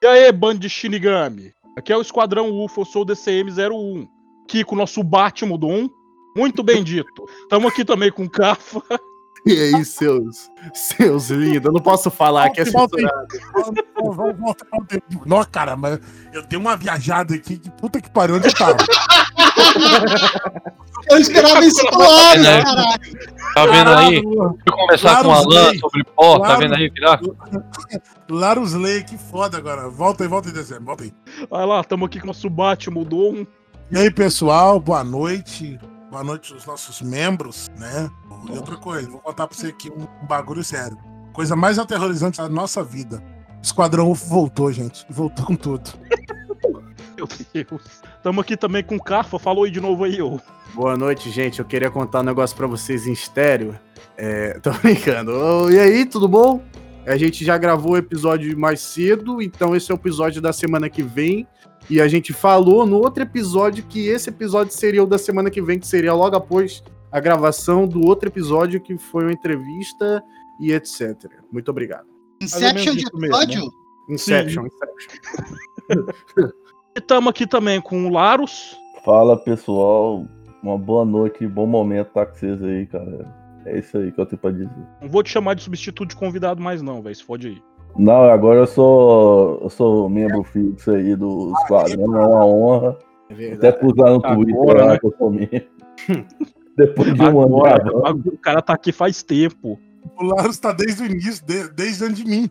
E aí, bando de Shinigami? Aqui é o Esquadrão UFO, eu sou o DCM-01. Kiko, nosso Batman do 1. Muito bem dito. Tamo aqui também com o Cafa. E aí, seus, seus lindos? Eu não posso falar que é censurado. Vamos voltar ao tempo. Nossa, cara, mas eu tenho uma viajada aqui que puta que pariu, onde eu tava? Eu esperava isso do Ares, É, né? caralho. Tá vendo aí? Deixa eu conversar com o Alan sobre pó, tá vendo aí, filha? Larus Lay, que foda agora. Volta aí, volta aí, dezembro, volta aí. Olha lá, tamo aqui com o nosso Batman do 1. E aí, pessoal, boa noite. Boa noite aos nossos membros, né? E outra coisa, vou contar pra você aqui um, um bagulho sério. Coisa mais aterrorizante da nossa vida. Esquadrão UFO voltou, gente. Voltou com tudo. Meu Deus. Tamo aqui também com o Carfa. Falou aí de novo aí, ô. Boa noite, gente. Eu queria contar um negócio pra vocês em estéreo. É, tô brincando. Ô, e aí, tudo bom? A gente já gravou o episódio mais cedo, então esse é o episódio da semana que vem. E a gente falou no outro episódio que esse episódio seria o da semana que vem, que seria logo após a gravação do outro episódio, que foi uma entrevista e etc. Muito obrigado. Inception de isso mesmo, episódio? Inception, Inception. E tamo aqui também com o Larus. Fala pessoal, uma boa noite, bom momento estar com vocês aí, cara. É isso aí que eu tenho pra dizer. Não vou te chamar de substituto de convidado mais não, velho. Se fode aí. Não, agora eu sou, eu sou membro fixo aí do Esquadrão, é uma honra. É Até usar no Twitter Agora, lá né? que eu sou membro. Depois de um ano Agora, o cara tá aqui faz tempo. O Larus tá desde o início, de- desde antes de mim.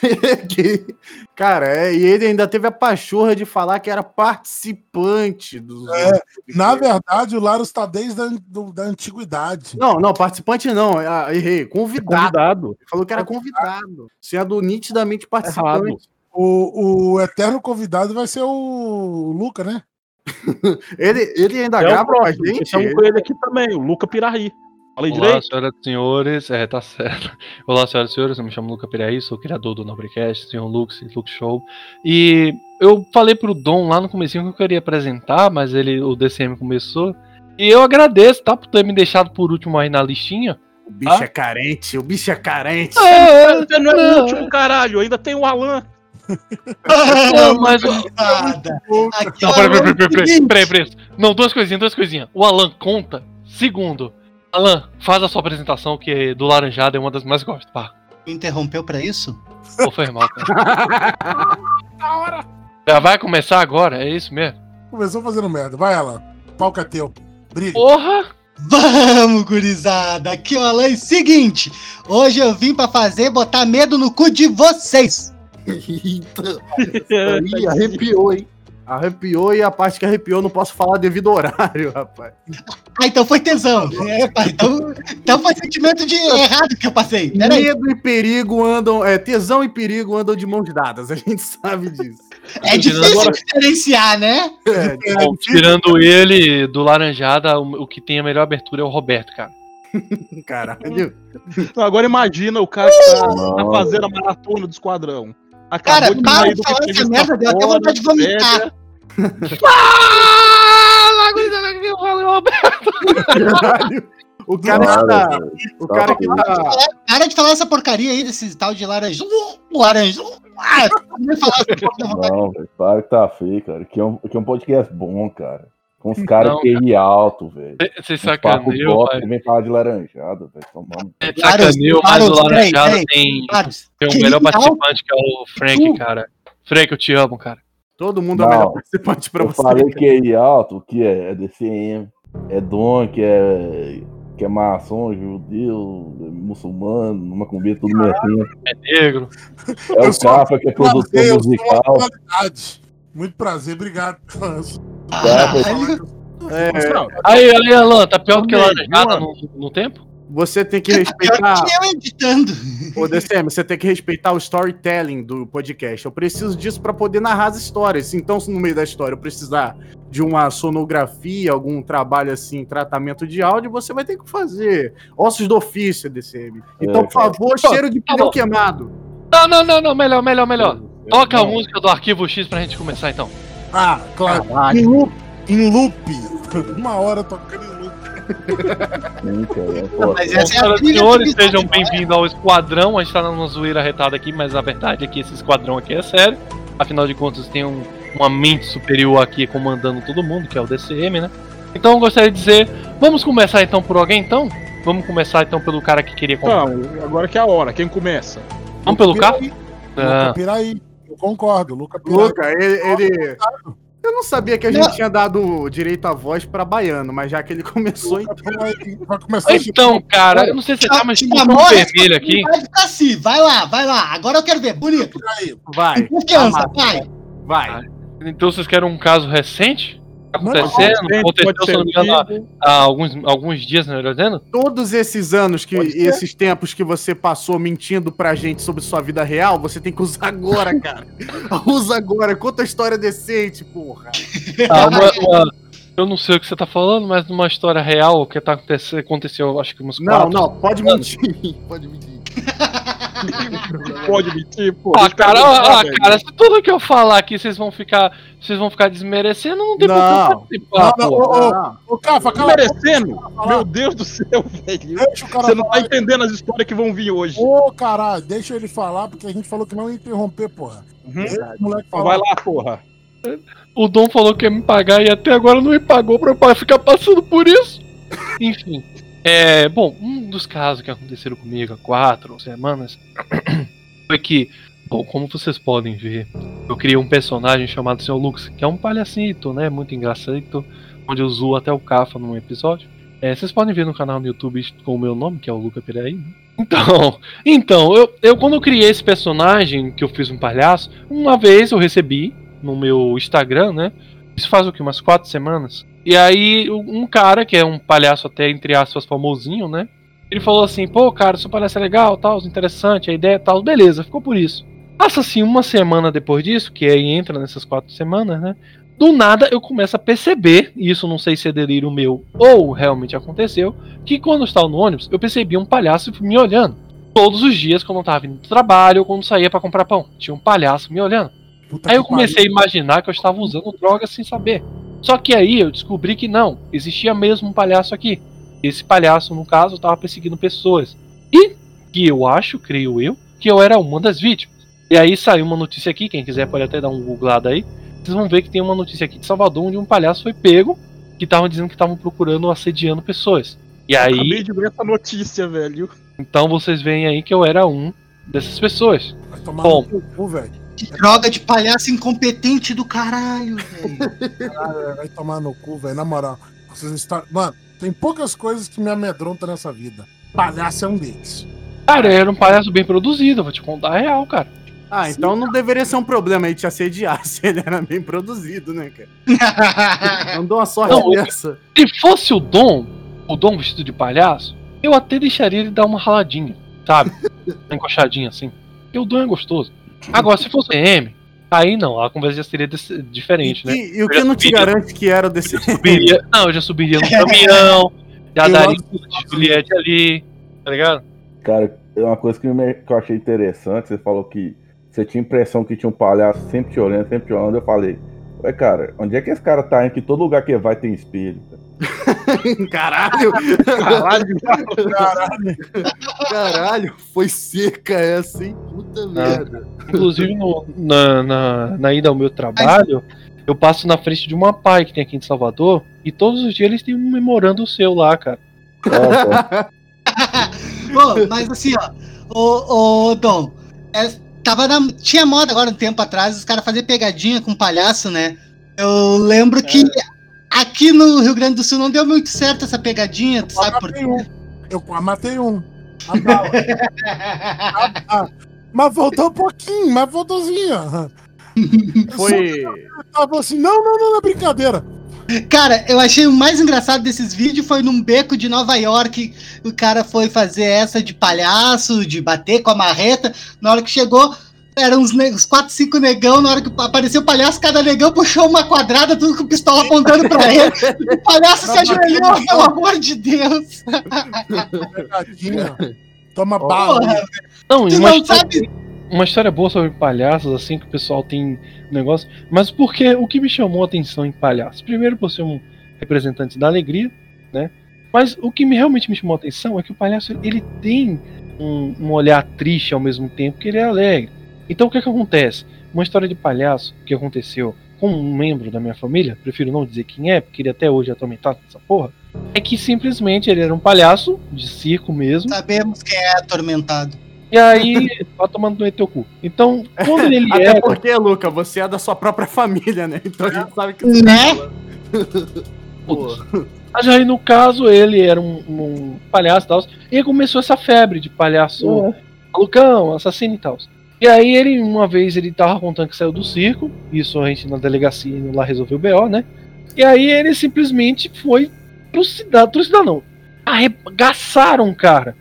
Que- Cara, é, e ele ainda teve a pachorra de falar que era participante dos. É, Na verdade, o Larus tá desde a do- da antiguidade. Não, não, participante não. ah, Errei. Convidado. Convidado. Ele falou que era convidado. Sendo nitidamente participante. O, o eterno convidado vai ser o Luca, né? Ele, ele ainda É o grava com a gente. Estamos com ele aqui também, o Luca Piraí. Falei Olá, direito? senhoras e senhores. É, tá certo. Olá, senhoras e senhores. Eu me chamo Luca Piraí, sou criador do Nobrecast, senhor Lux, Lux Show. E eu falei pro Dom lá no comecinho que eu queria apresentar, mas ele, o DCM começou. E eu agradeço, tá, por ter me deixado por último aí na listinha. O bicho Ah? é carente, o bicho é carente. Você não é o Não. último, caralho. Ainda tem o Alan. Não, mas- Nada. Aqui, Não, peraí, é o peraí, peraí. Não, duas coisinhas, duas coisinhas. O Alan conta. Segundo, Alan, faz a sua apresentação, que do Laranjada é uma das que mais gosto. Pá, Interrompeu pra isso? pô, foi mal, cara. Já vai começar agora, é isso mesmo? Começou fazendo merda. Vai, Alan. Palco é teu. Briga. Porra! Vamos, gurizada! Aqui é o Alan. E Seguinte, hoje eu vim pra fazer botar medo no cu de vocês. Eita, aí arrepiou, hein? Arrepiou e a parte que arrepiou não posso falar devido ao horário, rapaz. Ah, então foi tesão. É, pai, então, então foi sentimento de errado que eu passei. Peraí. Medo e perigo andam. É, tesão e perigo andam de mãos dadas, a gente sabe disso. É difícil diferenciar, né? É, Bom, tirando ele do Laranjada, o, o que tem a melhor abertura é o Roberto, cara. caralho. Agora imagina o cara que tá, tá fazendo a maratona do esquadrão. Cara, de para de falar essa merda, deu até vontade de vomitar. Ah, gurizada, que eu falei, Roberto. Caralho. O cara que tá. O cara que tá. Para de falar essa porcaria aí desse tal de laranja. Laranja. Ah, não falar essa porra, não. Não, velho, para que tá feio, cara. Que é um, que é um podcast bom, cara. Com os caras Não, QI alto, velho. Você sacaneou, pai. que vem falar de laranjada, velho. Tomando. Você Larus, sacaneou, mas o peraí. tem, tem o que melhor participante, que é o Frank, cara. Frank, eu te amo, cara. Todo mundo é o Não. melhor participante pra Eu você. falei QI alto, que é, é DCM, é Dom, que é. Que é maçom, judeu, muçulmano, numa combina tudo mesmo. É negro. É Eu o Capa, que é produtor eu musical. Muito prazer, obrigado. Caralho. É, Não, Aí, aí, Alan, tá pior do que Laranjada mano. no, no tempo? você tem que respeitar. que eu editando. Ô, DCM, você tem que respeitar o storytelling do podcast. Eu preciso disso pra poder narrar as histórias. Então, se no meio da história eu precisar de uma sonografia, algum trabalho assim, tratamento de áudio, você vai ter que fazer. Ossos do ofício, DCM. Então, É, por favor, cheiro de tá pneu bom. queimado. Não, não, não, não, melhor, melhor, melhor. Toca a música do Arquivo X pra gente começar, então. Ah, claro. Caralho. Em loop. Em loop. Uma hora tocando em loop. É, pô, Mas essa é a e senhores, sejam bem-vindos ao Esquadrão. A gente tá numa zoeira retada aqui, mas a verdade é que esse Esquadrão aqui é sério. Afinal de contas, tem um, uma mente superior aqui comandando todo mundo, que é o DCM, né? Então eu gostaria de dizer, vamos começar então por alguém então? Vamos começar então pelo cara que queria comprar. Não, agora que é a hora. Quem começa? Vamos pelo carro? Piraí. Ah, Piraí. Eu concordo, Luca Piraí. Luca, ele, ele- Eu não sabia que a gente tinha dado direito à voz pra baiano, mas já que ele começou, Luca então. Vai então, cara, eu não sei se você tá, mas um botão essa vermelho aqui. Vai ficar assim, vai lá, vai lá. Agora eu quero ver, bonito. Vai, Confiança, vai. vai. Então vocês querem um caso recente? Tá Não, acontecendo? Aconteceu, se não me engano, há, há alguns, alguns dias, melhor dizendo? Todos esses anos, que esses tempos que você passou mentindo pra gente sobre sua vida real, você tem que usar agora, cara. Usa agora, conta a história decente, porra. Ah, uma- uma- eu não sei o que você tá falando, mas numa história real, o que tá acontecendo, aconteceu, acho que uns Não, quatro não, pode mentir. Pode mentir. Pode mentir, pô. Ah, cara, ah, cara, se tudo que eu falar aqui vocês vão ficar, vocês vão ficar desmerecendo, não tem que Não. participar, Não, pô. não, ô, ô, Não. ô, Cafa, cala a boca, merecendo? falar. Meu Deus do céu, velho. Deixa o cara Você não tá entendendo as histórias que vão vir hoje. Ô, caralho, deixa ele falar, porque a gente falou que não ia interromper, porra. Uhum. Moleque Então falar. vai lá, porra. O Dom falou que ia me pagar e até agora não me pagou pra eu ficar passando por isso. Enfim. É, bom, um dos casos que aconteceram comigo há quatro semanas foi que, bom, como vocês podem ver, eu criei um personagem chamado Sr. Lux, que é um palhacito, né? Muito engraçado, onde eu zoo até o Cafa num episódio. É, vocês podem ver no canal no YouTube com o meu nome, que é o Luca Piraí. né? Então, então eu, eu quando eu criei esse personagem, que eu fiz um palhaço, uma vez eu recebi no meu Instagram, né? Isso faz o que? Umas quatro semanas. E aí, um cara, que é um palhaço até, entre aspas, famosinho, né? Ele falou assim, pô, cara, seu palhaço é legal, tal, interessante, a ideia tal, beleza, ficou por isso. Passa assim uma semana depois disso, que aí entra nessas quatro semanas, né? Do nada eu começo a perceber, e isso não sei se é delírio meu ou realmente aconteceu, que quando eu estava no ônibus, eu percebi um palhaço me olhando. Todos os dias, quando eu estava vindo do trabalho ou quando saía para comprar pão, tinha um palhaço me olhando. Puta Aí eu comecei a imaginar que eu estava usando droga sem saber. Só que aí eu descobri que não, existia mesmo um palhaço aqui. Esse palhaço, no caso, estava perseguindo pessoas. E que eu acho, creio eu, que eu era uma das vítimas. E aí saiu uma notícia aqui, quem quiser pode até dar um googlado aí. Vocês vão ver que tem uma notícia aqui de Salvador onde um palhaço foi pego, que estavam dizendo que estavam procurando assediando pessoas. E aí, Acabei de ver essa notícia, velho. então vocês veem aí que eu era um dessas pessoas. Vai tomar Bom. no cu, velho. Que droga de palhaço incompetente do caralho, velho. Caralho, Vai tomar no cu, velho. Na moral. Vocês estão... Mano, tem poucas coisas que me amedrontam nessa vida. Palhaço é um deles. Cara, era um palhaço bem produzido, eu vou te contar a real, cara. Ah, então não deveria ser um problema aí te assediar se ele era bem produzido, né, cara? Não dou uma sorte Não, dessa. Se fosse o Dom, o Dom vestido de palhaço, eu até deixaria ele dar uma raladinha, sabe? Uma encoxadinha assim. Porque o Dom é gostoso. Agora, se fosse PM, aí não, a conversa já seria desse- diferente, E, né? e- e o que não te garante que era desse. Subiria, não, eu já subiria no caminhão, já Eu daria de Juliette ali, tá ligado? Cara, é uma coisa que, me- que eu achei interessante, você falou que você tinha impressão que tinha um palhaço sempre te olhando, sempre te olhando. Eu falei, ué, cara, onde é que esse cara tá indo? Que todo lugar que vai tem espelho. Caralho! Caralho. Caralho. Caralho, foi seca essa, hein? Puta merda. Inclusive, no- na, na, na ida ao meu trabalho, eu passo na frente de uma pai que tem aqui em Salvador, e todos os dias eles têm um memorando seu lá, cara. Ah, Pô, mas assim, ó, ô, ô Dom, é, tava na, tinha moda agora um tempo atrás, os caras faziam pegadinha com palhaço, né? Eu lembro que aqui no Rio Grande do Sul não deu muito certo essa pegadinha, tu Eu sabe por matei quê? um. Eu matei um. A bala. Mas voltou um pouquinho, mas voltouzinha. Foi. Tava assim, não, não, não, não é brincadeira. Cara, eu achei o mais engraçado desses vídeos foi num beco de Nova York. O cara foi fazer essa de palhaço, de bater com a marreta. Na hora que chegou, eram uns, uns 4, 5 negão. Na hora que apareceu o palhaço, cada negão puxou uma quadrada, tudo com pistola apontando pra ele. O palhaço se ajoelhou, pelo amor de Deus. Toma bala. Não, tu não sabe. Uma história boa sobre palhaços, assim, que o pessoal tem negócio. Mas porque o que me chamou a atenção em palhaço? Primeiro, por ser um representante da alegria, né? Mas o que me, realmente me chamou a atenção é que o palhaço ele tem um, um olhar triste ao mesmo tempo que ele é alegre. Então o que, que acontece? uma história de palhaço que aconteceu com um membro da minha família, prefiro não dizer quem é, porque ele até hoje é atormentado com essa porra, é que simplesmente ele era um palhaço de circo mesmo. Sabemos quem é atormentado. E aí, vai tomando no teu cu. Então, quando ele Até era. porque, Luca, você é da sua própria família, né? Então a gente sabe que Né? Pô. Mas aí, no caso, ele era um, um palhaço e tal. E aí começou essa febre de palhaço malucão, assassino e tal. E aí ele, uma vez, ele tava contando que saiu do circo. Isso a gente na delegacia indo lá resolveu o BO, né? E aí ele simplesmente foi trucidado, trucidado não. Arregaçaram o cara.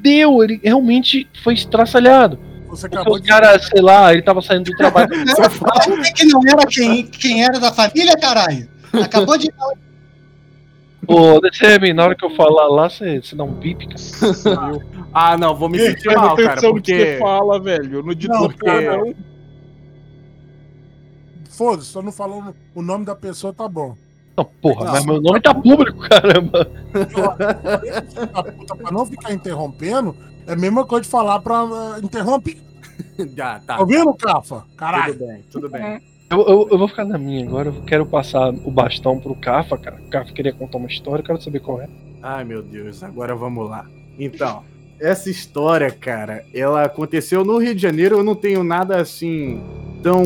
Deu, ele realmente foi estraçalhado. Você Porque acabou o de. cara, sei lá, ele tava saindo do trabalho. Acho que não era quem, quem era da família, caralho. Acabou de. Ô, DCM, na hora que eu falar lá, você dá um bip, cara. Ah, não, vou me sentir mal, cara, no que você porque. fala, velho. Eu não dito Não, porque... não. Foda-se, só não falou o nome da pessoa, tá bom. Não, porra, Não. mas meu nome tá público, caramba. Pra não ficar interrompendo, é a mesma coisa de falar pra uh, interrompe. Ah, tá. Tá ouvindo, Cafa? Caralho. Tudo bem, tudo bem. Eu, eu, eu vou ficar na minha agora, eu quero passar o bastão pro Cafa, cara. O Cafa queria contar uma história, eu quero saber qual é. Ai, meu Deus, agora vamos lá. Então, essa história, cara, ela aconteceu no Rio de Janeiro. Eu não tenho nada assim tão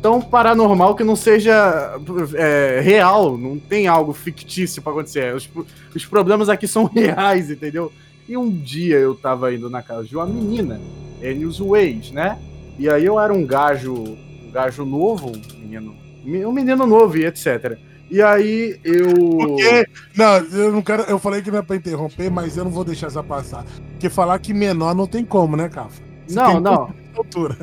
tão paranormal que não seja é, real. Não tem algo fictício pra acontecer. Os, os problemas aqui são reais, entendeu? E um dia eu tava indo na casa de uma menina, Enius Ways, né? E aí eu era um gajo, um gajo novo, um menino, um menino novo e etc. E aí eu. Porque, não, eu não quero. Eu falei que não é pra interromper, mas eu não vou deixar essa passar. Porque falar que menor não tem como, né, Cafa? Não, tem não. Altura.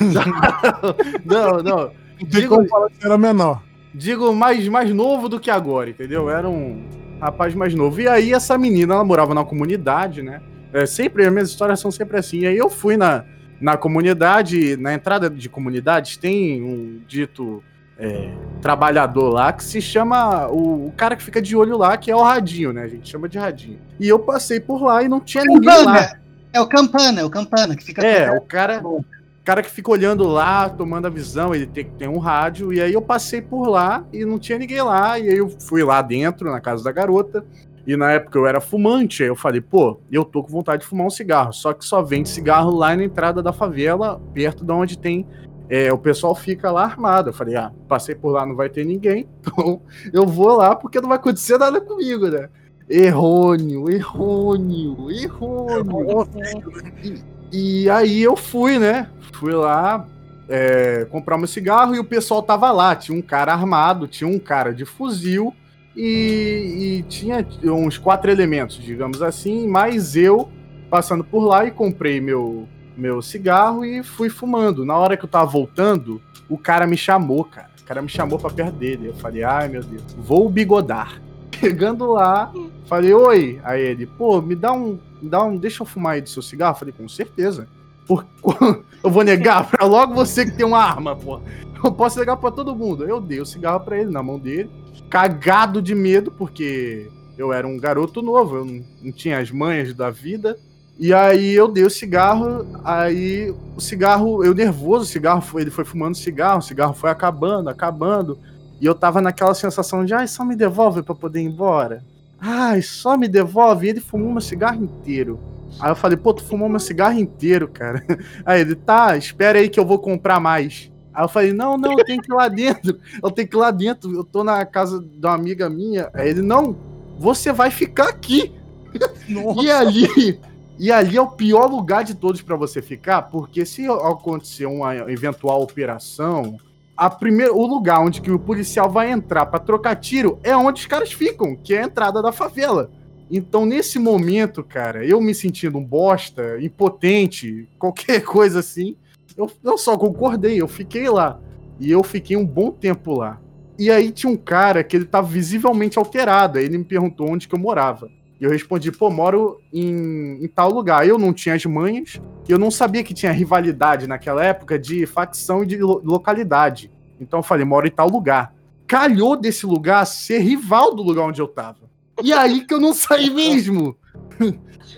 não, não. Digo- era menor. Digo mais, mais novo do que agora, entendeu? Era um rapaz mais novo. E aí essa menina, ela morava na comunidade, né? É, sempre, as minhas histórias são sempre assim. E aí eu fui na, na comunidade, na entrada de comunidades, tem um dito é, trabalhador lá que se chama. O, o cara que fica de olho lá, que é o radinho, né? A gente chama de radinho. E eu passei por lá e não tinha ninguém lá. É o Campana, é o Campana que fica. É, o cara, o cara que fica olhando lá, tomando a visão, ele tem, tem um rádio, e aí eu passei por lá e não tinha ninguém lá, e aí eu fui lá dentro, na casa da garota, e na época eu era fumante, aí eu falei, pô, eu tô com vontade de fumar um cigarro, só que só vende cigarro lá na entrada da favela, perto de onde tem. é, o pessoal fica lá armado. Eu falei, ah, passei por lá, não vai ter ninguém, então eu vou lá porque não vai acontecer nada comigo, né? Errôneo, errôneo, errôneo. E, e aí eu fui, né? Fui lá é, comprar meu cigarro e o pessoal tava lá. Tinha um cara armado, tinha um cara de fuzil e, e tinha uns quatro elementos, digamos assim, mais eu passando por lá e comprei meu, meu cigarro e fui fumando. Na hora que eu tava voltando, o cara me chamou, cara. O cara me chamou pra perto dele. Eu falei, ai meu Deus, vou bigodar. Chegando lá, falei, oi. Aí ele, pô, me dá um. Me dá um. Deixa eu fumar aí do seu cigarro. Falei, com certeza. Por, eu vou negar pra logo você que tem uma arma, pô. Eu posso negar pra todo mundo. Eu dei o cigarro pra ele na mão dele, cagado de medo, porque eu era um garoto novo, eu não, não tinha as manhas da vida. E aí eu dei o cigarro, aí o cigarro, eu nervoso, o cigarro foi, ele foi fumando cigarro, o cigarro foi acabando, acabando. E eu tava naquela sensação de, ai, só me devolve pra poder ir embora. Ai, só me devolve. E ele fumou meu cigarro inteiro. Aí eu falei, pô, tu fumou meu cigarro inteiro, cara. Aí ele, tá, espera aí que eu vou comprar mais. Aí eu falei, não, não, eu tenho que ir lá dentro. Eu tenho que ir lá dentro. Eu tô na casa de uma amiga minha. Aí ele, não, você vai ficar aqui. E ali, e ali é o pior lugar de todos para você ficar, porque se acontecer uma eventual operação, a primeira, o lugar onde que o policial vai entrar para trocar tiro é onde os caras ficam, que é a entrada da favela. Então, nesse momento, cara, eu me sentindo um bosta, impotente, qualquer coisa assim, eu, eu só concordei, eu fiquei lá. E eu fiquei um bom tempo lá. E aí tinha um cara que ele tava visivelmente alterado. Aí ele me perguntou onde que eu morava. E eu respondi, pô, moro em, em tal lugar. Eu não tinha as manhas, e eu não sabia que tinha rivalidade naquela época de facção e de lo- localidade. Então eu falei, moro em tal lugar. Calhou desse lugar ser rival do lugar onde eu tava. E aí que eu não saí mesmo.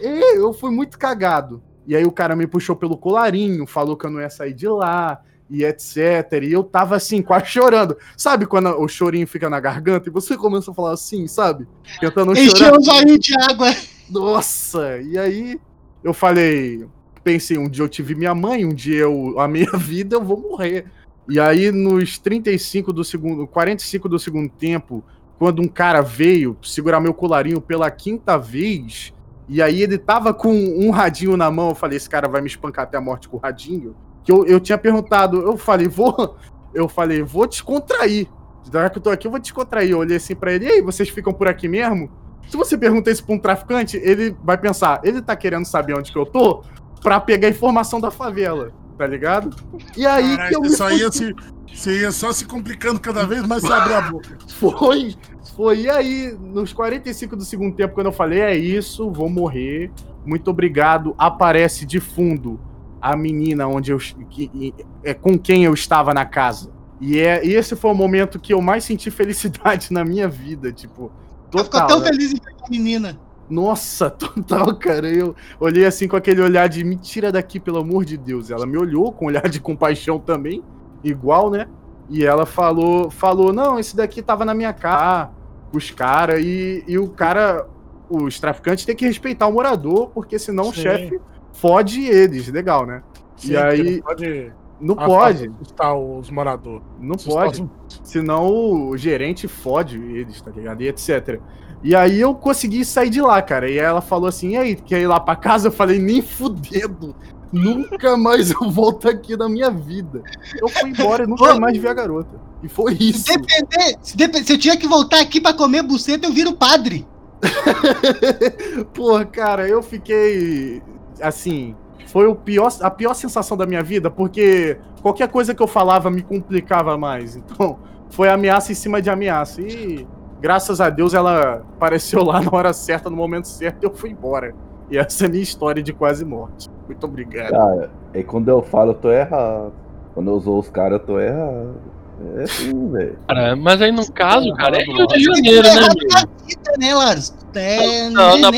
É, eu fui muito cagado. E aí o cara me puxou pelo colarinho, falou que eu não ia sair de lá, e etc. E eu tava assim, quase chorando. Sabe quando o chorinho fica na garganta e você começa a falar assim, sabe? Tentando Encheu chorar. os olhos de água. Nossa! E aí eu falei, pensei, um dia eu tive minha mãe, um dia eu, a minha vida eu vou morrer. E aí nos 35 do segundo, 45 do segundo tempo, quando um cara veio segurar meu colarinho pela quinta vez, e aí ele tava com um radinho na mão, eu falei, esse cara vai me espancar até a morte com o radinho. Que eu, eu tinha perguntado, eu falei, vou, eu falei, vou descontrair. Já que eu tô aqui, eu vou descontrair. Eu olhei assim pra ele, e aí, vocês ficam por aqui mesmo? Se você pergunta isso pra um traficante, ele vai pensar, ele tá querendo saber onde que eu tô pra pegar informação da favela, tá ligado? E aí Caralho, que eu me você só ia se, você ia só se complicando cada vez mais se abrir a boca. Foi, foi. E aí, nos 45 do segundo tempo, quando eu falei, é isso, vou morrer, muito obrigado, aparece de fundo a menina onde eu, que, é, com quem eu estava na casa. E, é, e esse foi o momento que eu mais senti felicidade na minha vida, tipo, Eu fico total. tão né? feliz em ver a menina. Nossa, total, cara. Eu olhei assim com aquele olhar de me tira daqui, pelo amor de Deus. Ela me olhou com um olhar de compaixão também, igual, né? E ela falou, falou, não, esse daqui tava na minha casa, os caras, e, e o cara, os traficantes têm que respeitar o morador, porque senão o Sim. chefe fode eles, legal, né? Sim, E aí- não pode Não pode, assustar os moradores. não Assustar pode. os- Senão o gerente fode eles, tá ligado? E etc. E aí eu consegui sair de lá, cara. E ela falou assim: e aí, quer ir lá pra casa? Eu falei, nem fudendo. Nunca mais eu volto aqui na minha vida. Eu fui embora e nunca mais vi a garota. E foi isso. Se depender, se, dep- se eu tinha que voltar aqui pra comer buceta, eu viro padre. Porra, cara, eu fiquei. Assim. Foi o pior, a pior sensação da minha vida, porque qualquer coisa que eu falava me complicava mais. Então, foi ameaça em cima de ameaça. E graças a Deus ela apareceu lá na hora certa, no momento certo, e eu fui embora. E essa é a minha história de quase morte. Muito obrigado. Cara, quando eu falo, eu tô errado. Quando eu zoo os caras, eu tô errado. É assim, velho. Cara, mas aí no caso, cara, é Rio de Janeiro, né, vida, né, Lars? É, Não, não.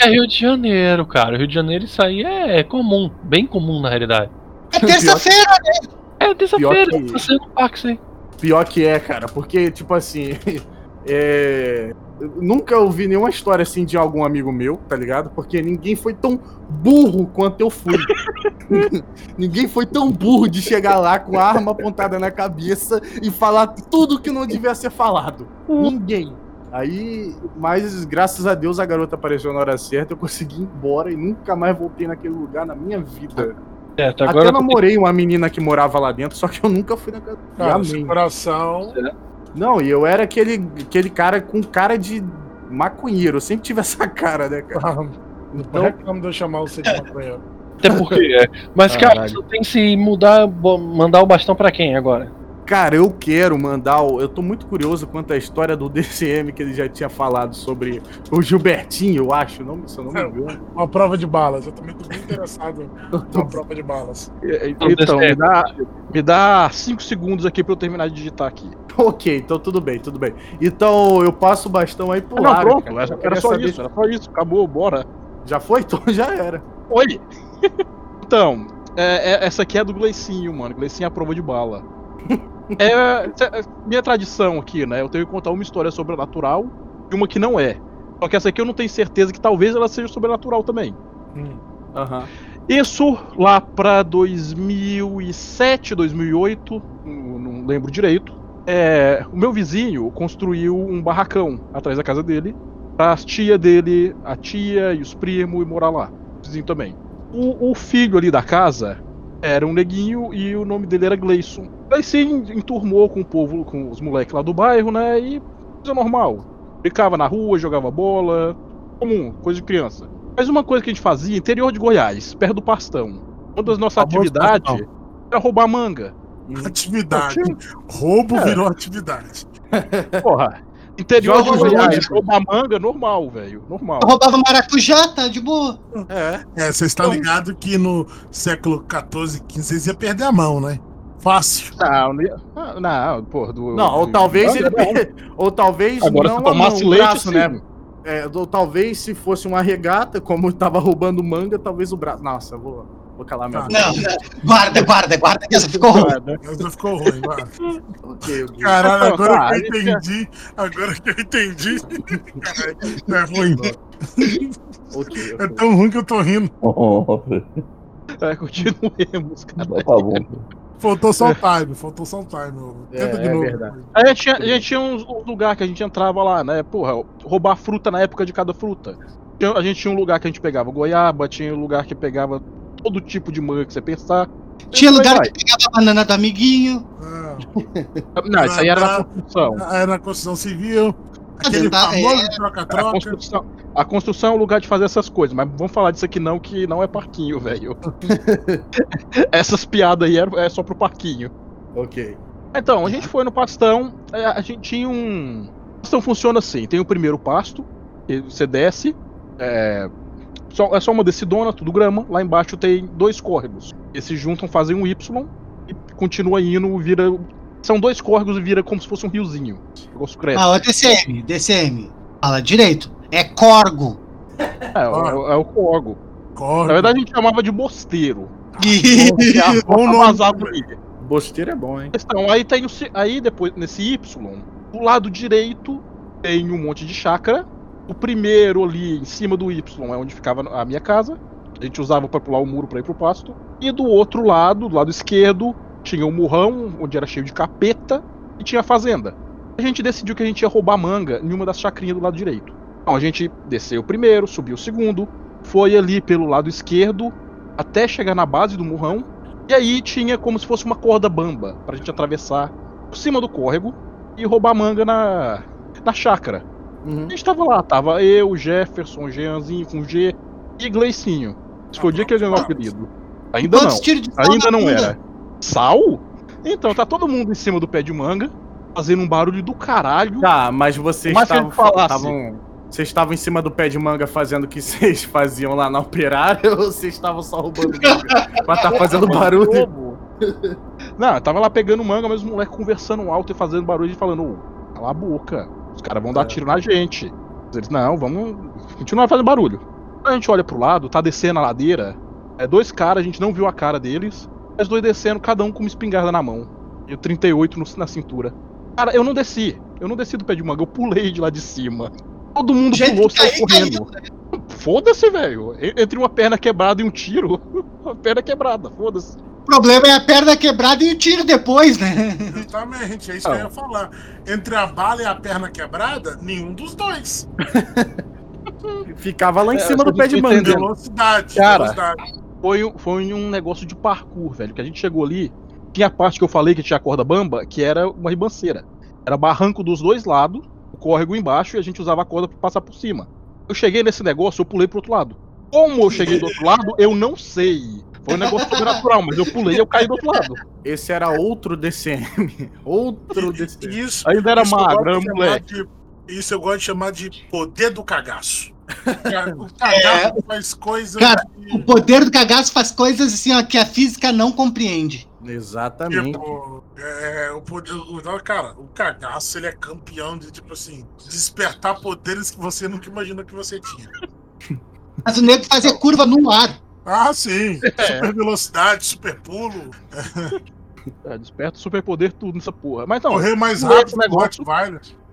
É Rio de Janeiro, cara. Rio de Janeiro isso aí é comum, bem comum na realidade. é terça-feira. É terça-feira, Pior que- você no parque, sim. Pior que é, cara, porque, tipo assim. é, Nunca ouvi nenhuma história assim de algum amigo meu, tá ligado? Porque ninguém foi tão burro quanto eu fui. ninguém foi tão burro de chegar lá com a arma apontada na cabeça e falar tudo que não devia ser falado. Ninguém. Aí, mas graças a Deus a garota apareceu na hora certa, eu consegui ir embora e nunca mais voltei naquele lugar na minha vida. Certo, Até agora namorei uma menina que morava lá dentro, só que eu nunca fui na casa. E Cara, amei. seu coração. Não, e eu era aquele, aquele cara com cara de maconheiro. Eu sempre tive essa cara, né, cara? Não Então, reclamo de eu chamar você de maconheiro. Até porque é. Mas, cara, você tem que se mudar, mandar o bastão pra quem agora? cara, eu quero mandar. o- Eu tô muito curioso quanto à história do DCM que ele já tinha falado sobre o Gilbertinho, eu acho. Não, se eu não me engano. Uma prova de balas. Eu também tô muito interessado numa prova de balas. Então, me dá, me dá cinco segundos aqui pra eu terminar de digitar aqui. ok, então tudo bem, tudo bem. Então eu passo o bastão aí pro Ah, não, Lara, pronto, cara. era, era só isso, era só isso, acabou, bora. Já foi? Então já era. Oi! então, é- é- essa aqui é do Gleicinho, mano. Gleicinho é a prova de bala. É, é, minha tradição aqui, né? Eu tenho que contar uma história sobrenatural e uma que não é. Só que essa aqui eu não tenho certeza que talvez ela seja sobrenatural também. Hum. Aham. Isso lá pra 2007, 2008, não, não lembro direito. É, o meu vizinho construiu um barracão atrás da casa dele pra as tia dele, a tia e os primos, ir morar lá. O vizinho também. O, o filho ali da casa era um neguinho e o nome dele era Gleison. Gleison enturmou com o povo, com os moleques lá do bairro, né? E coisa normal. Brincava na rua, jogava bola, comum, coisa de criança. Mas uma coisa que a gente fazia, interior de Goiás, perto do Pastão. Uma das nossas atividades era roubar manga. Atividade. Roubo É. virou atividade. Porra. Interior de Goiás, roubar manga, normal, velho. Normal. Eu roubava maracujá, tá de boa. É. É, você está Então- ligado que no século XIV, XV, vocês iam perder a mão, né? Fácil. Não, não, ia- ah, não, porra. Do, Não, ou do- talvez ele. não. Ou talvez Agora, não se tomasse o leite, braço, né? é, ou talvez se fosse uma regata, como eu tava roubando manga, talvez o braço. Nossa, vou, vou calar minha Tá. Não, não. guarda, guarda, guarda, que essa ficou ruim. Essa ficou ruim, vai. Ok, ok. Caralho, Então, agora tá, que a eu gente- entendi. Agora que eu entendi. Caralho, é ruim. ok, É tão ruim que eu tô rindo. É, continuemos, cara. Tá bom. Faltou só o time, faltou só o time. ô. É, Tenta de é novo. verdade. A gente tinha, a gente tinha uns, uns lugares que a gente entrava lá, né? Porra, roubar fruta na época de cada fruta. A gente tinha um lugar que a gente pegava goiaba, tinha um lugar que pegava todo tipo de manga que você pensar. Tinha lugar vai. que pegava a banana do amiguinho. Ah, Não, isso aí era na construção. Era na construção civil. Aquele Tá, é. famoso A troca-troca. construção, a construção é o lugar de fazer essas coisas, mas vamos falar disso aqui não, que não é parquinho, velho. Essas piadas aí é, é só pro parquinho. Ok. Então, a gente foi no pastão, é, a gente tinha um. O pastão funciona assim: tem o primeiro pasto, você desce, é, só, é só uma descidona, tudo grama. Lá embaixo tem dois córregos. Eles se juntam, fazem um Y e continua indo, vira. São dois córregos e vira como se fosse um riozinho. O negócio cresce. Ah, ó, DCM, DCM. Fala direito. É corgo. é, é, o- é o córrego. Corre. Na verdade, a gente chamava de bosteiro. A Bom nome. Bosteiro é bom, hein? Então, aí tem o, aí depois nesse Y, do lado direito tem um monte de chácara. O primeiro ali em cima do Y é onde ficava a minha casa. A gente usava para pular o muro para ir pro pasto. E do outro lado, do lado esquerdo, tinha um murrão onde era cheio de capeta e tinha a fazenda. A gente decidiu que a gente ia roubar manga em uma das chacrinhas do lado direito. Então a gente desceu o primeiro, subiu o segundo, foi ali pelo lado esquerdo até chegar na base do murrão e aí tinha como se fosse uma corda bamba pra gente atravessar por cima do córrego e roubar manga na, na chácara. Uhum. A gente tava lá, tava eu, Jefferson, Jeanzinho com G e Gleicinho. Esse foi o dia que ele ganhou o apelido. Ainda Quantos não, tiros de sal ainda não era. Sal? Então, tá todo mundo em cima do pé de manga, fazendo um barulho do caralho. Tá, mas vocês Mas estavam. falasse- Vocês estavam em cima do pé de manga fazendo o que vocês faziam lá na operária ou vocês estavam só roubando manga pra estar fazendo barulho? Não, eu tava lá pegando manga, mas os moleques conversando alto e fazendo barulho e falando, ô, cala a boca, os caras vão dar É. tiro na gente. Eles, não, vamos continuar fazendo barulho. Quando a gente olha pro lado, tá descendo a ladeira, é dois caras, a gente não viu a cara deles, mas dois descendo, cada um com uma espingarda na mão. E o 38 no- na cintura. Cara, eu não desci, eu não desci do pé de manga, eu pulei de lá de cima. Todo mundo Gente, pulou, saiu correndo. Foda-se, velho. Entre uma perna quebrada e um tiro, a perna quebrada, foda-se. O problema é a perna quebrada e o tiro depois, né? Exatamente, é isso que eu ia falar. Entre a bala e a perna quebrada, nenhum dos dois. Ficava lá em É, cima do pé de manga. Velocidade, Cara. velocidade. foi, um- foi um negócio de parkour, velho. Que a gente chegou ali, tinha a parte que eu falei que tinha a corda bamba, que era uma ribanceira. Era barranco dos dois lados, o córrego embaixo, e a gente usava a corda pra passar por cima. Eu cheguei nesse negócio, eu pulei pro outro lado. Como eu cheguei do outro lado, eu não sei. Foi um negócio sobrenatural, mas eu pulei e eu caí do outro lado. Esse era outro DCM. Outro DCM. Isso, Ainda era magro, era moleque. de- Isso eu gosto de chamar de poder do cagaço. O cagaço faz coisas Cara, que, O poder do cagaço faz coisas assim, ó, que a física não compreende. Exatamente. tipo, é, o poder, o, cara, o cagaço ele é campeão de tipo assim, despertar poderes que você nunca imaginou que você tinha. Mas o nego fazia curva no ar. Ah, sim. Super velocidade, super pulo, É, desperta o superpoder tudo nessa porra. Mas não, correr mais rápido o negócio-.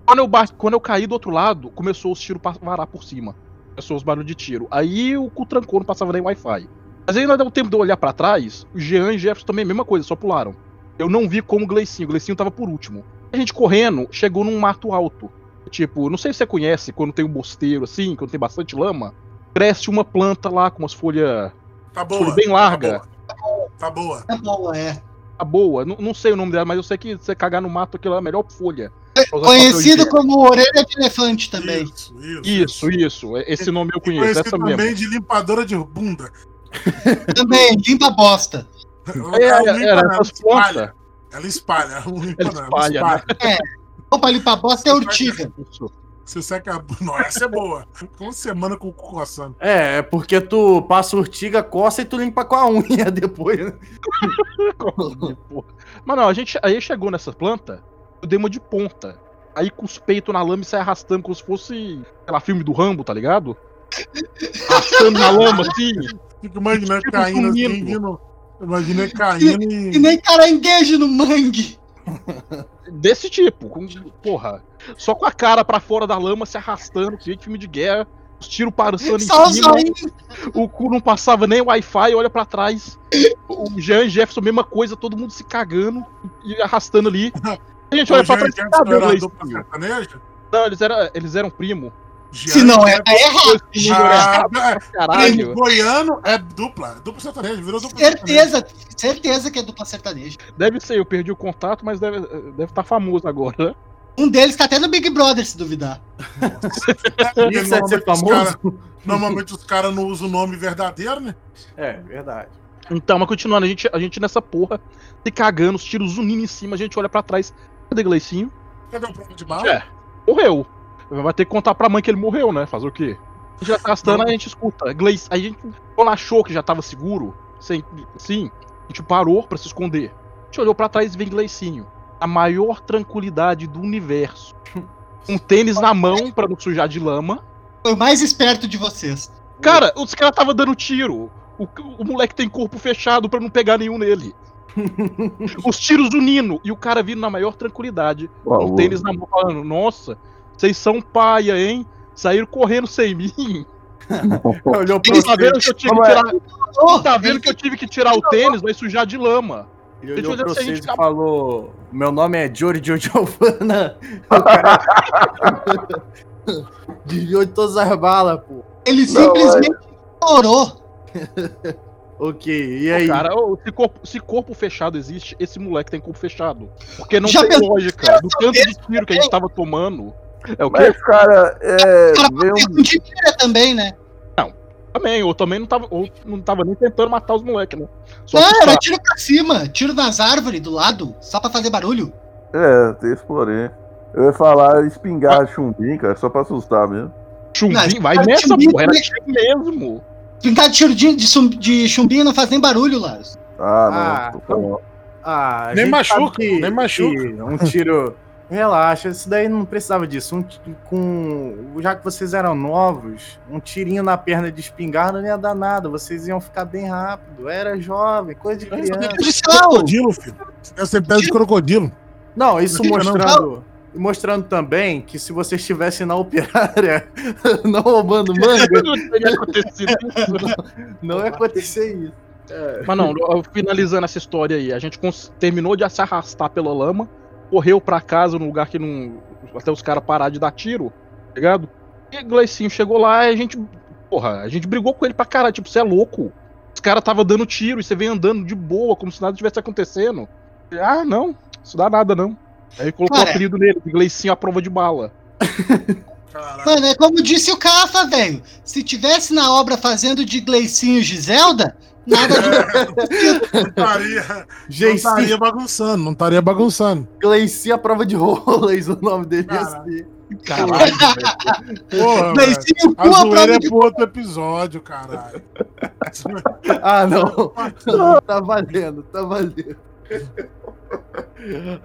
Quando eu, quando eu caí do outro lado, começou os tiros varar por cima. Começou os barulhos de tiro. Aí o cu trancou, não passava nem Wi-Fi. Mas ainda deu tempo de eu olhar pra trás. O Jean e Jefferson também, a mesma coisa, só pularam. Eu não vi como o Gleicinho. O Gleicinho tava por último. A gente correndo, chegou num mato alto. Tipo, não sei se você conhece, quando tem um bosteiro assim, quando tem bastante lama, cresce uma planta lá com umas folhas Tá boa. bem larga. Tá boa. Tá boa. Tá boa, é. tá boa. Não, não sei o nome dela, mas eu sei que você cagar no mato aquilo é a melhor folha. pra papel Conhecido como orelha de elefante também. Isso, isso. Isso, isso. Esse nome eu conheço, conhecido essa mesmo. também de limpadora de bunda. Também, limpa bosta. Ela É, não limpa, era essas espalha. Ela espalha, ela limpa, Ela espalha, ela espalha. Ou pra limpar bosta é urtiga. Isso. Você seca. Não, essa é boa. Uma semana com o cu coçando. É, é porque tu passa urtiga, coça e tu limpa com a unha depois. né? Mas não, a gente aí chegou nessa planta, eu dei uma de ponta. aí com os peitos na lama e sai arrastando como se fosse, sei lá, filme do Rambo, tá ligado? Arrastando na lama, assim. Fico imaginando Tipo caindo assim, vindo. Imagina caindo E e. nem caranguejo no mangue. Desse tipo, com, porra. Só com a cara pra fora da lama, se arrastando, que filme de guerra. Os tiros passando em cima. O cu não passava nem Wi-Fi, olha pra trás. O Jean e Jefferson, mesma coisa, todo mundo se cagando e arrastando ali. A gente olha pra trás e sertaneja? Não, eles eram, eles eram primo. Se não é, é errado. Ah, é, Caralho. Goiano é dupla. Dupla sertaneja, virou dupla sertaneja. Certeza, certeza que é dupla sertaneja. Deve ser, eu perdi o contato, mas deve estar deve tá famoso agora. né? Um deles tá até no Big Brother, se duvidar. Porque Isso é ser normalmente os famoso? cara- Normalmente os caras não usam o nome verdadeiro, né? É, verdade. Então, mas continuando, a gente, a gente nessa porra, se cagando, os tiros unindo em cima, a gente olha pra trás. Cadê Gleicinho? Cadê o prova de bala? É, morreu. Vai ter que contar pra mãe que ele morreu, né? Fazer o quê? A gente já tá arrastando, aí a gente escuta. Gleice, a gente, quando achou que já tava seguro, sem, sim, a gente parou pra se esconder. A gente olhou pra trás e vem Gleicinho. A maior tranquilidade do universo. Um tênis na mão pra não sujar de lama. Foi o mais esperto de vocês. Cara, os caras tava dando tiro. O, o moleque tem corpo fechado pra não pegar nenhum nele. Os tiros unindo. E o cara vindo na maior tranquilidade. Com o tênis na mão falando, nossa, vocês são paia, hein? Saíram correndo sem mim. Olhou tá você, vendo que eu tive que Como é? tirar. Tá vendo que eu tive que tirar o tênis, vai sujar de lama. ele Deixa eu olhou pra vocês e falou: Meu nome é Giorgio Giovanna. O cara... Desviou de todas as balas, pô. Ele simplesmente chorou. Ok, e aí? Cara, se corpo, se corpo fechado existe, esse moleque tem corpo fechado. Porque não Já tem lógica. Do tanto de tiro que a gente tava tomando. É o quê? Mas, cara, é. Cara, Veio um. também, né? Também, ou também não tava, ou não tava nem tentando matar os moleques, né? Só Não, era tiro pra cima, tiro nas árvores do lado, só pra fazer barulho. É, tem esse porém. Eu ia falar espingarda chumbim, cara, só pra assustar mesmo. Chumbinho, Não, vai nessa, chumbinho porra. Era tiro mesmo. Brincar de tiro de, de, chumbinho não faz nem barulho, Laros. Ah, Ah, não. tô falando. Ah, Nem machuca, que- nem machuca. Um tiro. Relaxa, isso daí não precisava disso. Um, com, já que vocês eram novos, um tirinho na perna de espingarda não ia dar nada. Vocês iam ficar bem rápido. Era jovem, coisa de criança. Crocodilo, filho. Ser pé de crocodilo. Não, isso Não não. mostrando. Mostrando também que se você estivesse na operária não roubando manga, Não teria acontecido isso. não ia acontecer isso. Mas não, finalizando essa história aí, a gente terminou de se arrastar pela lama, correu pra casa num lugar que não. Até os caras parar de dar tiro, tá ligado? E Gleicinho chegou lá e a gente. Porra, a gente brigou com ele pra caralho, tipo, você é louco. Os caras tava dando tiro e você vem andando de boa, como se nada tivesse acontecendo. E, Ah, não, isso dá nada não. Aí colocou o apelido nele, Gleicinho à prova de bala. Caralho. Mano, é como disse o Cafa, velho. Se tivesse na obra fazendo de Gleicinho Giselda, nada de. Não estaria, não Gente, estaria bagunçando, não estaria bagunçando. Gleici a prova de rolas, o nome dele ia Caralho. ser. Caralho, velho. Porra, A zoeira prova é de. pro outro episódio, caralho. Ah, não. Não, tá valendo, tá valendo.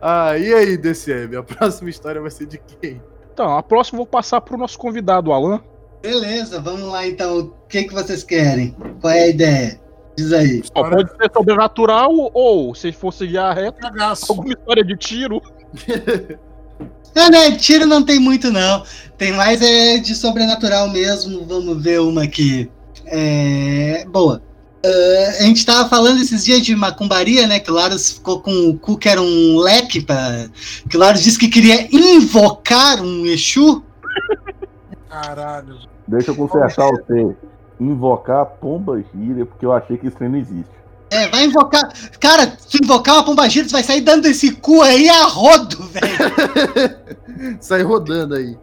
Ah, e aí, DCM? A próxima história vai ser de quem? Então, a próxima eu vou passar pro nosso convidado, Alan. Beleza, vamos lá então. O que, que vocês querem? Qual é a ideia? Diz aí. Ó, pode ser sobrenatural ou, se for seguir a reta, Cagaço. alguma história de tiro. Ah, né? Tiro não tem muito, não. Tem mais é de sobrenatural mesmo. Vamos ver uma aqui. É. Boa. Ah, a gente tava falando esses dias de macumbaria, né? Que o Laros ficou com o cu que era um leque. Pra... Que o Laros disse que queria invocar um Exu. Caralho. Deixa eu consertar o T. Invocar pomba gira, porque eu achei que isso aí não existe. É, vai invocar. Cara, se invocar uma pomba gira, tu vai sair dando esse cu aí a rodo, velho. Sai rodando aí.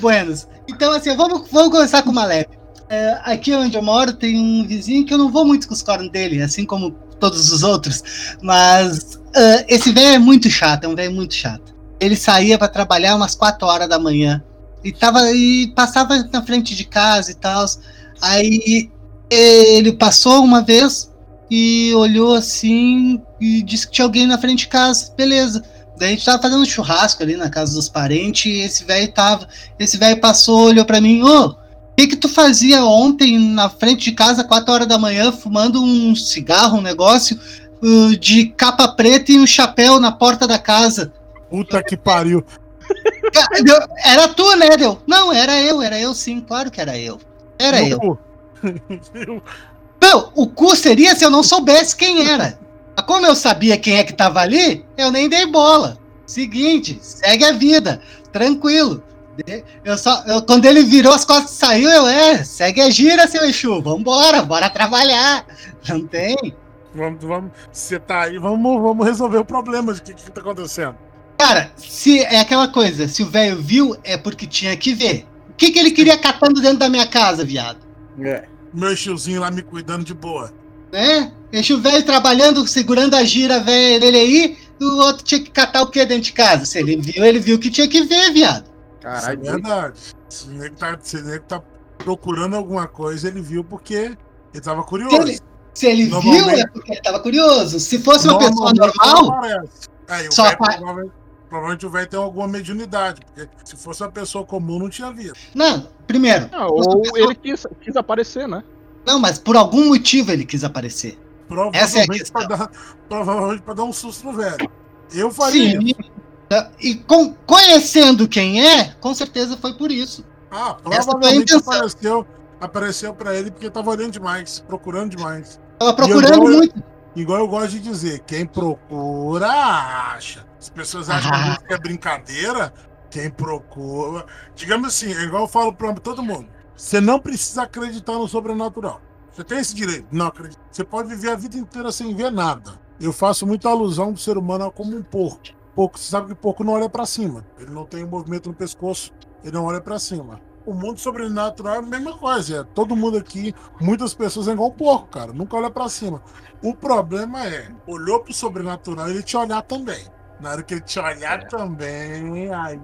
Buenos. Então, assim, vamos, vamos começar com uma leve. É, aqui onde eu moro tem um vizinho que eu não vou muito com os cornos dele, assim como todos os outros. Mas ah, esse velho é muito chato, é um velho muito chato. Ele saía para trabalhar umas 4 horas da manhã e, tava, e passava na frente de casa e tal. Aí ele passou uma vez e olhou assim e disse que tinha alguém na frente de casa. Beleza. Daí a gente tava fazendo um churrasco ali na casa dos parentes e esse velho tava. Esse velho passou, olhou pra mim, ô, o que que tu fazia ontem na frente de casa, 4 horas da manhã, fumando um cigarro, um negócio, uh, de capa preta e um chapéu na porta da casa? Puta que pariu. Era tu, né, Deu? Não, era eu, era eu sim, claro que era eu. Era eu. cu. Não, o cu seria se eu não soubesse quem era. Mas como eu sabia quem é que tava ali, eu nem dei bola. Seguinte, segue a vida, tranquilo. Eu só, eu- quando ele virou as costas e saiu, eu, é, segue a gira, seu Exu, vambora, bora trabalhar. Não tem. Vamos, vamos. Você tá aí, vamos, vamos resolver o problema de que, que tá acontecendo. Cara, se é aquela coisa, se o velho viu, é porque tinha que ver. O que, que ele queria catando dentro da minha casa, viado? É. Meu tiozinho lá me cuidando de boa. né? Deixa o velho trabalhando, segurando a gira velha dele aí, o outro tinha que catar o que dentro de casa? Se ele viu, ele viu que tinha que ver, viado. Caralho, Isso é verdade. Se o nego tá, se o nego tá procurando alguma coisa, ele viu porque ele tava curioso. Se ele, se ele viu, é porque ele tava curioso. Se fosse uma pessoa normal, aparece. Aí, Só velho apa- provavelmente, o velho tem alguma mediunidade, porque se fosse uma pessoa comum, não tinha visto. não, primeiro, Ah, ou ele quis, quis aparecer, né? não, mas por algum motivo ele quis aparecer. Essa é a Provavelmente questão. pra dar, provavelmente pra dar um susto no velho. Eu faria. Sim. E com- conhecendo quem é, com certeza foi por isso. Ah, provavelmente apareceu, apareceu pra ele porque tava olhando demais, procurando demais. Tava procurando muito. Igual eu gosto de dizer, quem procura, acha. As pessoas acham Ah. que é brincadeira, quem procura. Digamos assim, é igual eu falo pra todo mundo. Você não precisa acreditar no sobrenatural. Você tem esse direito? Não acredito. Você pode viver a vida inteira sem ver nada. Eu faço muita alusão do ser humano como um porco. Porco, você sabe que porco não olha pra cima. Ele não tem um movimento no pescoço, ele não olha pra cima. O mundo sobrenatural é a mesma coisa. É, todo mundo aqui, muitas pessoas é igual um porco, cara. Nunca olha pra cima. O problema é, olhou pro sobrenatural ele te olhar também. Na hora que ele te olhar também, aí.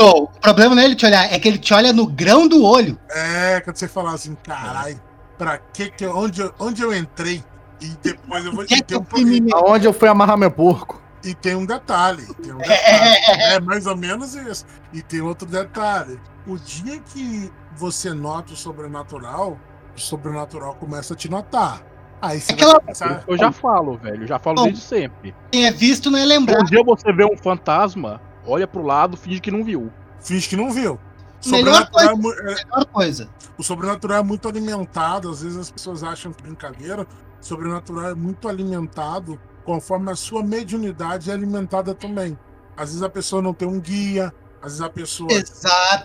O problema não é ele te olhar, é que ele te olha no grão do olho. É, quando você falar assim, caralho, pra que que eu, onde, eu- onde eu entrei? E depois eu vou Que é te que ter eu um? Aonde eu fui amarrar meu porco? E tem um detalhe. Tem um detalhe. é mais ou menos isso. E tem outro detalhe. O dia que você nota o sobrenatural, o sobrenatural começa a te notar. Aí você Aquela- vai começar. Eu já falo, velho. Eu já falo Bom. desde sempre. Quem é visto não é lembrado. um dia você vê um fantasma, olha pro lado, finge que não viu. Finge que não viu. Melhor Sobrenatural é é- Melhor coisa. o sobrenatural é muito alimentado. Às vezes as pessoas acham é brincadeira. O sobrenatural é muito alimentado conforme a sua mediunidade é alimentada também. Às vezes a pessoa não tem um guia. Às vezes a pessoa já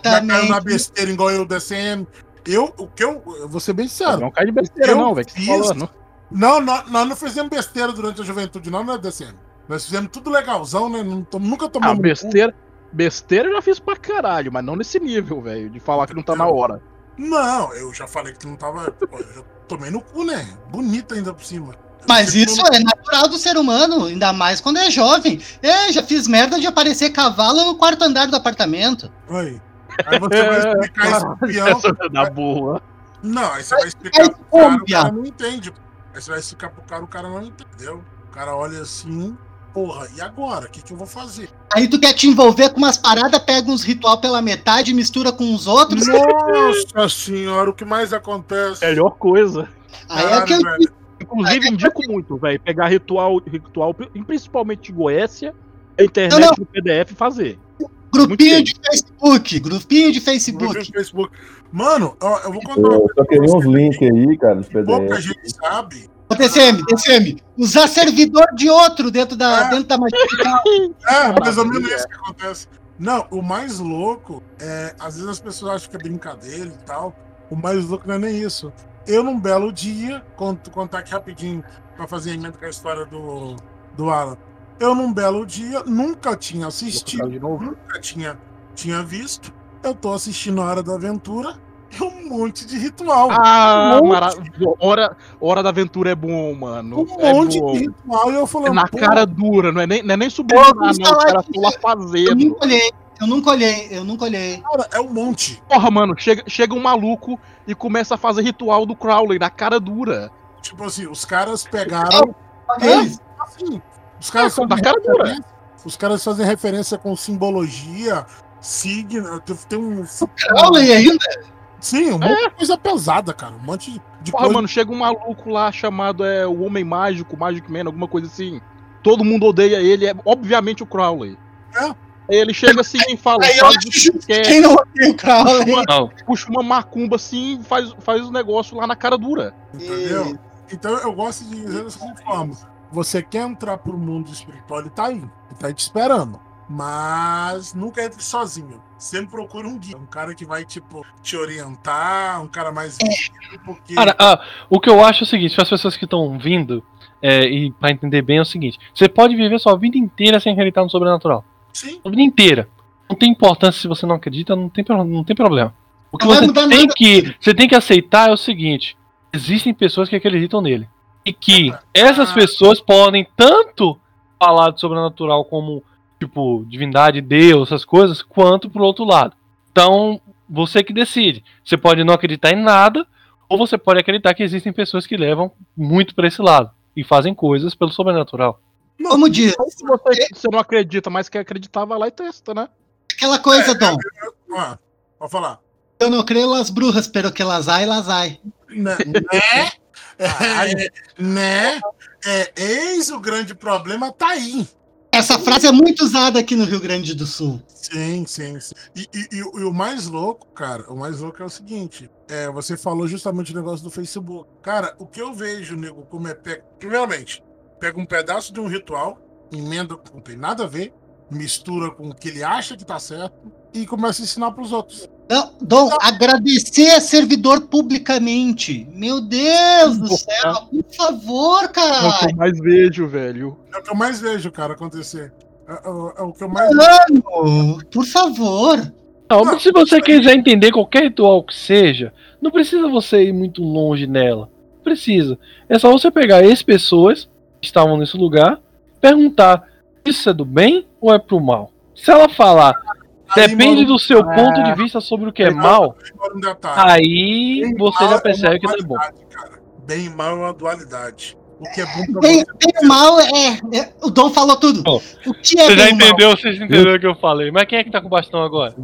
caiu na Exatamente. besteira igual eu DCM. Eu, o que eu, eu vou ser bem sincero. Não cai de besteira, Eu não, velho. tá fiz- falando. Não, nó- nós não fizemos besteira durante a juventude, não, né, DCM? Nós fizemos tudo legalzão, né? Nunca Ah, tomamos. no cu. besteira. Besteira eu já fiz pra caralho, mas não nesse nível, velho, de falar que não tá na hora. Não, eu já falei que não tava. Eu já tomei no cu, né? Bonito ainda por cima. Mas isso é natural do ser humano, ainda mais quando é jovem. É, já fiz merda de aparecer cavalo no quarto andar do apartamento. Aí. Aí você vai explicar isso pro da boa. Não, aí você vai explicar pro cara, o cara não entende. Aí você vai explicar pro cara, o cara não entendeu. O cara olha assim, porra, e agora? O que, que eu vou fazer? Aí tu quer te envolver com umas paradas, pega uns ritual pela metade, mistura com os outros. Nossa senhora, o que mais acontece? Melhor coisa. Aí é que eu Caralho, velho. Inclusive, indico muito, velho, pegar ritual, ritual, principalmente de Goécia, a internet Não, não. do PDF fazer. Grupinho Muito de Facebook, grupinho de Facebook. no Facebook. Mano, ó, eu vou contar uma Eu só queria uns links aí, cara, nos que pouca PDF. gente sabe. Ô, TCM, TCM, usar servidor de outro dentro da, Ah. dentro da magia. É, mais ou menos Maravilha. isso que acontece. Não, o mais louco é. Às vezes as pessoas acham que é brincadeira e tal. O mais louco não é nem isso. Eu, num belo dia, conto, contar aqui rapidinho pra fazer emenda com a história do, do Alan. Eu, num belo dia, nunca tinha assistido, colocar de novo. nunca tinha, tinha visto. Eu tô assistindo a Hora da Aventura e um monte de ritual. Ah, Um maravilhoso. Hora, Hora da Aventura é bom, mano. um é monte bom. de ritual. E eu É falando, na pô, cara dura, não é nem, não é nem vamos não. Os caras estão lá Eu fazendo. nunca olhei, eu nunca olhei, eu nunca olhei. cara, é um monte. Porra, mano, chega, chega um maluco e começa a fazer ritual do Crowley na cara dura. Tipo assim, os caras pegaram. Isso. Assim, os caras É, são da cara dura. os caras fazem referência com simbologia, signo. Tem um. Crowley ainda? Sim, um monte de coisa pesada, cara. Um monte de Porra, coisa. mano, chega um maluco lá chamado é, o Homem Mágico, Magic Man, alguma coisa assim. Todo mundo odeia ele, é obviamente o Crowley. É. Aí ele chega assim e fala, Aí eu acho que Quem não o Crowley? Não, puxa uma macumba assim e faz, faz o negócio lá na cara dura. Entendeu? Então eu gosto de dizer da seguinte forma: você quer entrar pro mundo espiritual, ele tá aí. Ele tá aí te esperando. Mas nunca entre sozinho. Sempre procura um guia. Um cara que vai, tipo, te orientar, um cara mais velho, porque. Cara, ah, o que eu acho é o seguinte, para as pessoas que estão vindo, é, e para entender bem é o seguinte, você pode viver sua vida inteira sem acreditar no sobrenatural. Sim. A vida inteira. Não tem importância se você não acredita, não tem, não tem problema. O que Não você tem nada. que, você tem que aceitar é o seguinte: existem pessoas que acreditam nele. E que essas Ah. pessoas podem tanto falar de sobrenatural como, tipo, divindade, Deus, essas coisas, quanto pro outro lado. Então, você que decide. Você pode não acreditar em nada, ou você pode acreditar que existem pessoas que levam muito pra esse lado e fazem coisas pelo sobrenatural. Como diz, se você, você não acredita, mas quer acreditar, vai lá e testa, né? aquela coisa, Dom. Ah, pode falar. Eu não creio las brujas, pero que las hay, las hay. Né? né? É, né? É, eis o grande problema, tá aí. Essa frase é muito usada aqui no Rio Grande do Sul. Sim, sim, sim. E, e- e o- e o mais louco, cara, o mais louco é o seguinte: é, você falou justamente o negócio do Facebook. Cara, o que eu vejo, nego, como é. Pe... Primeiramente, pega um pedaço de um ritual, emenda que não tem nada a ver, mistura com o que ele acha que tá certo e começa a ensinar pros outros. Não, Dom, agradecer a servidor publicamente. Meu Deus do céu, por favor, É o que cara. eu mais vejo, velho. É o que eu mais vejo, cara, acontecer. É, é- é o que eu mais Mano, por favor. Não, Não, mas se você quiser entender qualquer ritual que seja, não precisa você ir muito longe nela. Não Precisa. É só você pegar as pessoas que estavam nesse lugar, perguntar: isso é do bem ou é pro mal? Se ela falar, Aí, depende mano, do seu ponto de vista sobre o que é aí, mal, um aí Bem você já é percebe uma que não é bom. cara. Bem e mal é uma dualidade. O que é bom pra Bem, você. bem mal é, é- O Dom falou tudo. Bom, o que é Você já mal? entendeu, vocês entenderam o que eu falei. Mas quem é que tá com o bastão agora?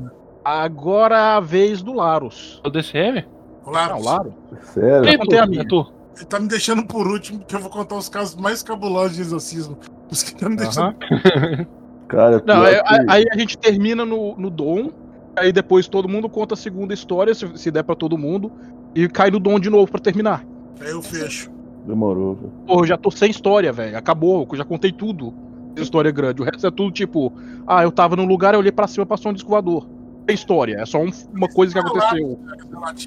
Agora é a vez do Larus. É O DCM? Claro, Não, Larus? Sério? Quem, contei a minha. É tu? Ele tá me deixando por último, porque eu vou contar os casos mais cabulosos de exorcismo. Os que tá me deixando. Aham. Cara, Não, é- que- aí a gente termina no, no Dom, aí depois todo mundo conta a segunda história, se, se der pra todo mundo, e cai no Dom de novo pra terminar. Aí eu fecho. demorou, velho. Porra, eu já tô sem história, velho. Acabou, eu já contei tudo. História grande. O resto é tudo tipo, ah, eu tava num lugar, eu olhei pra cima, passou um disco voador. Tem história, é só um- uma coisa que aconteceu.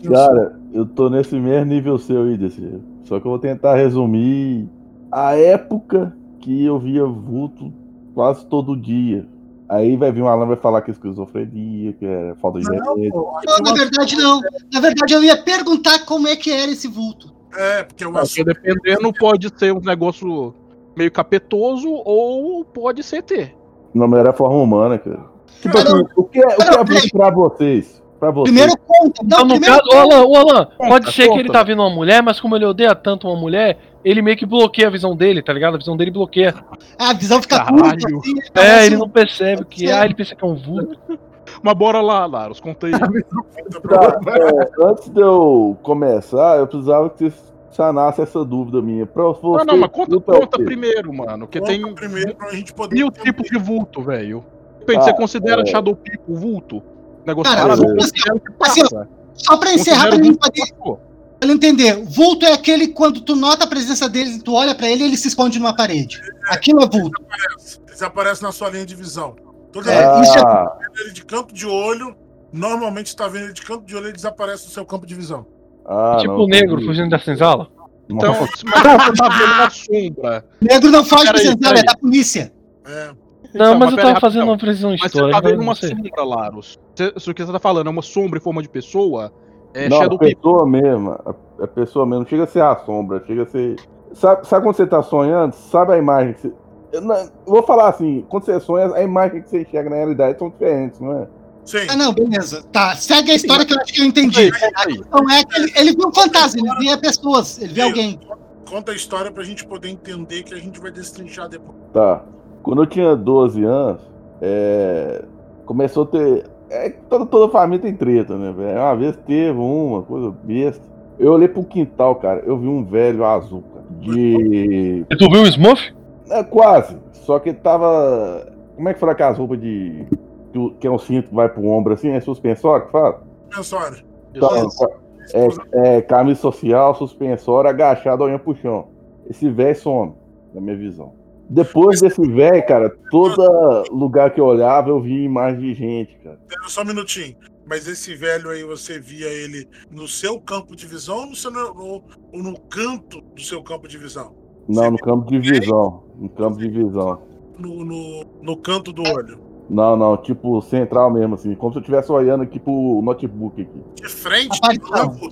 Cara, eu tô nesse mesmo nível seu aí, desse. Só que eu vou tentar resumir a época que eu via vulto quase todo dia. Aí vai vir um Alan vai falar que é esquizofrenia, que é falta de Não, Não, na verdade, não. Na verdade, eu ia perguntar como é que era esse vulto. É, porque o Porque assunto dependendo, pode ser um negócio meio capetoso ou pode ser T. Não, mas era forma humana, cara. Tipo Não, o que é, o que é vulto pra vocês? Pra vocês. Primeiro conta. Não, Então, no primeiro caso, o Alan, o Alan, pode Conta, ser que ele conta. tá vendo uma mulher, mas como ele odeia tanto uma mulher, ele meio que bloqueia a visão dele, tá ligado? A visão dele bloqueia. a visão fica curta. Assim, É, parece ele um- não percebe que é, ah, ele pensa que é um vulto. Mas bora lá, Laros, conta aí. Tá, é, antes de eu começar, eu precisava que vocês sanassem essa dúvida minha. Pra você, Não, não, mas conta, é conta primeiro, mano. Porque Conta tem primeiro pra gente poder. mil tipos de vulto, velho. De repente, Ah, você considera é. Shadow People vulto? Negócio Cara, parado, considero que assim. Só pra encerrar, pra gente passou. pra ele entender. Vulto é aquele quando tu nota a presença dele, tu olha pra ele e ele se esconde numa parede. Aquilo é vulto. Eles aparecem na sua linha de visão. Toda É, vez isso é- Ah, que ele de canto de olho, normalmente está vendo ele de canto de olho, ele desaparece do seu campo de visão. ah, tipo não, o negro fugindo da senzala. Então, mas tá vendo na sombra. Negro não foge Peraí, senzala, é da polícia. É. Não, Então, mas eu tava fazendo uma precisão Mas você histórica. tá vendo uma sombra, Laros. Se o que você tá falando é uma sombra em forma de pessoa, é não, Shadow a People. pessoa mesmo. A, a pessoa mesmo. Não chega a ser a sombra, chega a ser. Sabe, sabe quando você tá sonhando? Sabe a imagem que você. Eu, não- eu vou falar assim, quando você sonha, a imagem que você enxerga na realidade são diferentes, não é? Sim. Ah, não, beleza. Tá, segue a história que eu acho que eu entendi. Aí. Então é que ele, ele viu um fantasma, ele via pessoas, ele via alguém. Conta a história pra gente poder entender que a gente vai destrinchar depois. Tá. Quando eu tinha 12 anos, é, começou a ter. É, toda, toda família tem treta, né, velho? Uma vez teve uma coisa besta. Eu olhei pro quintal, cara, eu vi um velho azul, cara, de. E tu viu o Smurf? É, quase. Só que tava. Como é que fala aquelas roupas de. Que é um cinto que vai pro ombro assim? É suspensório que fala? Suspensório. Então, é, é camisa social, suspensório, agachado, olhando pro chão. Esse velho some, na minha visão. Depois desse velho, cara, todo lugar que eu olhava, eu via imagem de gente, cara. Pera Só um minutinho. Mas esse velho aí, você via ele no seu campo de visão ou no, seu, no, ou no canto do seu campo de visão? Não, no campo de visão. No campo de visão. No, no, no canto do olho. Não, não, tipo central mesmo, assim. Como se eu estivesse olhando aqui pro notebook aqui. De frente, Aparição. campo,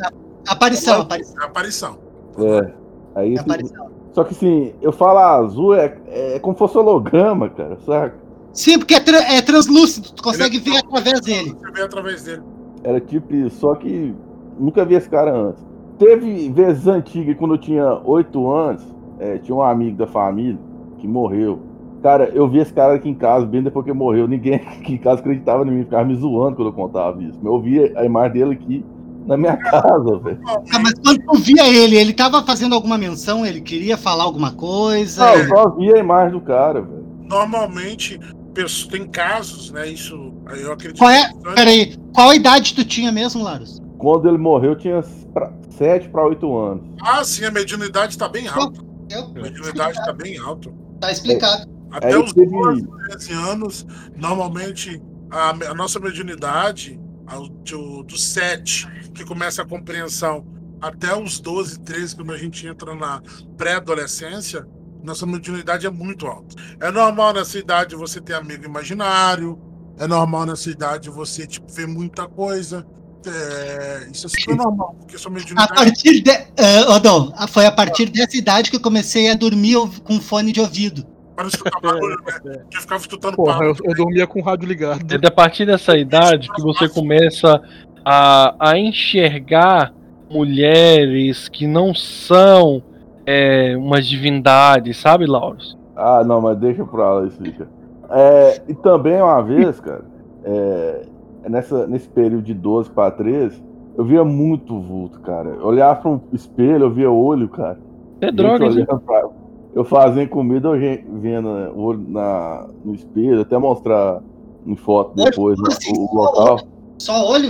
Aparição, aparição. é aparição. É. Aí, É aparição. Só que assim, eu falo azul é, é como se fosse holograma, cara, saca? Sim, porque é, tra- é translúcido, tu consegue ver através dele. Você vê através dele. Era tipo isso, só que nunca vi esse cara antes. Teve vezes antigas, quando eu tinha oito anos, é, tinha um amigo da família que morreu. Cara, eu vi esse cara aqui em casa, bem depois que ele morreu. Ninguém aqui em casa acreditava em mim, ficava me zoando quando eu contava isso. Mas eu via a imagem dele aqui na minha casa, velho. Ah, mas quando tu via ele, ele tava fazendo alguma menção, ele queria falar alguma coisa. Não, eu só via a imagem do cara, velho. Normalmente, pessoas- tem casos, né? Isso aí eu acredito. Qual é? bastante. Peraí, qual idade tu tinha mesmo, Larus? Quando ele morreu, eu tinha pra- sete para oito anos. Ah, sim, a mediunidade tá bem alta. Eu- A mediunidade tá bem alta. Tá explicado. Até Aí os teve- 12, 13 anos, normalmente a, a nossa mediunidade, do, do 7, que começa a compreensão, até os 12, 13, quando a gente entra na pré-adolescência, nossa mediunidade é muito alta. É normal nessa idade você ter amigo imaginário, é normal nessa idade você tipo, ver muita coisa. É, isso é super normal, porque sua A mediunidade. partir de. ah, ô, Dom, foi a partir dessa idade que eu comecei a dormir com fone de ouvido. Para escutar barulho, né? Que eu ficava escutando Porra, eu, papo. eu dormia com o rádio ligado. É a partir dessa idade que você começa a, a enxergar mulheres que não são é, umas divindades, sabe, Lauros? Ah, não, mas deixa pra lá isso, cara. É, e também uma vez, cara, é, nessa, nesse período de 12 para 13, eu via muito vulto, cara. Eu olhava pra um espelho, eu via olho, cara. É Gente droga, pra- Eu fazendo comida, eu vendo né, o olho na, no espelho, até mostrar em foto depois né, o, o local. Só olho?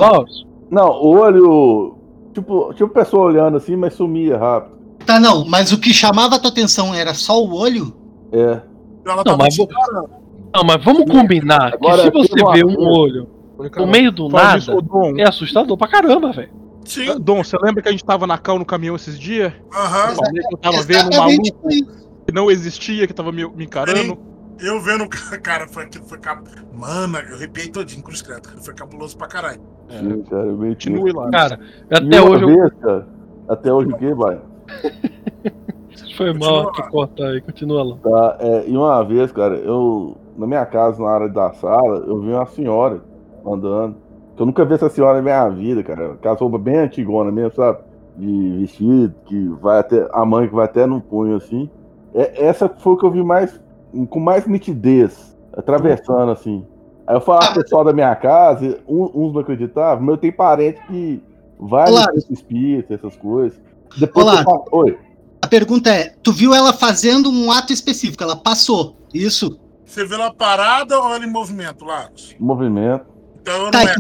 Não, o olho. Tipo, tipo pessoa olhando assim, mas sumia rápido. Tá, não, mas o que chamava a tua atenção era só o olho? É. Ela Não, mas vou- não, mas vamos combinar que Agora, se você vê um olho no meio do nada, isso, é assustador pra caramba, velho. Sim, Dom, você lembra que a gente tava na cal no caminhão esses dias? aham. Que eu tava vendo um maluco. Que não existia, que tava me, me encarando. Eu vendo o cara, foi aquilo, foi cap... Mano, eu arrepiei todinho, cruz credo. Foi cabuloso pra caralho. Sim, cara, eu meio Continue lá. Cara, até uma hoje eu... vez, cara, até hoje o quê, vai? foi Continua mal que cortar aí, continua lá. Tá, é, e uma vez, cara, eu. Na minha casa, na área da sala, eu vi uma senhora andando. Eu nunca vi essa senhora na minha vida, cara. Aquela roupa bem antigona mesmo, sabe? De vestido, que vai até. A mãe que vai até no punho assim. É, essa foi o que eu vi mais. com mais nitidez. Atravessando assim. Aí eu falava pro pessoal da minha casa, um- uns não acreditavam, mas eu tenho parente que vai Olá. nesse espírito, essas coisas. Depois Olá. eu falo, Oi. A pergunta é: tu viu ela fazendo um ato específico? Ela passou. Isso? Você viu ela parada ou ela em movimento, Larus? Movimento. Então eu Tá, não é.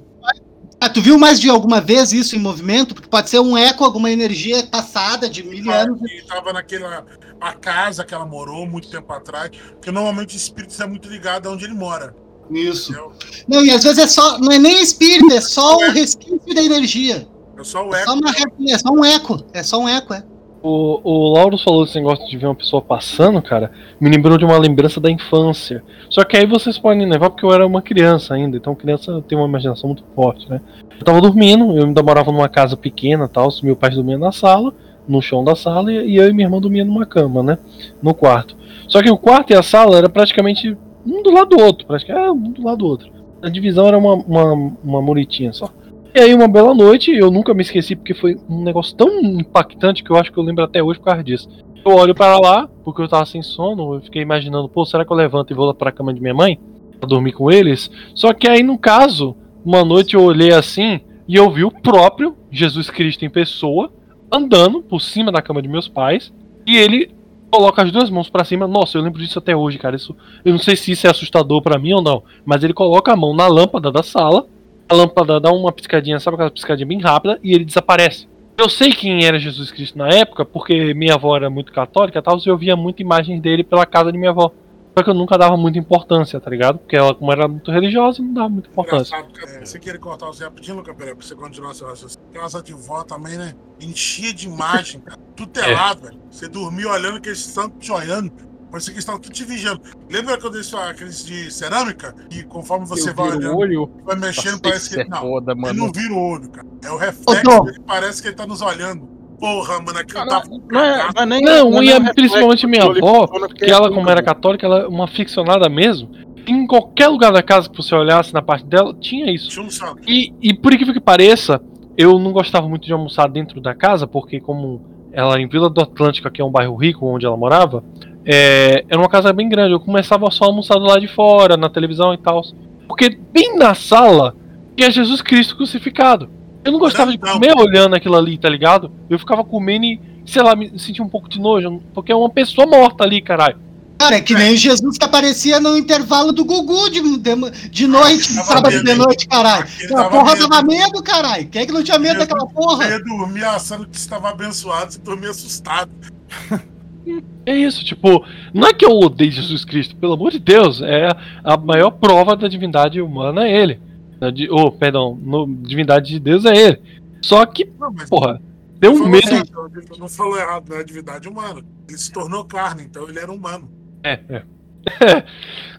Ah, tu viu mais de alguma vez isso em movimento? Porque pode ser um eco, alguma energia passada de mil anos. que tava naquela a casa que ela morou muito tempo atrás, porque normalmente o espírito é muito ligado a onde ele mora. Isso. entendeu? Não, e às vezes é só, não é nem espírito, é só o resquício da energia. É só o É eco. só, uma, é só um eco. É só um eco, é. O, o Lauros falou esse negócio de ver uma pessoa passando, cara, me lembrou de uma lembrança da infância. Só que aí vocês podem levar porque eu era uma criança ainda, então criança tem uma imaginação muito forte, né? Eu tava dormindo, eu ainda morava numa casa pequena tal, meu pai dormia na sala, no chão da sala, e eu e minha irmã dormia numa cama, né? No quarto. Só que o quarto e a sala era praticamente um do lado do outro, praticamente, é, um do lado do outro. A divisão era uma, uma, uma muritinha só. E aí, uma bela noite, eu nunca me esqueci, porque foi um negócio tão impactante que eu acho que eu lembro até hoje por causa disso. Eu olho para lá, porque eu tava sem sono, eu fiquei imaginando, pô, será que eu levanto e vou lá pra cama de minha mãe? Pra dormir com eles? Só que aí, no caso, uma noite eu olhei assim e eu vi o próprio Jesus Cristo em pessoa andando por cima da cama de meus pais e ele coloca as duas mãos para cima. Nossa, eu lembro disso até hoje, cara. Isso, eu não sei se isso é assustador para mim ou não, mas ele coloca a mão na lâmpada da sala, a lâmpada dá uma piscadinha, sabe aquela piscadinha bem rápida e ele desaparece. Eu sei quem era Jesus Cristo na época, porque minha avó era muito católica e tal, e eu via muita imagem dele pela casa de minha avó. Só que eu nunca dava muita importância, tá ligado? Porque ela, como era muito religiosa, não dava muita importância. É, você queria cortar você rapidinho, Luca Pereira, pra você continuar seu raciocínio. Casa de vó também, né? Enchia de imagem, cara. Tutelado, velho. Você dormia olhando que eles estão te olhando. Parecia que eles estavam tudo te vigiando. Lembra quando eles falam aqueles de cerâmica? E conforme você Eu vai olhando, olho. vai mexendo, parece que isso ele. é Não, foda, ele mano. não vira o olho, cara. É o reflexo dele, parece que ele tá nos olhando. Porra, mano, aquilo tava. não é, não é nem, Não, é e nem é reflexo, principalmente minha avó, que ela, como era católica, ela é uma ficcionada mesmo. Em qualquer lugar da casa que você olhasse na parte dela, tinha isso. Tinha um. E, e por incrível que pareça, eu não gostava muito de almoçar dentro da casa, porque como ela em Vila do Atlântico, que é um bairro rico onde ela morava, é, era uma casa bem grande. Eu começava só a almoçar do lado de fora, na televisão e tal. Porque bem na sala tinha Jesus Cristo crucificado. Eu não gostava de comer olhando aquilo ali, tá ligado? Eu ficava comendo e, sei lá, me sentia um pouco de nojo, porque é uma pessoa morta ali, caralho. Cara, é que nem o Jesus que aparecia no intervalo do Gugu de, de, de noite, tava sábado medo, de noite, caralho. A tava porra medo. dava medo, caralho. Quem é que não tinha medo Medo. daquela porra? Você ia dormir achando que estava abençoado, você dormia assustado. É isso, tipo, não é que eu odeio Jesus Cristo, pelo amor de Deus, é a maior prova da divindade humana é ele. Di- Oh, perdão, no, divindade de Deus é ele. Só que, Não, porra, deu um medo. certo, não falou errado, não é divindade humana. Ele se tornou carne, então ele era humano. É, é.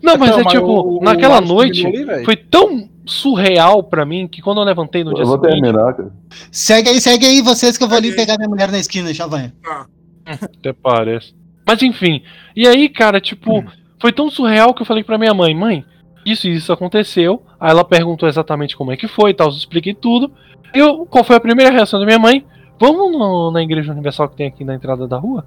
Não, mas Então, é tipo, o- o naquela Lars noite ali, velho? foi tão surreal pra mim que quando eu levantei no dia Eu vou seguinte, terminar, cara. Segue aí, segue aí vocês que eu vou ali pegar minha mulher na esquina, Chavanha. Tá. até parece. Mas enfim, e aí, cara, tipo, foi tão surreal que eu falei pra minha mãe, mãe, isso e isso aconteceu. Aí ela perguntou exatamente como é que foi e tal, eu expliquei tudo. Eu, qual foi a primeira reação da minha mãe? Vamos no- na igreja universal que tem aqui na entrada da rua?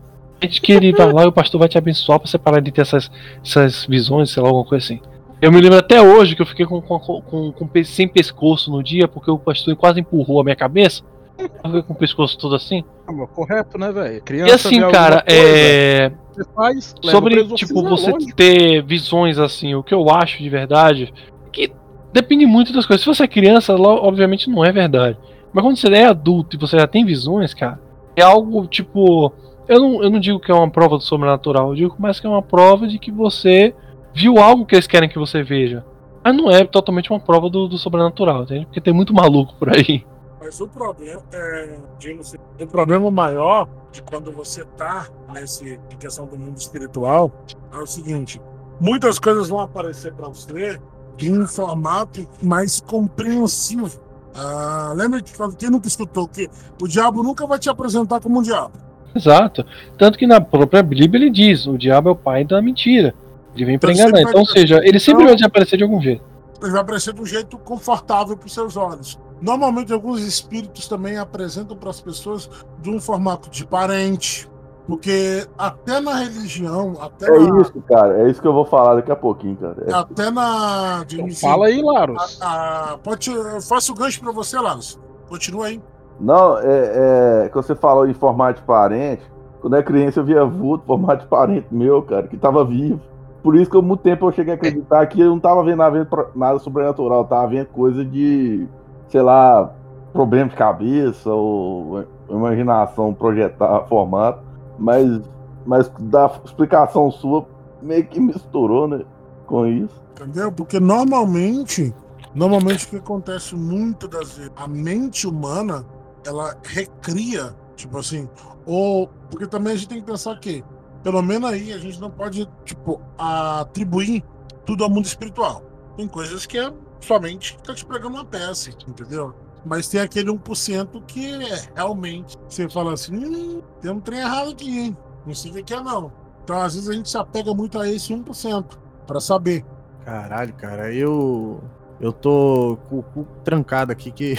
Que ele vai lá e o pastor vai te abençoar pra você parar de ter essas, essas visões, sei lá, alguma coisa assim. Eu me lembro até hoje que eu fiquei com, com, com, com sem pescoço no dia, porque o pastor quase empurrou a minha cabeça. Eu fiquei com o pescoço todo assim. Ah, correto, né, velho? E assim, cara, coisa, é. você faz, sobre tipo você lógico. ter visões assim, o que eu acho de verdade, que depende muito das coisas. Se você é criança, obviamente não é verdade. Mas quando você é adulto e você já tem visões, cara, é algo tipo, eu não, eu não digo que é uma prova do sobrenatural, eu digo mais que é uma prova de que você viu algo que eles querem que você veja. Mas não é totalmente uma prova do, do sobrenatural, entende? Porque tem muito maluco por aí. Mas o problema é, assim, o problema maior de quando você tá nesse em questão do mundo espiritual é o seguinte: muitas coisas vão aparecer para você em um formato mais compreensivo. Ah, lembra que quem nunca escutou que o diabo nunca vai te apresentar como um diabo. Exato. Tanto que na própria Bíblia ele diz: o diabo é o pai da mentira. Ele vem pra Então, enganar. Então, ou seja, ele sempre Então- vai aparecer de algum jeito. Ele vai aparecer de um jeito confortável para os seus olhos. Normalmente, alguns espíritos também apresentam para as pessoas de um formato de parente, porque até na religião, até É na, isso, cara. É isso que eu vou falar daqui a pouquinho, cara. É- até na. Então, fala aí, Laros. a- a- pode, eu faço o gancho para você, Laros. Continua aí. Não, é, é. Que você falou em formato de parente. Quando eu era criança, eu via vulto, formato de parente meu, cara, que tava vivo. Por isso que, há muito tempo, eu cheguei a acreditar que eu não tava vendo nada, nada sobrenatural. Eu tava vendo coisa de, sei lá, problema de cabeça ou imaginação projetar formato. Mas, mas da explicação sua meio que misturou, né? Com isso. Entendeu? Porque normalmente, normalmente o que acontece muito das vezes, a mente humana, ela recria, tipo assim, ou porque também a gente tem que pensar que, pelo menos aí a gente não pode, tipo, atribuir tudo ao mundo espiritual. Tem coisas que é somente tá te pregando uma peça, entendeu? Mas tem aquele 1% que é realmente você fala assim, hum, tem um trem errado aqui, hein? Não sei o que que é não. Então às vezes a gente se apega muito a esse 1% para saber. Caralho, cara, eu. Eu tô com o cu trancado aqui que.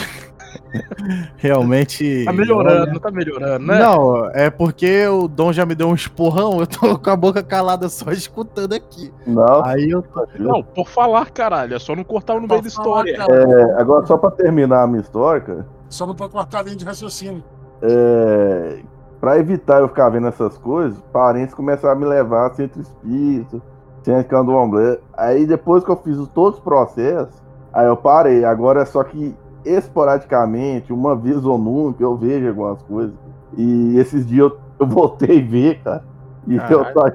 Realmente. Tá melhorando, tá melhorando, né? Não, é porque o Dom já me deu um esporrão, eu tô com a boca calada só escutando aqui. Não. Aí eu tô. Não, por falar, caralho. É só não cortar no meio da história. É, agora, só pra terminar a minha história, cara, Só não pode cortar a linha de raciocínio. é, pra evitar eu ficar vendo essas coisas, parentes começaram a me levar a centro espírita, centro candomblé. Aí depois que eu fiz todos os processos, aí eu parei. Agora é só que esporadicamente, uma vez ou nunca, eu vejo algumas coisas. E esses dias eu, eu voltei a ver, cara. E eu, tô,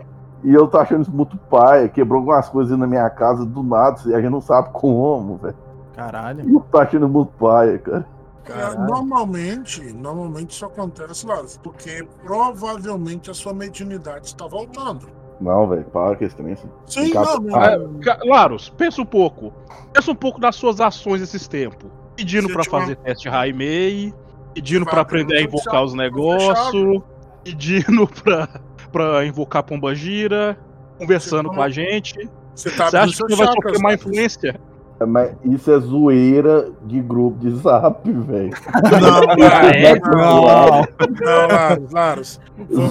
e eu tô achando isso muito pai. Quebrou algumas coisas na minha casa do nada, e a gente não sabe como, velho. Caralho. E eu tô achando muito pai, cara. Caralho. normalmente, normalmente isso acontece, Laros, porque provavelmente a sua mediunidade está voltando. Não, velho, para trem. assim. Sim, Ficar- não, não. Ah, Laros, pensa um pouco. Pensa um pouco das suas ações esses tempos. Pedindo pra tinha uma- fazer teste Raimei, pedindo abrir aprender a invocar os negócios, pedindo pra, pra invocar Pombagira, conversando Você com a gente. Você tá Você acha que você vai sofrer má Laros. influência? Mas isso é zoeira de grupo de zap, velho. Não, é? não, não, não, Laros,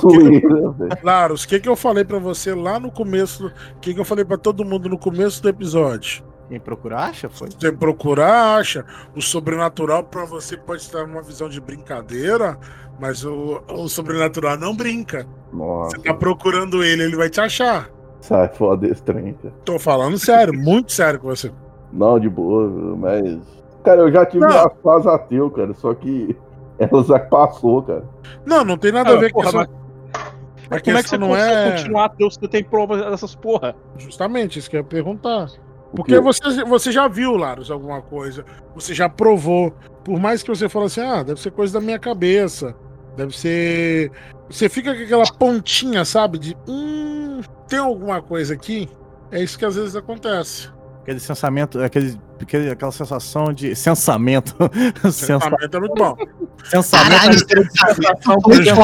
Zoeira, velho. Laros, o que, que eu falei pra você lá no começo? O que, que eu falei pra todo mundo no começo do episódio? Quem procura acha? Foi? Você procurar, acha. O sobrenatural pra você pode estar numa visão de brincadeira, mas o, o sobrenatural não brinca. Nossa, Você tá procurando ele, ele vai te achar. sai foda desse trem, cara. Tô falando sério, muito sério com você. Não, de boa, mas. Cara, eu já tive Não. as fases ateu, cara, só que ela já passou, cara. Não, não tem nada a Ah, ver com isso. mas- A Mas como é que você não consegue é continuar a ter os que tem provas dessas porra? justamente isso que eu ia perguntar. Porque você, você já viu, Laros, alguma coisa. Você já provou. Por mais que você fale assim, ah, deve ser coisa da minha cabeça. Deve ser. Você fica com aquela pontinha, sabe? De. Hum, tem alguma coisa aqui? É isso que às vezes acontece. Aquele sensamento, aquele, aquele, aquela sensação de. Sensamento. Sensa, Pensamento é muito bom. sensamento Caralho, é sensação. Eu já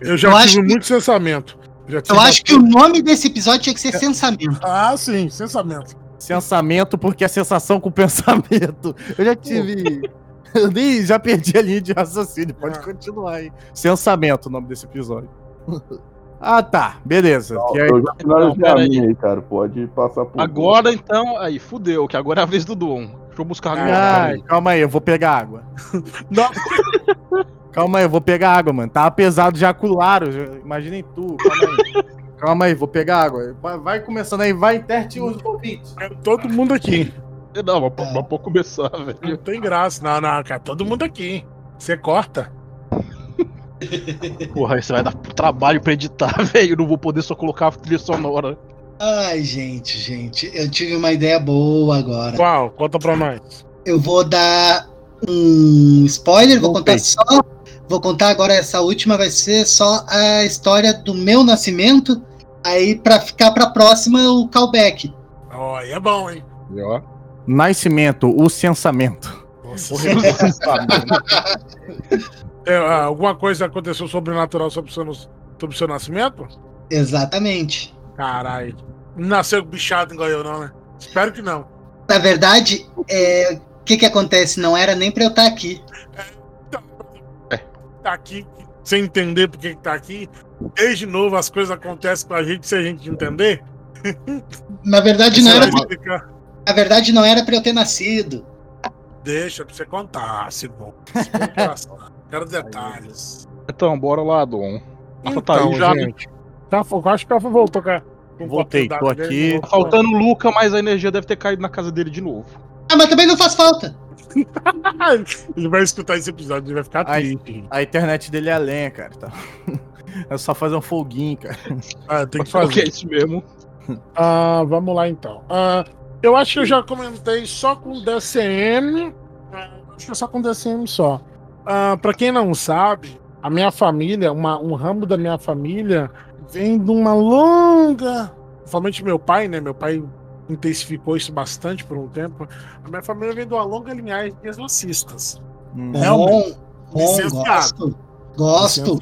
Eu tive acho muito sensamento. Eu acho que o nome desse episódio tinha que ser Sensamento. Ah, sim, sensamento. Sensamento porque é sensação com pensamento. Eu já tive. Eu nem já perdi a linha de raciocínio. Pode Ah. continuar aí. Sensamento, o nome desse episódio. ah, tá. Beleza. E aí- Eu já finalizei Não, a minha aí, cara. Pode passar por. Agora então, aí, fudeu, que agora é a vez do Dom. Deixa eu buscar agora. Ai, peraí. calma aí, eu vou pegar água. Não. Calma aí, eu vou pegar água, mano. Tava pesado já com o Laro. já- Imaginem tu. Calma aí. Calma aí, vou pegar água. Vai, vai começando aí, vai interte os ouvintes. É Todo mundo aqui. Não, mas, mas pode começar, Não velho. tem graça. Não, não, cara. Todo mundo aqui. Você corta. Porra, isso vai dar trabalho pra editar, velho. Não vou poder só colocar a trilha sonora. Ai, gente, gente, eu tive uma ideia boa agora. Qual? Conta pra nós. Eu vou dar um spoiler, vou contar só. Vou contar agora essa última, vai ser só a história do meu nascimento. Aí, pra ficar pra próxima, o callback. Ó, aí é bom, hein? E ó. Nascimento, o sensamento. Nossa, É, ah, alguma coisa aconteceu sobrenatural sobre o seu, sobre o seu nascimento? Exatamente. Caralho. Não nasceu bichado igual eu, não, né? Espero que não. Na verdade, é, o que que acontece? Não era nem pra eu estar aqui. Tá aqui sem entender por que que tá aqui. Desde novo as coisas acontecem com a gente sem a gente entender. Na verdade, não era, explicar? na verdade, não era pra eu ter nascido. Deixa pra você contar. Explicação. Quero detalhes. Então, bora lá, Dom. Rafa tá Então, aí já. gente. Tá, eu acho que ela voltou, cara. Voltei, tô aqui. Tá faltando o Luca, mas a energia deve ter caído na casa dele de novo. Ah, mas também não faz falta. Ele vai escutar esse episódio, ele vai ficar Ai. triste. A internet dele é lenha, cara. Tá? É só fazer um foguinho, cara. Ah, tem que O que é fazer. isso mesmo? Ah, vamos lá então. Ah, eu acho que eu já comentei só com DCM. Ah, acho que é só com DCM só. Ah, pra quem não sabe, a minha família, uma- um ramo da minha família, vem de uma longa. Principalmente meu pai, né? Meu pai intensificou isso bastante por um tempo. A minha família vem de uma longa linhagem de exorcistas. Hum. Realmente. Bom, bom, Licenciado. gosto. Gosto.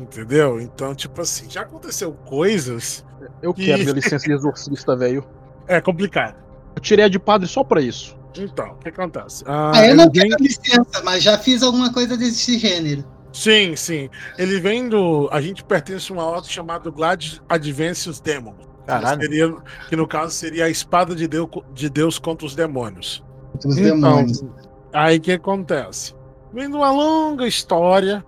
Entendeu? Então, tipo assim, já aconteceu coisas. Eu Que- quero minha licença de exorcista, velho. É complicado. Eu tirei a de padre só pra isso. Então, o que acontece? Ah, Ah, eu não vem- licença, mas já fiz alguma coisa desse gênero. Sim, sim. Ele vem do. A gente pertence a uma ordem chamada Glad Adventius Demon. Caralho. Que, seria, que no caso seria a espada de Deus, de Deus contra os demônios. Os Então, demônios. aí o que acontece? Vem de uma longa história.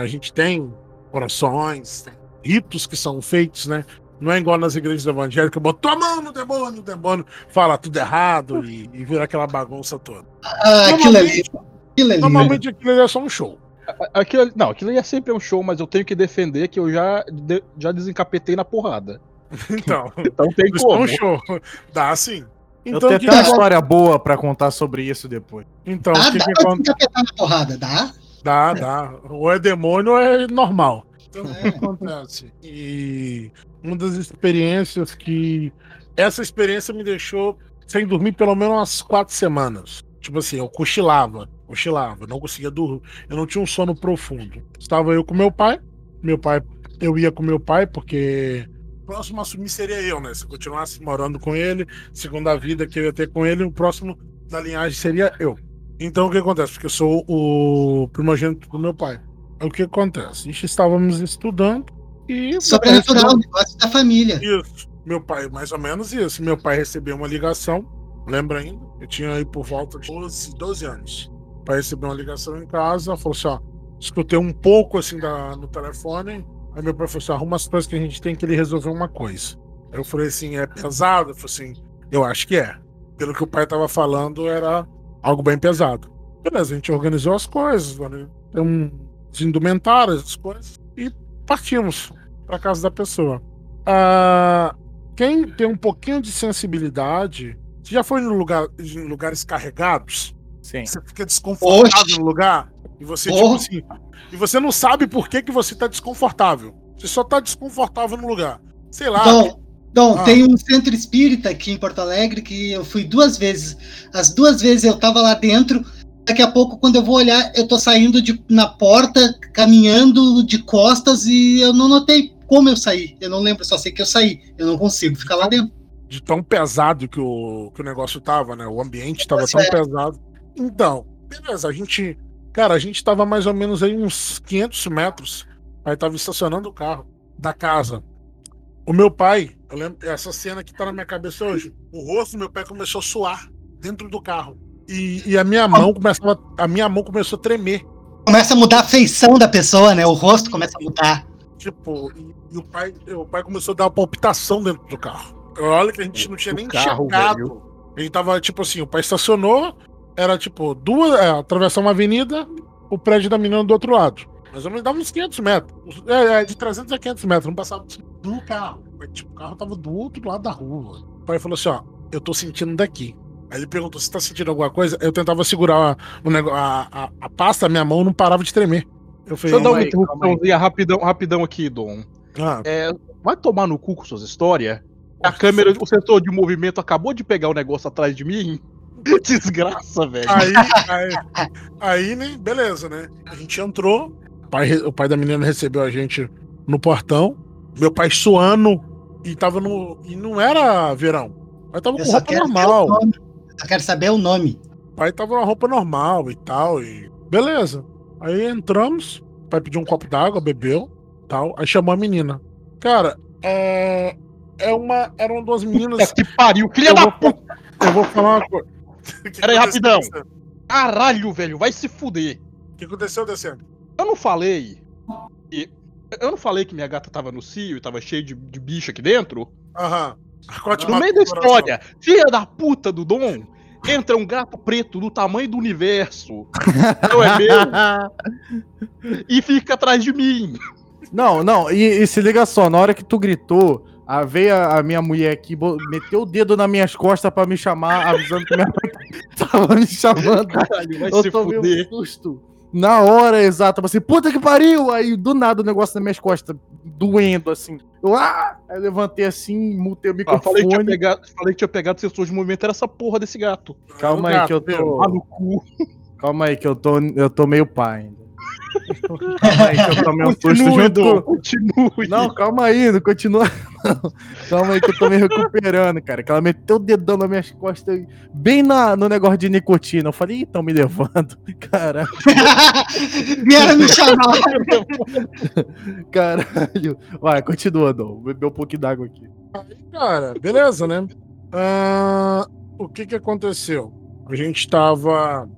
A gente tem orações, tem ritos que são feitos, né? Não é igual nas igrejas evangélicas, botou a mão no demônio, o demônio fala tudo errado e, e vira aquela bagunça toda. Ah, aquilo ali. Aquilo ali. Normalmente aquilo ali é só um show. Aquilo, não, aquilo aí é sempre um show, mas eu tenho que defender que eu já, de- já desencapetei na porrada. Então, Então tem isso é como. um show. Dá sim. Eu Então, tenho o que até uma história boa pra contar sobre isso depois. então, o que, dá que pra acontece? desencapetar na porrada, dá? Dá, dá. Ou é demônio ou é normal. Então, o que acontece? E uma das experiências que. Essa experiência me deixou sem dormir pelo menos umas quatro semanas. Tipo assim, eu cochilava, cochilava, não conseguia dormir. Eu não tinha um sono profundo. Estava eu com meu pai. Meu pai, eu ia com meu pai, porque o próximo a assumir seria eu, né? Se eu continuasse morando com ele, segunda vida que eu ia ter com ele, o próximo da linhagem seria eu. Então o que acontece? Porque eu sou o primogênito do meu pai. O que acontece? A gente estávamos estudando e. Sobrenatural, negócio da família. Isso. Meu pai, mais ou menos isso. Meu pai recebeu uma ligação, lembra ainda? Eu tinha aí por volta de 12, 12 anos. O pai recebeu uma ligação em casa, falou assim: ó, escutei um pouco assim da, no telefone. Aí meu pai falou assim: arruma as coisas que a gente tem que ele resolver uma coisa. Aí eu falei assim: é pesado? Eu falei assim: eu acho que é. Pelo que o pai tava falando, era algo bem pesado. Beleza, a gente organizou as coisas, né? tem as indumentárias, as coisas, e partimos para casa da pessoa. Ah, quem tem um pouquinho de sensibilidade, você já foi no lugar, em lugares carregados? Sim. Você fica desconfortável Oxe. no lugar e você, tipo assim, e você não sabe por que, que você tá desconfortável. Você só tá desconfortável no lugar. Sei lá. Dom, Dom, Ah. tem um centro espírita aqui em Porto Alegre que eu fui duas vezes. As duas vezes eu tava lá dentro. Daqui a pouco, quando eu vou olhar, eu tô saindo de, na porta, caminhando de costas e eu não notei como eu saí. Eu não lembro, só sei que eu saí. Eu não consigo ficar lá dentro. de tão pesado que o, que o negócio tava, né? O ambiente tava tão Certo. pesado. Então, beleza, a gente. Cara, a gente tava mais ou menos aí uns 500 metros. Aí tava estacionando o carro da casa. O meu pai, eu lembro, essa cena que tá na minha cabeça hoje. O rosto do meu pai começou a suar dentro do carro. E, e a minha mão começava. A minha mão começou a tremer. Começa a mudar a feição da pessoa, né? O rosto começa a mudar. Tipo, e, e o, pai, o pai começou a dar uma palpitação dentro do carro. Olha que a gente não tinha nem carro, enxergado. A gente tava, tipo assim, o pai estacionou, era tipo, duas, é, atravessar uma avenida, o prédio da menina do outro lado. Mais ou menos dava uns 500 metros. É, é, de 300 a 500 metros, não passava do carro. Mas, tipo, o carro tava do outro lado da rua. O pai falou assim: ó, eu tô sentindo daqui. Aí ele perguntou: você tá sentindo alguma coisa? Eu tentava segurar o negócio, a, a, a pasta, a minha mão não parava de tremer. Eu falei, Deixa eu dar uma interrupçãozinha rapidão, rapidão aqui, Dom. ah, É, vai tomar no cu com suas histórias? A câmera, o sensor de movimento acabou de pegar o negócio atrás de mim? Desgraça, velho. Aí, aí, aí, né, beleza, né? A gente entrou, pai, o pai da menina recebeu a gente no portão, meu pai suando, e tava no. E não era verão. Mas tava Eu com só roupa o normal. Eu quero saber o nome. O pai tava na roupa normal e tal, e beleza. Aí entramos, o pai pediu um copo d'água, bebeu, tal, aí chamou a menina. Cara, é. É uma. Eram duas meninas. Puta que pariu, filha da puta! eu vou falar uma coisa. O que Pera aí, aconteceu rapidão. Caralho, velho, vai se fuder. O que aconteceu descendo? Eu não falei. que- Eu não falei que minha gata tava no cio e tava cheio de, de bicho aqui dentro? Aham. Conte No meio da história, filha da puta do Dom, entra um gato preto do tamanho do universo, não é meu, e fica atrás de mim. Não, não, e, e se liga só, na hora que tu gritou, a, veio a, a minha mulher aqui, bo- meteu o dedo nas minhas costas pra me chamar, avisando que minha mãe tava me chamando. Caralho, vai Eu se tomei um fuder. susto. Na hora exata, eu falei assim, puta que pariu! Aí do nada o negócio nas minhas costas, doendo assim. Eu, ah! Aí eu levantei assim, mutei o Ah, microfone. falei, que tinha pegado, falei que tinha pegado sensor de movimento, era essa porra desse gato. Calma aí que eu gato, tô. Ah, no cu. Calma aí que eu tô, eu tô meio pai ainda. Calma aí que eu tomei um susto junto continue. Não, calma aí, não continua. Não. Calma aí que eu tô me recuperando, cara. Que ela meteu o dedão nas minhas costas, bem na, no negócio de nicotina. Eu falei, ih, tão me levando. Cara, Vieram me chamar. caralho. Vai, continua, Dom. Bebeu um pouquinho d'água aqui. Cara, beleza, né? Ah, o que que aconteceu? A gente tava.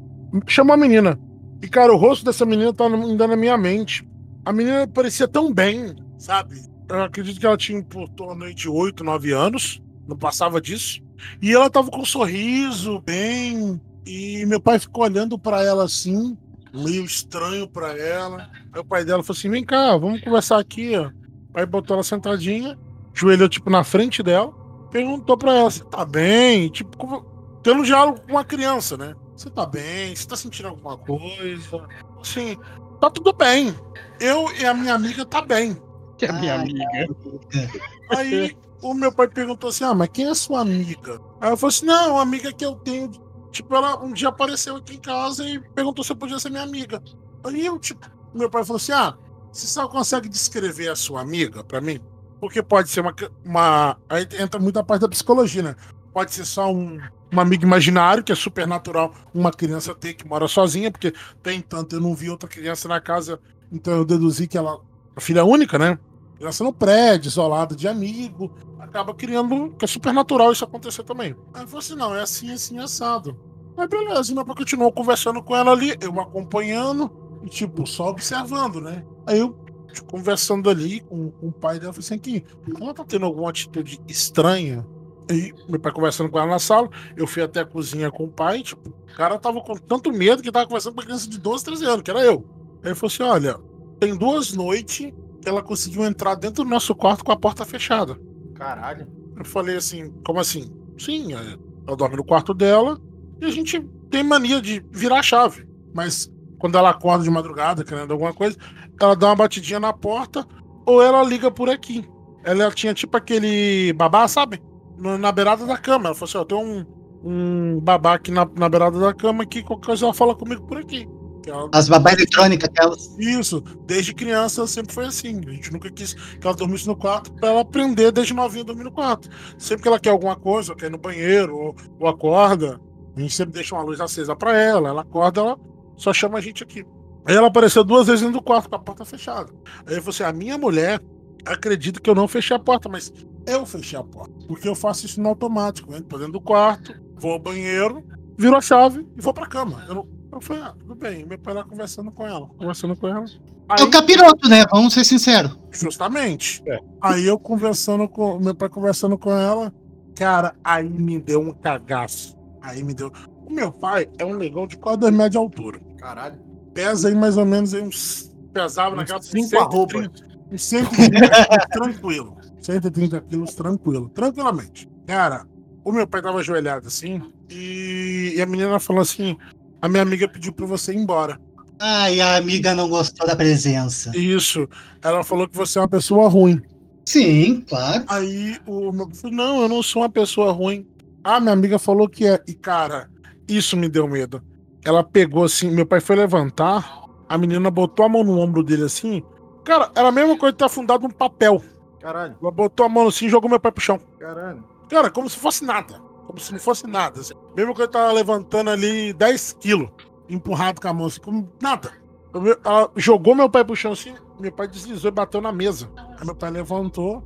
Chamou a menina. E, cara, o rosto dessa menina tá ainda na minha mente. A menina parecia tão bem, sabe? Eu acredito que ela tinha por torno aí de 8, 9 anos. Não passava disso. E ela tava com um sorriso, bem. E meu pai ficou olhando pra ela assim, meio estranho pra ela. Aí o pai dela falou assim: vem cá, vamos conversar aqui, ó. Pai botou ela sentadinha, joelhou tipo na frente dela, perguntou pra ela: você tá bem? Tipo, tendo um diálogo com uma criança, né? Você tá bem? Você tá sentindo alguma coisa? Assim, tá tudo bem. Eu e a minha amiga tá bem. Que é minha Ai, amiga. Aí o meu pai perguntou assim: Ah, mas quem é sua amiga? Aí eu falei assim: Não, uma amiga que eu tenho. Tipo, ela um dia apareceu aqui em casa e perguntou se eu podia ser minha amiga. Aí eu, tipo, meu pai falou assim: Ah, você só consegue descrever a sua amiga pra mim? Porque pode ser uma. uma... Aí entra muita parte da psicologia, né? Pode ser só um, um amigo imaginário, que é super natural uma criança ter que mora sozinha, porque tem tanto, eu não vi outra criança na casa, então eu deduzi que ela. A filha única, né? criança no prédio, isolada de amigo, acaba criando, que é super natural isso acontecer também. Aí eu falei assim, não, é assim, assim, assado. Aí beleza, pai continuou conversando com ela ali, eu acompanhando, e tipo, só observando, né? Aí eu, tipo, conversando ali com, com o pai dela, eu falei assim, aqui, ela tá tendo alguma atitude estranha? Aí meu pai conversando com ela na sala, eu fui até a cozinha com o pai, tipo, o cara tava com tanto medo que tava conversando com uma criança de 12, 13 anos, que era eu. Aí ele falou assim, olha, tem duas noites que ela conseguiu entrar dentro do nosso quarto com a porta fechada. Caralho. Eu falei assim, como assim? Sim, é, ela dorme no quarto dela e a gente tem mania de virar a chave. Mas quando ela acorda de madrugada, querendo alguma coisa, ela dá uma batidinha na porta ou ela liga por aqui. Ela tinha tipo aquele babá, sabe? Na beirada da cama. Ela falou assim: ó, tem um, um babá aqui na, na beirada da cama que qualquer coisa ela fala comigo por aqui. Ela- As babá eletrônicas, aquelas. isso, desde criança sempre foi assim. A gente nunca quis que ela dormisse no quarto pra ela aprender desde novinha dormir no quarto. Sempre que ela quer alguma coisa, ou quer ir no banheiro, ou, ou acorda, a gente sempre deixa uma luz acesa pra ela. Ela acorda, ela só chama a gente aqui. Aí ela apareceu duas vezes dentro do quarto com a porta fechada. Aí eu falei assim: a minha mulher acredita que eu não fechei a porta, mas eu fechei a porta. Porque eu faço isso no automático. Eu entro pra dentro do quarto, vou ao banheiro, viro a chave e vou pra cama. Eu, não- eu falei, ah, tudo bem. Meu pai lá conversando com ela. Conversando com ela. É o capiroto, né? Vamos ser sinceros. Justamente. É. Aí eu conversando com. Meu pai conversando com ela. Cara, aí me deu um cagaço. Aí me deu. O meu pai é um negão de quase 2 metros de altura. Caralho. Pesa aí mais ou menos aí uns. Pesava naquela Uns cinco arroba. Uns 130 quilos tranquilo. 130 quilos tranquilo. Tranquilamente. Cara, o meu pai tava ajoelhado assim. E, a menina falou assim: a minha amiga pediu pra você ir embora. Ai, a amiga não gostou da presença. Isso. Ela falou que você é uma pessoa ruim. Sim, claro. Aí o meu falou, não, eu não sou uma pessoa ruim. Ah, minha amiga falou que é. E, cara, isso me deu medo. Ela pegou assim, meu pai foi levantar, a menina botou a mão no ombro dele assim. Cara, era a mesma coisa de ter afundado num papel. Caralho. Ela botou a mão assim e jogou meu pai pro chão. Caralho. Cara, como se fosse nada. Como se não fosse nada. Assim. Mesmo que eu tava levantando ali 10 quilos, empurrado com a mão, assim, como nada. Eu- Ela jogou meu pai pro chão assim, meu pai deslizou e bateu na mesa. Aí meu pai levantou,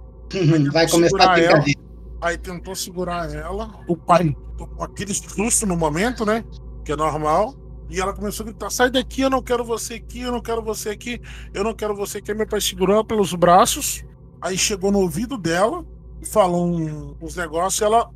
Vai começar a segurar ela. brincadeira. Aí tentou segurar ela. O pai tomou aquele susto no momento, né? Que é normal. E ela começou a gritar: sai daqui, eu não quero você aqui, eu não quero você aqui, eu não quero você aqui. Aí meu pai segurou ela pelos braços. Aí chegou no ouvido dela, falou um- uns negócios e ela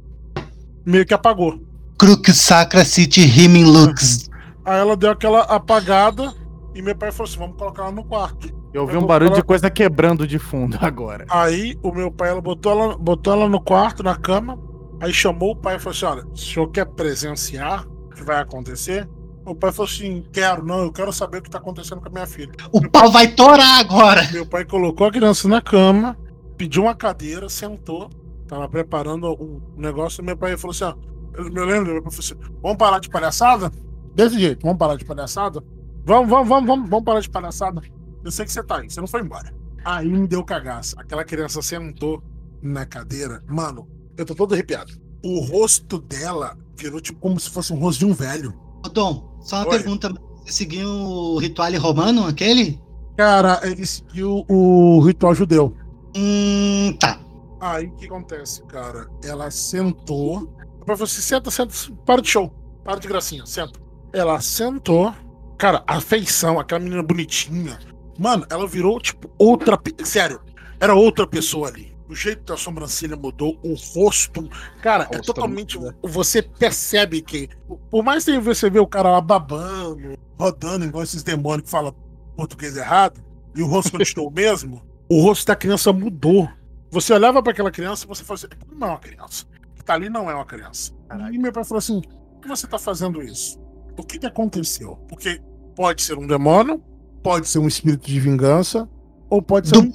meio que apagou. Crux Sacra City Rimming Lux. Aí ela deu aquela apagada e meu pai falou assim: vamos colocar ela no quarto. Eu vi Eu um barulho de falar- coisa quebrando de fundo agora. Aí o meu pai ela botou, ela botou ela no quarto, na cama. Aí chamou o pai e falou assim: olha, o senhor quer presenciar o que vai acontecer? O pai falou assim: quero, não, eu quero saber o que tá acontecendo com a minha filha. O pau vai torar agora. Meu pai colocou a criança na cama, pediu uma cadeira, sentou, tava preparando um negócio. E meu pai falou assim: ó, eu me lembro, meu pai falou assim: vamos parar de palhaçada? Desse jeito, vamos parar de palhaçada? Vamos, vamos, vamos, vamos, vamos parar de palhaçada. Eu sei que você tá aí, você não foi embora. Aí me deu cagaço. Aquela criança sentou na cadeira. Mano, eu tô todo arrepiado. O rosto dela virou tipo como se fosse um rosto de um velho. Ô, Dom, só uma Oi. pergunta. Você seguiu o ritual romano, aquele? Cara, ele seguiu o ritual judeu. Hum, tá. Aí o que acontece, cara? Ela sentou. Falou assim: senta, senta, para de show. Para de gracinha, senta. Ela sentou. Cara, a feição, aquela menina bonitinha. Mano, ela virou, tipo, outra. Sério, era outra pessoa ali. O jeito da sobrancelha mudou, o rosto. Cara, é Rosto totalmente. muda. Você percebe que. Por mais que você vê o cara lá babando, rodando, igual esses demônios que falam português errado, e o rosto continuou o mesmo, o rosto da criança mudou. Você olhava para aquela criança e você falava assim: não é uma criança. O que tá ali não é uma criança. E meu pai falou assim: por que você tá fazendo isso? O que, que aconteceu? Porque pode ser um demônio, pode ser um espírito de vingança, ou pode ser Do um.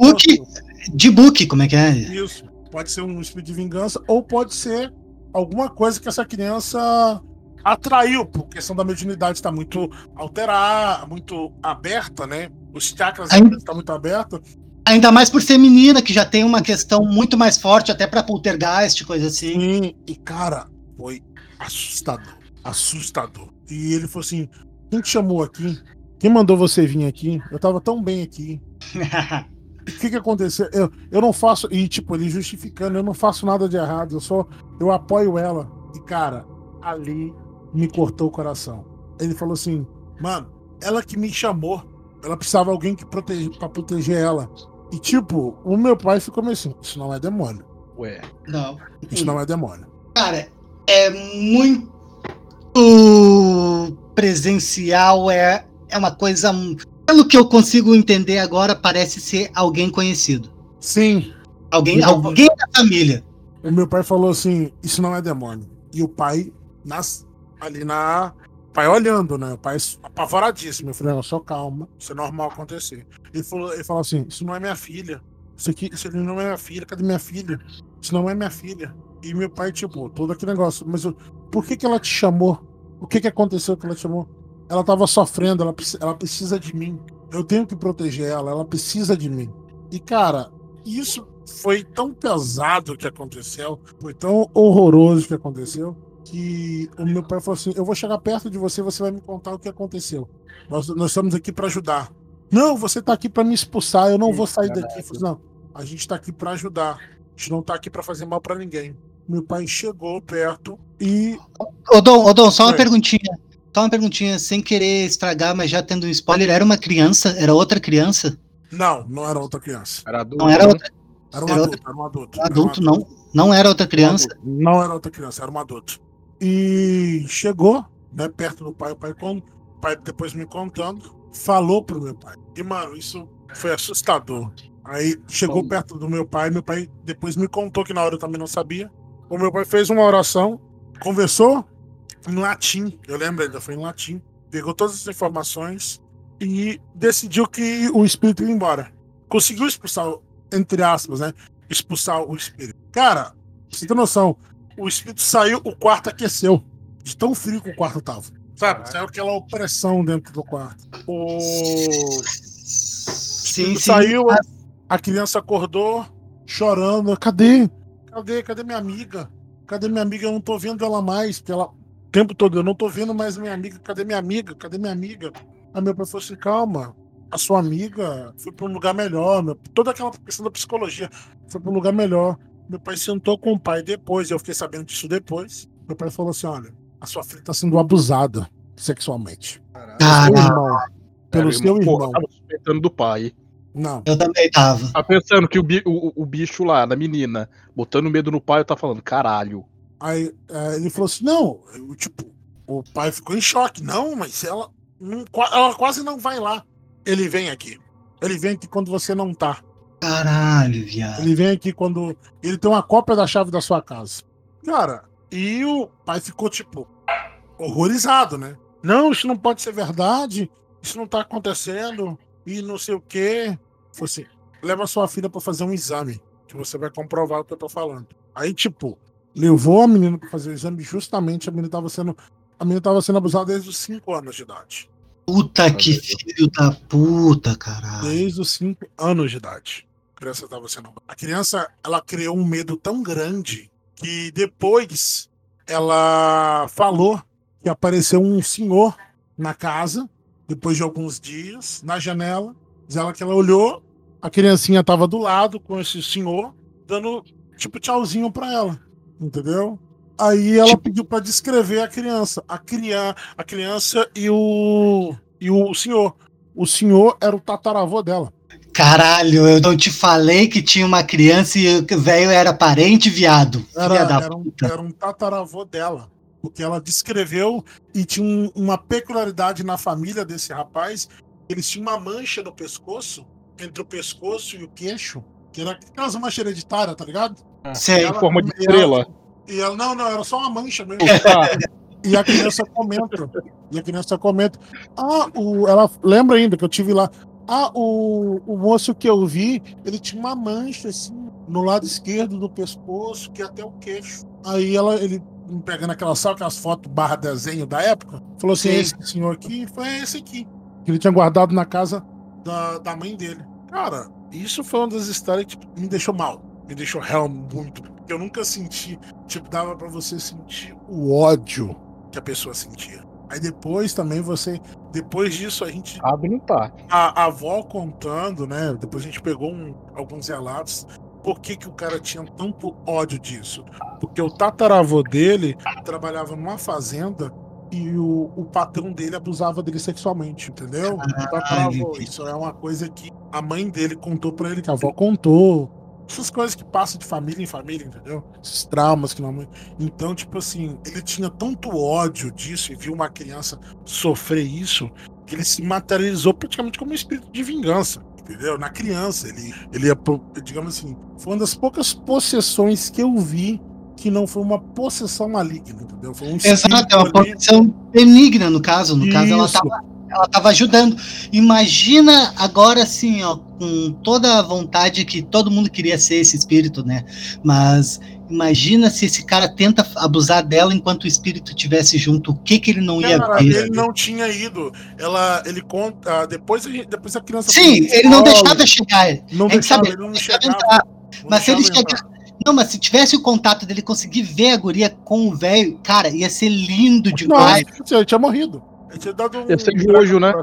De book, como é que é? Isso. Pode ser um espírito de vingança, ou pode ser alguma coisa que essa criança atraiu, por questão da mediunidade estar muito alterada, muito aberta, né? Os chakras Ainda- estão muito abertos. Ainda mais por ser menina, que já tem uma questão muito mais forte, até pra poltergeist, coisa assim. Sim, e cara, foi assustador. Assustador. E ele falou assim: quem te chamou aqui? Quem mandou você vir aqui? Eu tava tão bem aqui. O que que aconteceu? Eu, eu não faço. E, tipo, ele justificando, eu não faço nada de errado, eu só. Eu apoio ela. E, cara, ali me cortou o coração. Ele falou assim, mano, ela que me chamou. Ela precisava de alguém que protege, pra proteger ela. E, tipo, o meu pai ficou meio assim: isso não é demônio. Ué. Não. Isso não é demônio. Cara, é muito presencial, é, é uma coisa. Pelo que eu consigo entender agora, parece ser alguém conhecido. Sim, Alguém, Então, alguém da família. o meu pai falou assim: isso não é demônio. E o pai, nas, ali na. O pai olhando, né? O pai apavoradíssimo. Eu falei: não, só calma, isso é normal acontecer. Ele falou, ele falou assim: isso não é minha filha. Isso aqui, isso aqui não é minha filha. Cadê minha filha? Isso não é minha filha. E meu pai, tipo, todo aquele negócio. Mas eu- por que que ela te chamou? O que que aconteceu que ela te chamou? Ela tava sofrendo, ela, ela precisa de mim. Eu tenho que proteger ela, ela precisa de mim. E, cara, isso foi tão pesado que aconteceu, foi tão horroroso que aconteceu, que o meu pai falou assim: Eu vou chegar perto de você, você vai me contar o que aconteceu. Nós, nós estamos aqui para ajudar. Não, você tá aqui para me expulsar, eu não vou sair daqui. Falei, não, a gente tá aqui para ajudar. A gente não tá aqui para fazer mal para ninguém. Meu pai chegou perto e. Ô, Dom, ô, Dom, só uma perguntinha. Só uma perguntinha, sem querer estragar, mas já tendo um spoiler, era uma criança? Era outra criança? Não, não era outra criança. Era adulto. Não era outra. Era um Era adulto, era um adulto. era um Adulto, não. Não era outra criança. Não era outra criança, era um adulto. E chegou, né, perto do pai, o pai, o pai depois me contando, falou pro meu pai. E, mano, isso foi assustador. Aí chegou Bom. perto do meu pai, meu pai depois me contou que na hora eu também não sabia. O meu pai fez uma oração, conversou em latim, eu lembro ainda, foi em latim, pegou todas as informações e decidiu que o espírito ia embora. Conseguiu expulsar, entre aspas, né? Expulsar o espírito. Cara, você ter noção, o espírito saiu, o quarto aqueceu. De tão frio que o quarto tava. Sabe? Saiu aquela opressão dentro do quarto. O Sim, sim. saiu, a criança acordou chorando. Cadê? Cadê? Cadê minha amiga? Cadê minha amiga? Eu não tô vendo ela mais. Porque ela, tempo todo, eu não tô vendo mais minha amiga. Cadê minha amiga? Cadê minha amiga? Aí meu pai falou assim: calma, a sua amiga foi pra um lugar melhor. meu- Toda aquela questão da psicologia foi pra um lugar melhor. Meu pai sentou com o pai depois, eu fiquei sabendo disso depois. Meu pai falou assim: olha, a sua filha tá sendo abusada sexualmente. Seu Caralho, irmão. Pelo seu irmão. Tava suspeitando do pai. Não. eu também tava. Tá pensando que o, o- o bicho lá, da menina, botando medo no pai, eu tá falando, caralho. Aí é, ele falou assim: não, eu, tipo, o pai ficou em choque. Não, mas ela, não- ela quase não vai lá. Ele vem aqui. Ele vem aqui quando você não tá. Caralho, viado. Ele vem aqui quando. Ele tem uma cópia da chave da sua casa. Cara, e o pai ficou, tipo, horrorizado, né? Não, isso não pode ser verdade. Isso não tá acontecendo. E não sei o quê. Falei assim: leva sua filha pra fazer um exame. Que você vai comprovar o que eu tô falando. Aí, tipo, levou a menina pra fazer o exame. Justamente a menina tava sendo. A menina tava sendo abusada desde os 5 anos de idade. Puta que filho da puta, caralho. Desde os 5 anos de idade. A criança estava sendo. A criança, ela criou um medo tão grande que depois ela falou que apareceu um senhor na casa, depois de alguns dias, na janela. Diz ela que ela olhou, a criancinha estava do lado com esse senhor, dando tipo tchauzinho pra ela. Entendeu? Aí ela pediu pra descrever a criança. A, cria, a criança e o, e o senhor. O senhor era o tataravô dela. Caralho, eu não te falei que tinha uma criança e o velho era parente, viado. Era, da era, um, era um tataravô dela. Porque ela descreveu e tinha um- uma peculiaridade na família desse rapaz. Eles tinham uma mancha no pescoço, entre o pescoço e o queixo, que era aquelas manchas hereditárias, tá ligado? Sei. Ela- Em forma de e ela- estrela. E ela, não, não, era só uma mancha mesmo. Ah, E a criança comenta. E a criança comenta. Ah, o, ela lembra ainda que eu tive lá. Ah, o, o moço que eu vi, ele tinha uma mancha assim no lado esquerdo do pescoço, que é até o queixo. Aí ela, ele pegando aquelas, sabe aquelas fotos barra desenho da época, falou assim: Sim. esse senhor aqui foi esse aqui. Que ele tinha guardado na casa da, da mãe dele. Cara, isso foi uma das histórias que me deixou mal. Me deixou real muito. Porque eu nunca senti. Tipo, dava pra você sentir o ódio que a pessoa sentia. Aí depois também você. Depois disso a gente. não tá. A, a avó contando, né? Depois a gente pegou um- alguns relatos. Por que, que o cara tinha tanto ódio disso? Porque o tataravô dele trabalhava numa fazenda e o, o patrão dele abusava dele sexualmente, entendeu? O tataravô. Isso é uma coisa que a mãe dele contou pra ele, que a avó contou. Essas coisas que passam de família em família, entendeu? Esses traumas que não. Então, tipo assim, ele tinha tanto ódio disso e viu uma criança sofrer isso que ele se materializou praticamente como um espírito de vingança. Entendeu? Na criança, ele, ele ia, digamos assim, foi uma das poucas possessões que eu vi que não foi uma possessão maligna, entendeu? Foi um Exato, é uma posição benigna no caso. No caso, ela Isso. Ela tava ajudando. Imagina agora assim, ó, com toda a vontade que todo mundo queria ser esse espírito, né? Mas imagina se esse cara tenta abusar dela enquanto o espírito estivesse junto, o que que ele não ia Cara, ver? ele não tinha ido. Ela, ele conta. Depois a, gente- depois a criança. Sim, ele não deixava chegar. Não deixava, sabe, ele não deixava chegava. entrar. não Mas se ele chegar. Não, mas se tivesse o contato dele conseguir ver a guria com o velho, cara, ia ser lindo demais. Nossa, ele tinha morrido. Ele tinha dado um. Ia ser de hoje, né?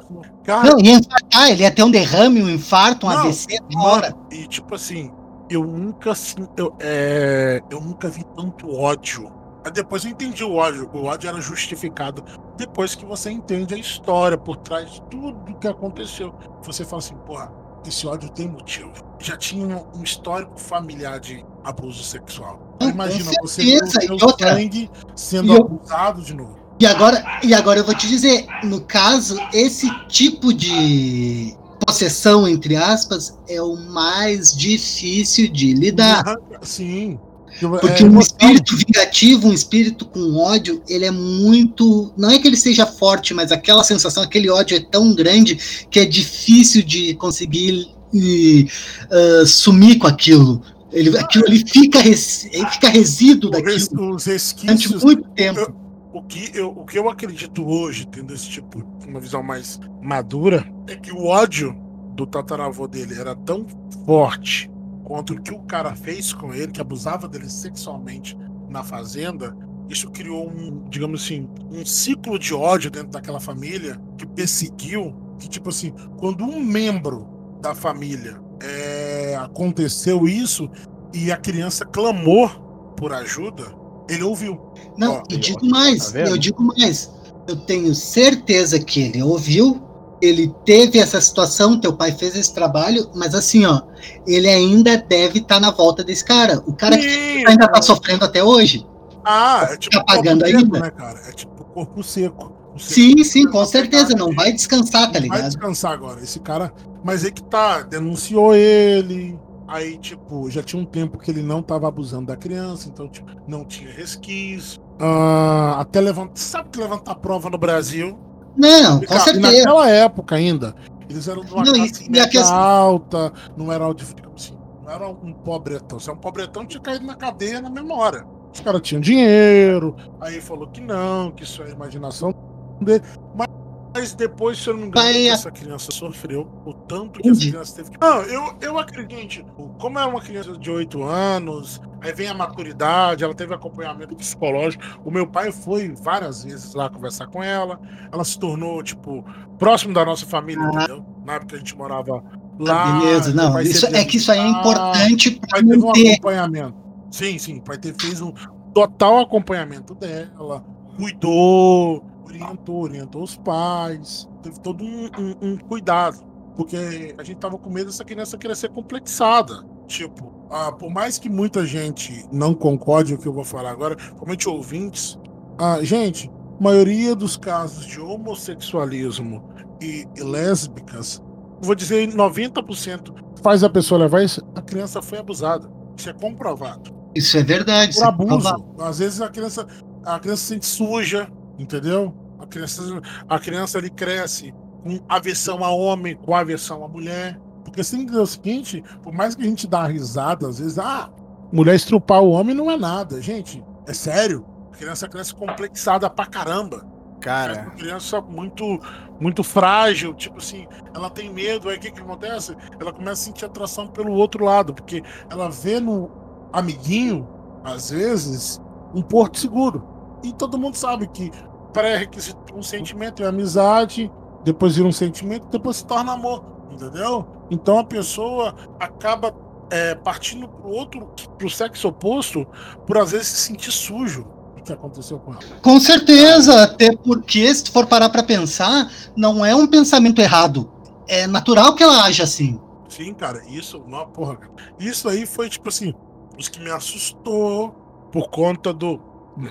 Cara, Não, ia infartar, ele ia ter um derrame, um infarto, um Não, AVC na hora. E tipo assim, eu nunca assim, eu, é, eu nunca vi tanto ódio. Aí depois eu entendi o ódio. O ódio era justificado depois que você entende a história por trás de tudo que aconteceu. Você fala assim, porra, esse ódio tem motivo. Já tinha um, um histórico familiar de abuso sexual. Com Imagina você ver o seu sangue sendo e eu- abusado de novo. E agora, e agora eu vou te dizer, no caso, esse tipo de possessão, entre aspas, é o mais difícil de lidar. Sim. Porque É, um espírito vingativo, um espírito com ódio, ele é muito. Não é que ele seja forte, mas aquela sensação, aquele ódio é tão grande que é difícil de conseguir e, ah, sumir com aquilo. Ele, aquilo ali fica, res, fica resíduo daquilo durante muito tempo. O que, eu, o que eu acredito hoje, tendo esse tipo, uma visão mais madura, é que o ódio do tataravô dele era tão forte contra o que o cara fez com ele, que abusava dele sexualmente na fazenda. Isso criou um, digamos assim, um ciclo de ódio dentro daquela família que perseguiu, que tipo assim, quando um membro da família é, aconteceu isso e a criança clamou por ajuda, ele ouviu. Não, Ó, e ó, digo mais, tá eu digo mais. Eu tenho certeza que ele ouviu, ele teve essa situação, teu pai fez esse trabalho, mas assim, ó, ele ainda deve estar na volta desse cara. O cara que Sim, ainda tá sofrendo até hoje. Ah, é tipo Tá pagando corpo seco, ainda? né, cara? É tipo corpo seco. O seco Sim, sim, com tá certeza, não vai descansar, tá Não Vai ligado? descansar agora. Esse cara. Mas aí que tá, denunciou ele. Aí, tipo, já tinha um tempo que ele não tava abusando da criança, então, tipo, não tinha resquício. Ah, até levantar. Sabe que levantar prova no Brasil? Não, E, com cara, certeza. naquela época ainda, eles eram de uma Não, classe e alta, não era assim, não era um pobretão. Se é um pobretão, tinha caído na cadeia na mesma hora. Os caras tinham dinheiro, aí falou que não, que isso é imaginação dele. Mas Mas depois, se eu não me engano, Vai essa criança sofreu, o tanto que essa criança teve que. Não, eu, eu acredito, como é uma criança de 8 anos, aí vem a maturidade, ela teve acompanhamento psicológico. O meu pai foi várias vezes lá conversar com ela. Ela se tornou, tipo, próximo da nossa família, Ah. entendeu? Na época que a gente morava Ah, lá. beleza, meu não. Isso, é que isso aí é visitar. importante pai teve um acompanhamento. Sim, sim. O pai teve, fez um total acompanhamento dela, cuidou, orientou, orientou os pais, teve todo um, um- um cuidado. Porque a gente tava com medo dessa criança crescer complexada. Tipo, ah, por mais que muita gente não concorde com o que eu vou falar agora, principalmente ouvintes, ah, gente, a maioria dos casos de homossexualismo e, e lésbicas, vou dizer 90%, faz a pessoa levar isso, a criança foi abusada. Isso é comprovado Isso é verdade. por é abuso. provável. Às vezes a criança, a criança se sente suja, entendeu? A criança, a criança ali cresce com aversão a homem, com aversão a mulher. Porque você tem que entender o seguinte, por mais que a gente dá risada, às vezes, ah, mulher estrupar o homem não é nada. Gente, é sério. A criança cresce complexada pra caramba. Cara, uma criança muito, muito frágil, tipo assim, ela tem medo, aí o que, que acontece? Ela começa a sentir atração pelo outro lado, porque ela vê no amiguinho, às vezes, um porto seguro. E todo mundo sabe que pré-requisito de um sentimento é amizade, depois vira um sentimento, depois se torna amor, entendeu? Então a pessoa acaba é, partindo pro outro, pro sexo oposto, por às vezes se sentir sujo. O que aconteceu com ela? Com certeza, até porque se tu for parar pra pensar, não é um pensamento errado. É natural que ela haja assim. Sim, cara, isso, não, porra, cara. Isso aí foi, tipo assim, os que me assustou por conta do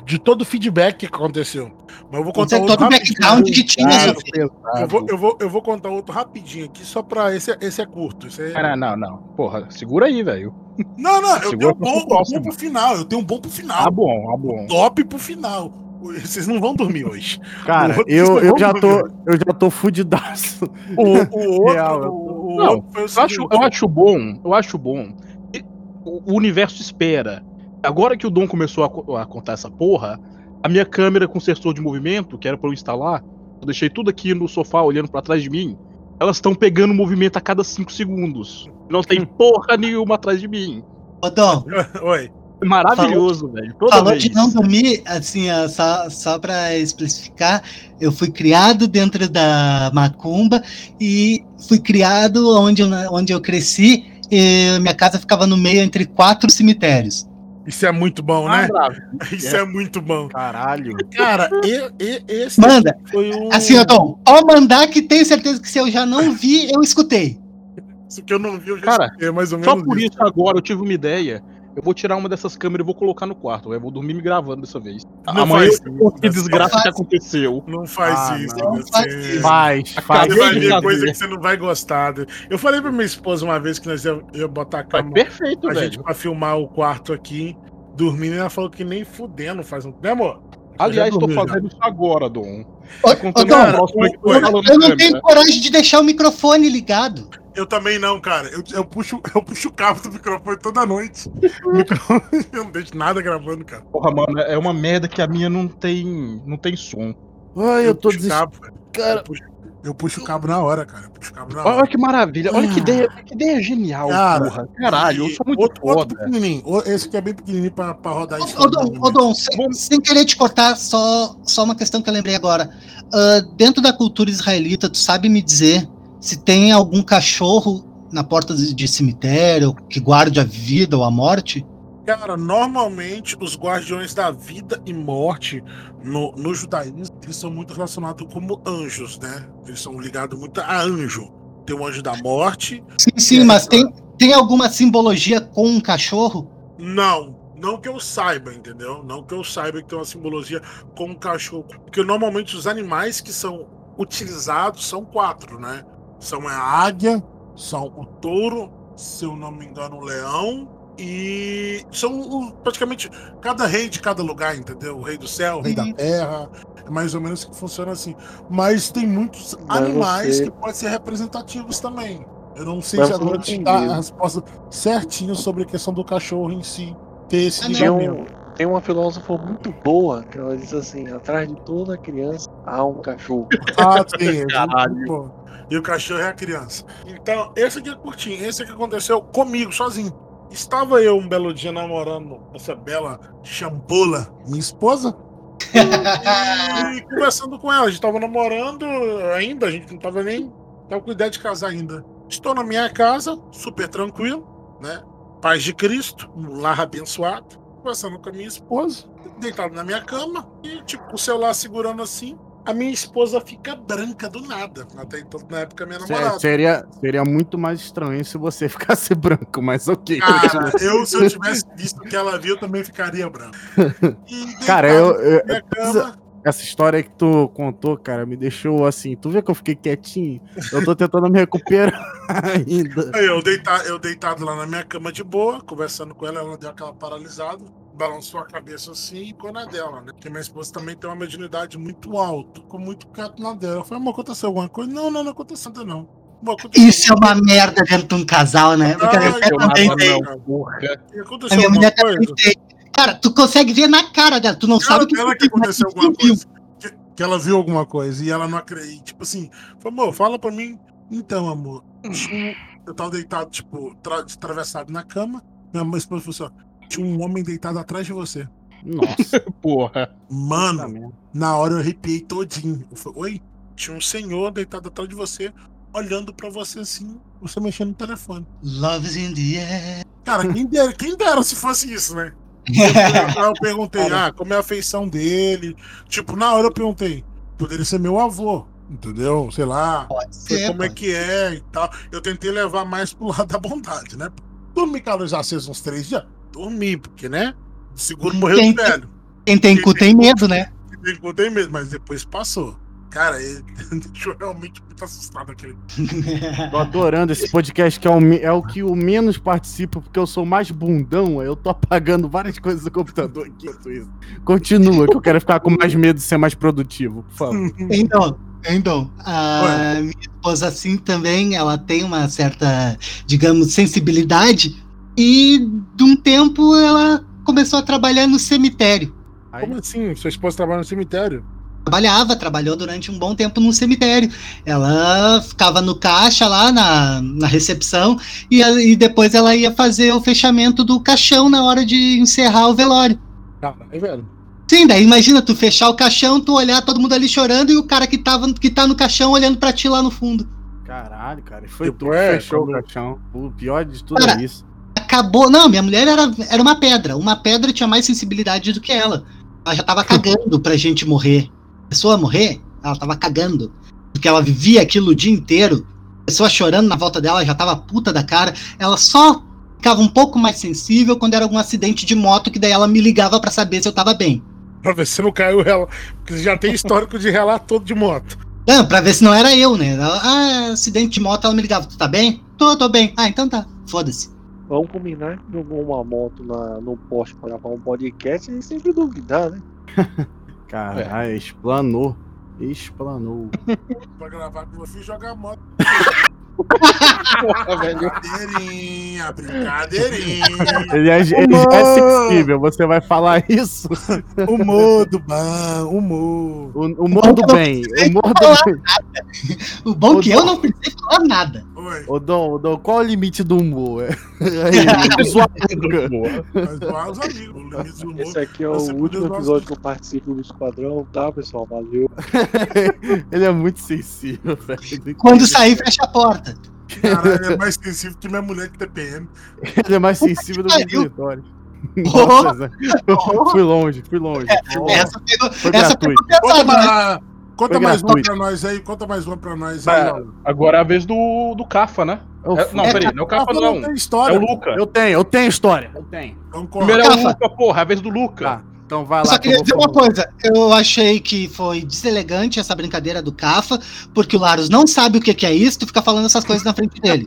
de todo o feedback que aconteceu. Mas eu vou contar Todo outro o background que tinha. Essa- Eu vou, eu, vou, eu vou contar outro rapidinho aqui, só pra. Esse, é- esse é curto. Esse é... Não, não. Porra, segura aí, velho. Não, não, eu segura tenho um bom, próximo. bom pro final. Eu tenho um bom pro Ah, final. bom, ah, bom. Top pro final. Vocês não vão dormir hoje. cara, outro eu, eu já tô, eu já tô fudidaço. O, o outro, Real, eu o, o Não, outro foi o Eu acho, eu acho bom, eu acho bom. o universo espera. Agora que o Dom começou a, a contar essa porra, a minha câmera com sensor de movimento, que era pra eu instalar, eu deixei tudo aqui no sofá olhando pra trás de mim. Elas estão pegando movimento a cada 5 segundos. Não tem porra nenhuma atrás de mim. Ô, Dom, Oi. Maravilhoso, velho. Toda falou vez. de não dormir, assim, ó, só, só pra especificar, eu fui criado dentro da Macumba e fui criado onde eu, onde eu cresci. E minha casa ficava no meio entre quatro cemitérios. Isso é muito bom, Ah, né? bravo. Isso é muito bom. Caralho. Cara, e, e- esse Manda, foi um. assim, ó, Dom, pode mandar que tenho certeza que se eu já não vi, eu escutei. Isso que eu não vi, eu já Cara, escutei, mais ou menos. Só por isso agora eu tive uma ideia. Eu vou tirar uma dessas câmeras e vou colocar no quarto. Eu vou dormir me gravando dessa vez. Não Amanhã faz eu que desgraça não que faz. aconteceu. Não faz Ah, isso, não. Faz isso. Faz, faz. Você vai ver coisa que você não vai gostar. Eu falei pra minha esposa uma vez que nós ia, ia botar a cama perfeito, a velho. gente pra filmar o quarto aqui, dormindo, e ela falou que nem fudendo faz um. Né, amor? Aliás, dormiu, fazendo isso agora, Dom. Ô, Tô ô, contando Dom, eu- eu não tenho câmera. coragem de deixar o microfone ligado. Eu também não, cara. Eu, eu, puxo, eu puxo o cabo do microfone toda noite. Microfone, eu não deixo nada gravando, cara. Porra, mano, é uma merda que a minha não tem, não tem som. Ai, eu tô puxo o desistindo. cabo, velho. Cara, Eu puxo, eu puxo o cabo na hora, cara. Eu puxo o cabo na Olha hora. que maravilha, olha que ideia, que ideia genial, Cara, porra. Caralho, eu sou muito outro, outro foda. pequenininho. O- Esse aqui é bem pequenininho pra, pra rodar isso. Ô, Dom, ô, Dom, sem, sem querer te cortar, só, só uma questão que eu lembrei agora. Ah, dentro da cultura israelita, tu sabe me dizer se tem algum cachorro na porta de, cemitério que guarde a vida ou a morte? Cara, normalmente os guardiões da vida e morte no, no judaísmo, eles são muito relacionados como anjos, né? Eles são ligados muito a anjo. Tem o anjo da morte. Sim, sim, É, mas tem, tem alguma simbologia com um cachorro? Não, não que eu saiba, entendeu? Não que eu saiba que tem uma simbologia com o cachorro. Porque normalmente os animais que são utilizados são quatro, né? São a águia, são o touro, se eu não me engano, o leão. E são o- praticamente cada rei de cada lugar, entendeu? O rei do céu, o rei da Sim. terra. É mais ou menos que funciona assim. Mas tem muitos animais que podem ser representativos também. Eu não sei Mas se agora te medo. a resposta certinho sobre a questão do cachorro em si ter esse Ah. Tem um, uma filósofa muito boa que ela diz assim: atrás de toda criança há um cachorro. Ah, sim. Caralho. pô. E o cachorro é a criança. Então, esse aqui é curtinho. Esse aqui aconteceu comigo, sozinho. Estava eu um belo dia namorando essa bela champola, minha esposa. E, e conversando com ela. A gente tava namorando ainda, a gente não tava nem. Tava com ideia de casar ainda. Estou na minha casa, super tranquilo, né? Paz de Cristo, um lar abençoado. Conversando com a minha esposa, deitado na minha cama, e tipo, o celular segurando assim. A minha esposa fica branca do nada. Até então, na época, minha namorada. Se- Seria, seria muito mais estranho se você ficasse branco, mas ok. Cara, eu, se eu tivesse visto o que ela viu, eu também ficaria branco. E Cara, eu, minha cama, essa história que tu contou, cara, me deixou assim. Tu vê que eu fiquei quietinho? Eu tô tentando me recuperar ainda. Eu, deita- eu deitado lá na minha cama de boa, conversando com ela, ela deu aquela paralisada, balançou a cabeça assim e ficou na dela, né? Porque minha esposa também tem uma mediunidade muito alta, ficou muito quieto na dela. Eu falei, amor, aconteceu alguma coisa? Não, não, não aconteceu nada, não. Isso é uma merda dentro de um casal, né? Porque a minha mulher Ai, também eu-. Porra. alguma- A Aconteceu minha alguma mulher também coisa? tem. Cara, tu consegue ver na cara dela, tu não sabe o que, Ela que aconteceu alguma viu. coisa. Que, que ela viu alguma coisa e ela não acredita. Tipo assim, falou, amor, fala pra mim. Então, amor, eu tava deitado, tipo, tra atravessado na cama. Minha mãe esposa falou assim: ó, tinha um homem deitado atrás de você. Nossa, Porra. Mano, na hora eu arrepiei todinho. Eu falei, Oi? Tinha um senhor deitado atrás de você, olhando pra você assim, você mexendo no telefone. Love's in the air. Cara, quem dera, quem dera se fosse isso, né? Aí eu perguntei, ah, como é a feição dele? Tipo, na hora eu perguntei, poderia ser meu avô, entendeu? Sei lá, Pode ser, como é pô. que é e tal. Eu tentei levar mais pro lado da bondade, né? Dormi com a luz acesa uns três dias? Dormi, porque, né? Seguro morreu Quem- de velho. Quem tem cu tem medo, né? Tem que ter mesmo, mas depois passou. Cara, ele deixou realmente muito assustado aquele. Tô adorando esse podcast, que é o, é o que eu menos participo, porque eu sou mais bundão, eu tô apagando várias coisas do computador aqui. isso. Continua, que eu quero ficar com mais medo de ser mais produtivo, por favor. Então, então, a minha esposa assim também, ela tem uma certa, digamos, sensibilidade e de um tempo ela começou a trabalhar no cemitério. Como assim? Sua esposa trabalha no cemitério? Trabalhava, trabalhou durante um bom tempo no cemitério. Ela ficava no caixa lá na, na recepção e, e depois ela ia fazer o fechamento do caixão na hora de encerrar o velório. Caralho, velho. Sim, daí imagina tu fechar o caixão, tu olhar todo mundo ali chorando e o cara que, tava, que tá no caixão olhando pra ti lá no fundo. Caralho, cara, foi tu que é, fechou o caixão. O pior de tudo Cara, é isso. Acabou. Não, minha mulher era, era uma pedra. Uma pedra tinha mais sensibilidade do que ela. Ela já tava cagando pra gente morrer. A pessoa morrer, ela tava cagando. Porque ela vivia aquilo o dia inteiro. A pessoa chorando na volta dela, já tava puta da cara. Ela só ficava um pouco mais sensível quando era algum acidente de moto, que daí ela me ligava pra saber se eu tava bem. Pra ver se não caiu ela. Porque já tem histórico de relato todo de moto. Não, pra ver se não era eu, né? Ela, ah, acidente de moto, ela me ligava, tu tá bem? Tô, tô bem. Ah, então tá. Foda-se. Vamos combinar que jogou uma moto na, no poste pra gravar um podcast e sempre duvidar, né? Caralho, explanou. Explanou. Pra gravar com você e jogar moto. Porra, velho. Brincadeirinha, brincadeirinha. Ele é, ele é sensível, você vai falar isso? Humor do bom, humor. O humor do bem. O humor do bem. O bom Ô, que eu não precisei falar nada. Oi, Ô, Dom, ô, Dom, qual é o limite do humor? Zoar os amigos. O limite do humor. Esse aqui é o Você último episódio que eu participo do Esquadrão, tá, pessoal? Valeu. Ele é muito sensível, velho. Quando sair, fecha a porta. Caralho, é mais sensível que minha mulher que TPM. Ele é mais sensível do que o Pariu. Vitória. Nossa, Zé. fui longe, fui longe. Essa pegou, Foi essa gratuito. pegou pesado, né? Conta Foi mais uma gratuito. pra nós aí, conta mais uma pra nós aí. Agora é a vez do, do Cafa, né? Eu, É, não, É, peraí, não é o Cafa, Rafa não. tem É história. o Luca. eu tenho, eu tenho história. Eu tenho. Então. Primeiro é o Cafa. Luca, porra, é a vez do Luca. Tá, então vai Eu lá. só que queria dizer uma coisa. Eu achei que foi deselegante essa brincadeira do Cafa, porque o Larus não sabe o que que é isso, tu fica falando essas coisas na frente dele.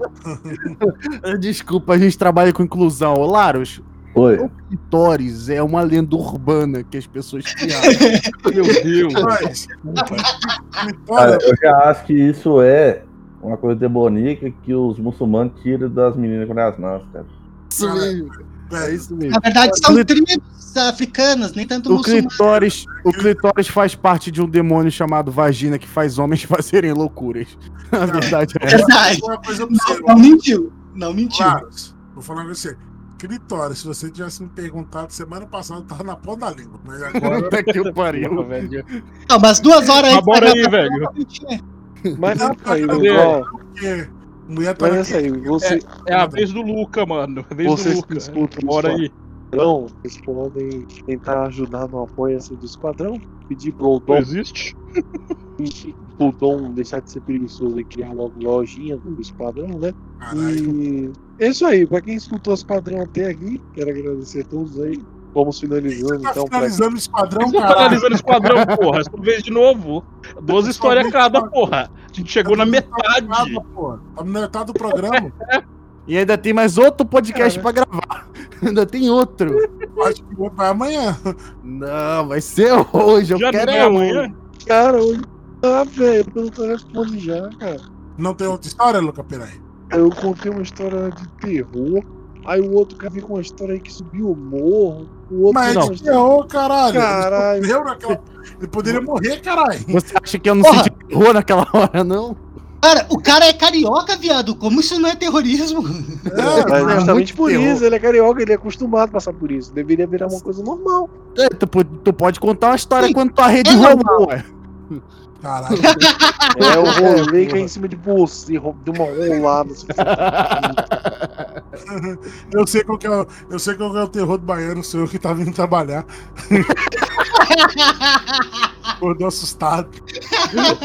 Desculpa, a gente trabalha com inclusão. Ô, Laros, Oi. o Clitóris é uma lenda urbana que as pessoas criaram. Meu Deus. Mas, Cara, eu já acho que isso é uma coisa demoníaca que os muçulmanos tiram das meninas quando elas nascem, cara. Isso mesmo. É isso mesmo. Na verdade, são O tribos africanas, nem tanto O muçulmanos. clitóris, o clitóris faz parte de um demônio chamado vagina que faz homens fazerem loucuras. A verdade é. Verdade. Uma coisa pra você, Não mentiu. Não mentiu. Claros, vou falar com você. Clitóris, se você tivesse me perguntado semana passada, eu tava na ponta da língua. Mas agora. Puta que o pariu. velho. Não, mas duas horas antes bora aí, gravação, velho. não. Mas é aí? Val. porque mulher tá Mas é aí, você, É a vez do Luca, mano. A vez vocês do Luca. escutam o Bora aí. esquadrão, vocês podem tentar ajudar no apoio assim, do esquadrão, pedir pro Não Dom, existe? Pro Dom deixar de ser preguiçoso e criar logo lojinha do esquadrão, né? Caralho. E é isso aí, pra quem escutou o esquadrão até aqui, quero agradecer a todos aí. Vamos finalizando Tá então. pra- finalizando o esquadrão, tá caralho. analisando o esquadrão, porra. Essa vez de novo. Duas histórias cada, porra. A gente chegou na metade. Nada, pô. Tá na metade do programa. E ainda tem mais outro podcast pra gravar. Ainda tem outro. Acho que o vai amanhã. Não, vai ser hoje. Eu Já quero não é amanhã? hoje. Cara, hoje. Ah, velho, eu não responde já, cara. Não tem outra história, Luca Peraí? Eu contei uma história de terror. Aí o outro cara veio com uma história aí que subiu o morro. O outro Mas história- errou, caralho. Caralho. Ele, naquela... ele poderia morrer, caralho. Você acha que eu não Porra. senti terror naquela hora, não? Cara, o cara é carioca, viado. Como isso não é terrorismo? É, Mas é justamente muito por terror. isso, ele é carioca, ele é acostumado a passar por isso. Deveria virar uma coisa normal. É, tu, tu pode contar uma história Sim. quando tua rede É rolou, ué. Caralho. É o rolê que é em cima de você, deu uma rolada. assim. Eu sei qual que é o, eu sei qual que é o terror do baiano, sou eu que tá vindo trabalhar. Acordou assustado.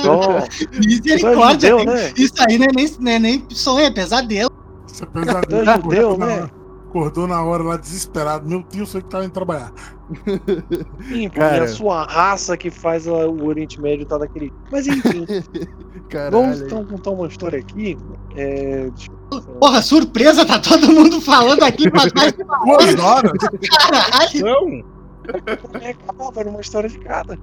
Só, Misericórdia. Judeu, né? Isso aí não é nem, não é nem sonho, é pesadelo. Você pesadelo. Só judeu, acordou na né? Hora- Acordou na hora lá desesperado. Meu tio, sou eu que tava indo trabalhar. Sim, porque Cara. é a sua raça que faz a- o Oriente Médio tá daquele. Mas enfim, vamos Caralho. então contar uma história aqui. É, Porra, surpresa, tá todo mundo falando aqui pra mais de uma Duas horas? caralho. Não. é, acabava numa história de cada.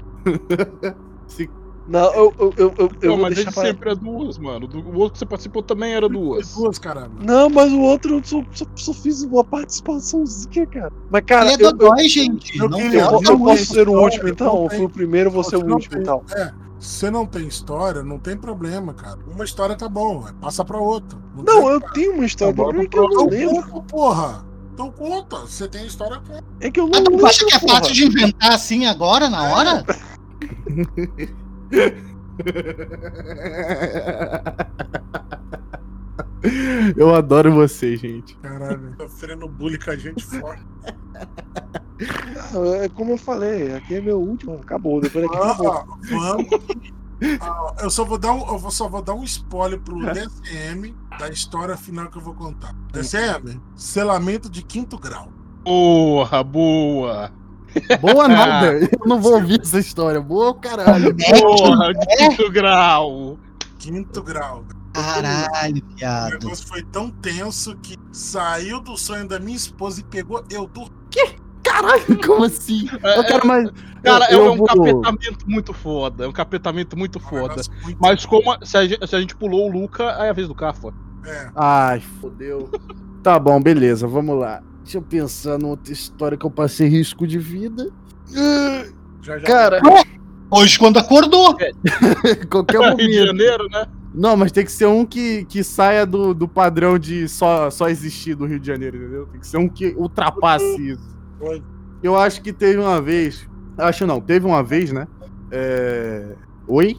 Se- Não, eu, eu, eu, eu, eu Não, vou mas deixar pra... sempre é duas, mano. O outro que você participou também era duas. Duas, caramba. Não, mas o outro eu só, só, só fiz uma participaçãozinha, cara. Mas, cara, Ele é eu, eu, dodói, gente. eu Não eu, eu não posso ser o último então? não Ou tem. fui o primeiro, vou ser o Você não último então. É, se você não tem história, não tem problema, cara. Uma história tá bom, vai, passa pra outra. tem- Não, eu tenho uma história, Tá bom, o problema é que eu não Então lembro. conta, porra. Então conta. Você tem história, conta. É que eu Ah, não tu lembro, acha que é fácil de inventar assim agora, na hora? Eu adoro você, gente. Caralho, sofrendo bullying com a gente fora. Ah, É como eu falei, aqui é meu último, acabou, depois aqui Ah, acabou. vamos. Ah, eu só vou dar um, eu só vou dar um spoiler pro DCM da história final que eu vou contar. DCM, selamento de quinto grau. Porra, boa. Boa nada. Eu não vou ouvir essa história. Boa caralho. Porra, de quinto grau. Quinto grau. Caralho, O viado. negócio foi tão tenso que saiu do sonho da minha esposa e pegou eu do Caralho, como assim? É, Eu quero mais. Cara, eu, é eu um vou- capetamento muito foda. É um capetamento muito foda. Mas como a- se, a gente, se a gente pulou o Luca, aí é a vez do Cafa. É, Ai, fodeu. Tá bom, beleza, vamos lá. Deixa eu pensar numa outra história que eu passei risco de vida. Já, já. Cara, Hoje, quando acordou. qualquer Rio de momento. Janeiro, né? Não, mas tem que ser um que, que saia do, do padrão de só, só existir do Rio de Janeiro, entendeu? Tem que ser um que ultrapasse isso. Foi. Eu acho que teve uma vez. Acho não, teve uma vez, né? É... Oi?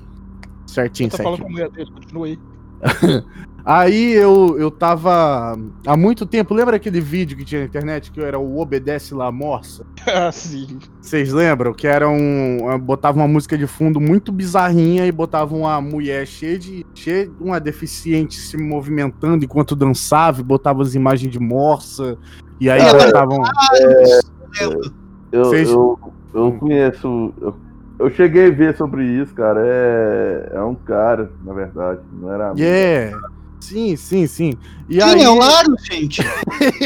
Certinho, Você fala certinho. com a mulher dele, continua aí. Aí eu, eu tava há muito tempo. Lembra aquele vídeo que tinha na internet que era o Obedece La Morsa? Ah, sim. Vocês lembram? Que era um. Botava uma música de fundo muito bizarrinha e botava uma mulher cheia de. cheia uma deficiente se movimentando enquanto dançava e botava as imagens de morsa. E aí É, botavam. Eu, Vocês- eu, eu conheço. Eu, eu cheguei a ver sobre isso, cara. É, é um cara, na verdade. Não era. Yeah! Sim, sim, sim. E Quem aí... é o Laro, gente?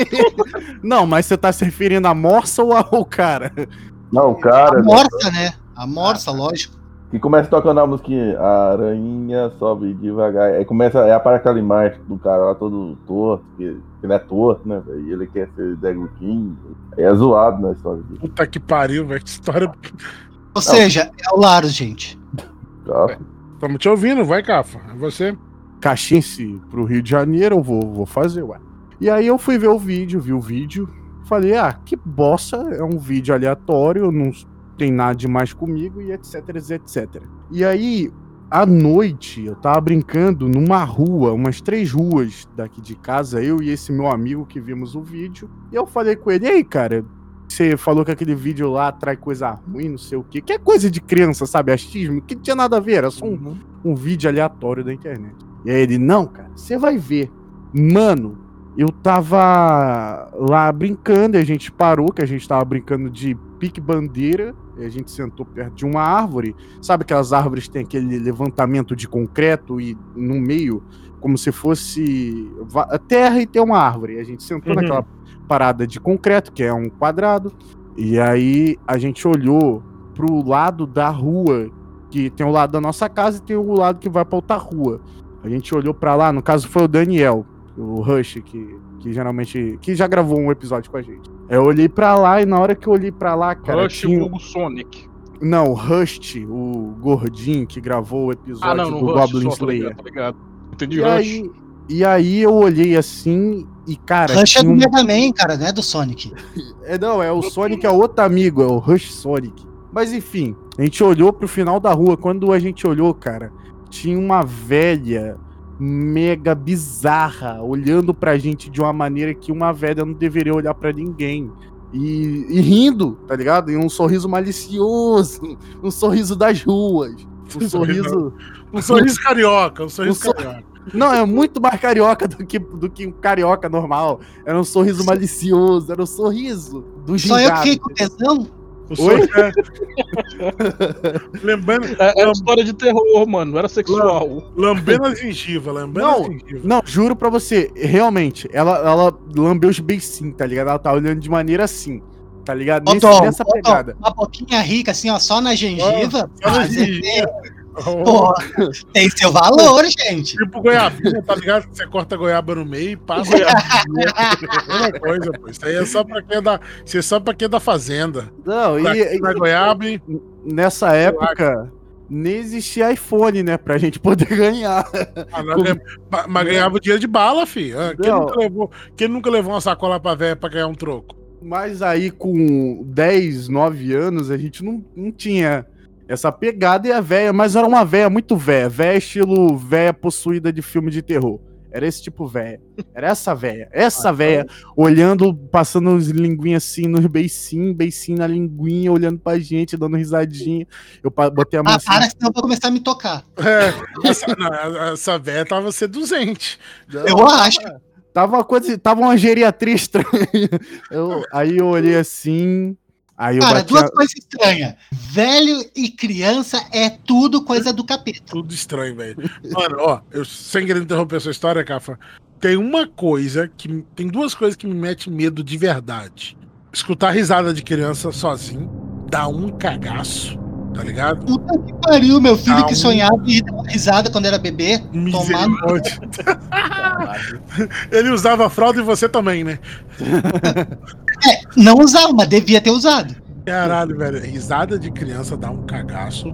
Não, mas você tá se referindo à morsa ou ao cara? Não, cara. A morsa, né? A morsa, lógico. Que começa tocando a musiquinha, a aranha sobe devagar. Aí começa, é a imagem do cara lá todo torto, que, ele é torto, né, velho? E ele quer ser. Aí é zoado na história dele. Puta que pariu, velho. Que história. Ou seja, é o Laros, gente. Tá? Tamo te ouvindo, vai, Cafa. É você. Caxiense pro Rio de Janeiro, eu vou, vou fazer, ué. E aí eu fui ver o vídeo, vi o vídeo, falei, ah, que bosta, é um vídeo aleatório, não tem nada demais comigo e etc, etc. E aí, à noite, eu tava brincando numa rua, umas três ruas daqui de casa, eu e esse meu amigo que vimos o vídeo, e eu falei com ele, e aí, cara, você falou que aquele vídeo lá atrai coisa ruim, não sei o quê, que é coisa de criança, sabe, achismo, que não tinha nada a ver, era só um, um vídeo aleatório da internet. E aí ele, não, cara, você vai ver. Mano, eu tava lá brincando, e a gente parou, que a gente tava brincando de pique-bandeira, e a gente sentou perto de uma árvore. Sabe aquelas árvores que tem aquele levantamento de concreto e no meio, como se fosse va- terra e tem uma árvore. A gente sentou Uhum. naquela parada de concreto, que é um quadrado, e aí a gente olhou pro lado da rua, que tem o lado da nossa casa e tem o lado que vai pra outra rua. A gente olhou pra lá, no caso foi o Daniel, o Rush, que, que geralmente. que já gravou um episódio com a gente. Eu olhei pra lá e na hora que eu olhei pra lá, cara. Rush tinha- vulgo Sonic. Não, o Rust, o gordinho que gravou o episódio Ah, não, do Rush Goblin só, tá Slayer. ligado, tá ligado. Entendi, E Rush. aí, e aí eu olhei assim e, cara. Rush é tinha do um- Mega Man, cara, não é do Sonic. É, não, é o Sonic é outro amigo, é o Rush Sonic. Mas enfim, a gente olhou pro final da rua. Quando a gente olhou, cara, tinha uma velha mega bizarra olhando pra gente de uma maneira que uma velha não deveria olhar pra ninguém. E, e rindo, tá ligado? E um sorriso malicioso, um sorriso das ruas, um sorriso. Um sorriso carioca, um sorriso Um sor- carioca. Não, é muito mais carioca do que, do que um carioca normal. Era um sorriso malicioso, era um sorriso do Só eu que gingado. fiquei com tesão? O é... Lembrando, É, é história de terror, mano, não era sexual. lambendo a gengiva, lambendo Não, a gengiva. Não, juro pra você, realmente, ela, ela lambeu os beicinhos, tá ligado? Ela tá olhando de maneira assim, tá ligado? Ô, Nesse, Tom, nessa ô, Tom, pegada. uma boquinha rica, assim, ó, só na gengiva. Só na você gengiva. Tem- Oh, Pô, tem seu valor, gente. Tipo goiabinha, tá ligado? Você corta a goiaba no meio e passa. Coisa, pô. Isso aí é só pra quem é da, isso é só pra quem é da fazenda. Não, Pra e, quem na goiaba, hein? e nessa época, nem existia iPhone, né? Pra gente poder ganhar. Ah, não, é- ma- Mas ganhava dinheiro de bala, fi. Ah, Quem nunca, levou, quem nunca levou uma sacola pra véia pra ganhar um troco? Mas aí, com 10, 9 anos, a gente não, não tinha essa pegada e a véia, mas era uma véia muito véia. Véia estilo véia possuída de filme de terror. Era esse tipo véia. Era essa véia. Essa véia olhando, passando os linguinhas assim nos beicinhos, beicinho na linguinha, olhando pra gente, dando risadinha. Eu botei a mão Ah, assim. para, senão eu vou começar a me tocar. É, essa, não, essa véia tava seduzente. Eu acho. Tava uma coisa, tava uma geriatria estranha. Eu- aí eu olhei assim. Aí Cara, bati a- duas coisas estranhas. Velho e criança é tudo coisa do capeta. Tudo estranho, velho. Mano, ó, eu sem querer interromper sua história, Cafa. Tem uma coisa que. Tem duas coisas que me metem medo de verdade. Escutar risada de criança sozinho, dá um cagaço, tá ligado? Puta que pariu, meu filho Ah, que um- sonhava e dava risada quando era bebê. Misericórdia. Ele usava fralda e você também, né? Não usava, mas devia ter usado. Caralho, velho. Risada de criança dá um cagaço.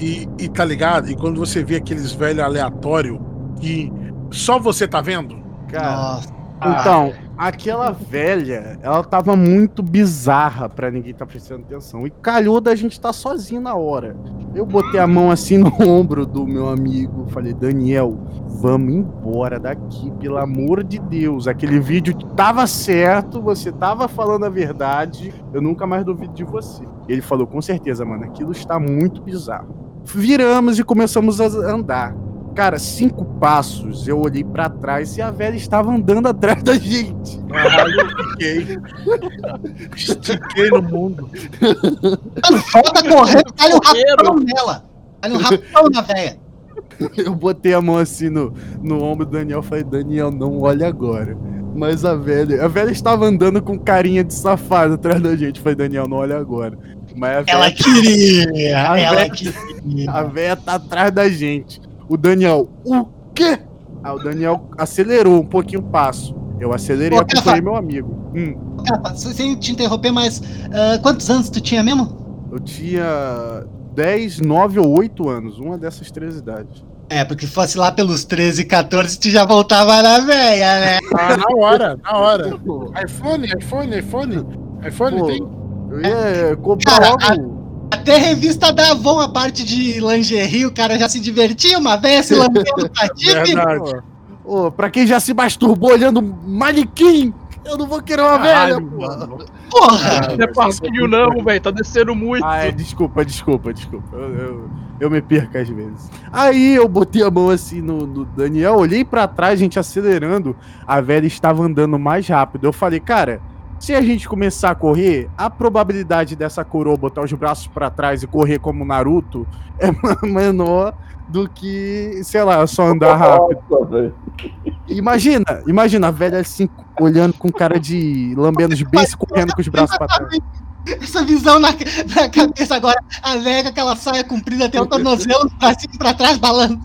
E, e tá ligado? E quando você vê aqueles velhos aleatórios que só você tá vendo? Cara, Nossa. Então, aquela velha, ela tava muito bizarra pra ninguém tá prestando atenção. E calhou da gente estar sozinho na hora. Eu botei a mão assim no ombro do meu amigo, falei, Daniel, vamos embora daqui, pelo amor de Deus. Aquele vídeo tava certo, você tava falando a verdade, eu nunca mais duvido de você. Ele falou, com certeza, mano, aquilo está muito bizarro. Viramos e começamos a andar. Cara, cinco passos, eu olhei pra trás e a velha estava andando atrás da gente. Caralho, eu fiquei. Estiquei no mundo. Mano, volta correndo, dá um rapão nela. Dá um rapão na véia. Eu botei a mão assim no, no ombro do Daniel e falei, Daniel, não olha agora. Mas a velha, a velha estava andando com carinha de safado atrás da gente. Falei, Daniel, não olha agora. Mas a Ela queria, A ela véia- queria. a véia tá atrás da gente. O Daniel, o quê? Aí o Daniel acelerou um pouquinho o passo. Eu acelerei, Ô, acompanhei meu amigo. Hum, Capa, sem te interromper, mas ah, quantos anos tu tinha mesmo? eu tinha 10, 9 ou 8 anos, uma dessas três idades. É, porque se fosse lá pelos 13, 14, tu já voltava na veia, né? Ah, na hora, na hora. iPhone, iPhone, iPhone. iPhone Pô, tem? eu ia comprar Cara, logo. Até revista da Avon, a parte de lingerie, o cara já se divertia, uma veia se lambendo pra ti, filho. Verdade. Ô, pra quem já se masturbou olhando manequim, eu não vou querer uma velha, Caralho, pô. mano. Porra! Não é passinho não, velho. Tá descendo muito. Ah, é, desculpa, desculpa, desculpa. Eu, eu, eu me perco às vezes. Aí eu botei a mão assim no, no Daniel, olhei pra trás, gente acelerando, a velha estava andando mais rápido. Eu falei, cara, se a gente começar a correr, a probabilidade dessa coroa botar os braços pra trás e correr como Naruto é menor do que, sei lá, só andar rápido. Nossa. Imagina, imagina a velha assim, olhando com cara de lambendo os beiços e correndo com os braços pra trás. Essa visão na, na cabeça agora, a velha com aquela saia comprida até o tornozelo, pra cima e pra trás, balança.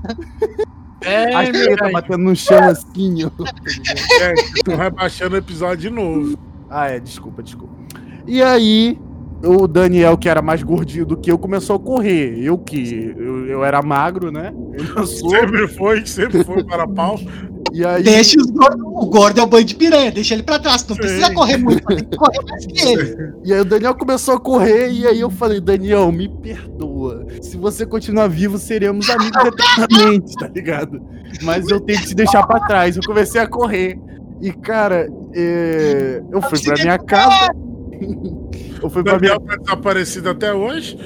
É, A teta batendo no chão assim, ó. Gente, tu vai baixando o episódio de novo. Ah, é, desculpa, desculpa. E aí, o Daniel, que era mais gordinho do que eu, começou a correr. Eu que eu, eu era magro, né? Eu não sou. Sempre foi, sempre foi para pau. E aí, Deixa os gordos. O gordo é o banho de piranha, deixa ele pra trás. Não Sim. precisa correr muito, tem que correr mais que ele. e aí o Daniel começou a correr e aí eu falei, Daniel, me perdoa. Se você continuar vivo, seremos amigos eternamente, tá ligado? Mas eu tenho que te deixar pra trás. Eu comecei a correr. E, cara, é, eu fui pra minha casa. eu fui O pra minha Daniel tá desaparecido até hoje.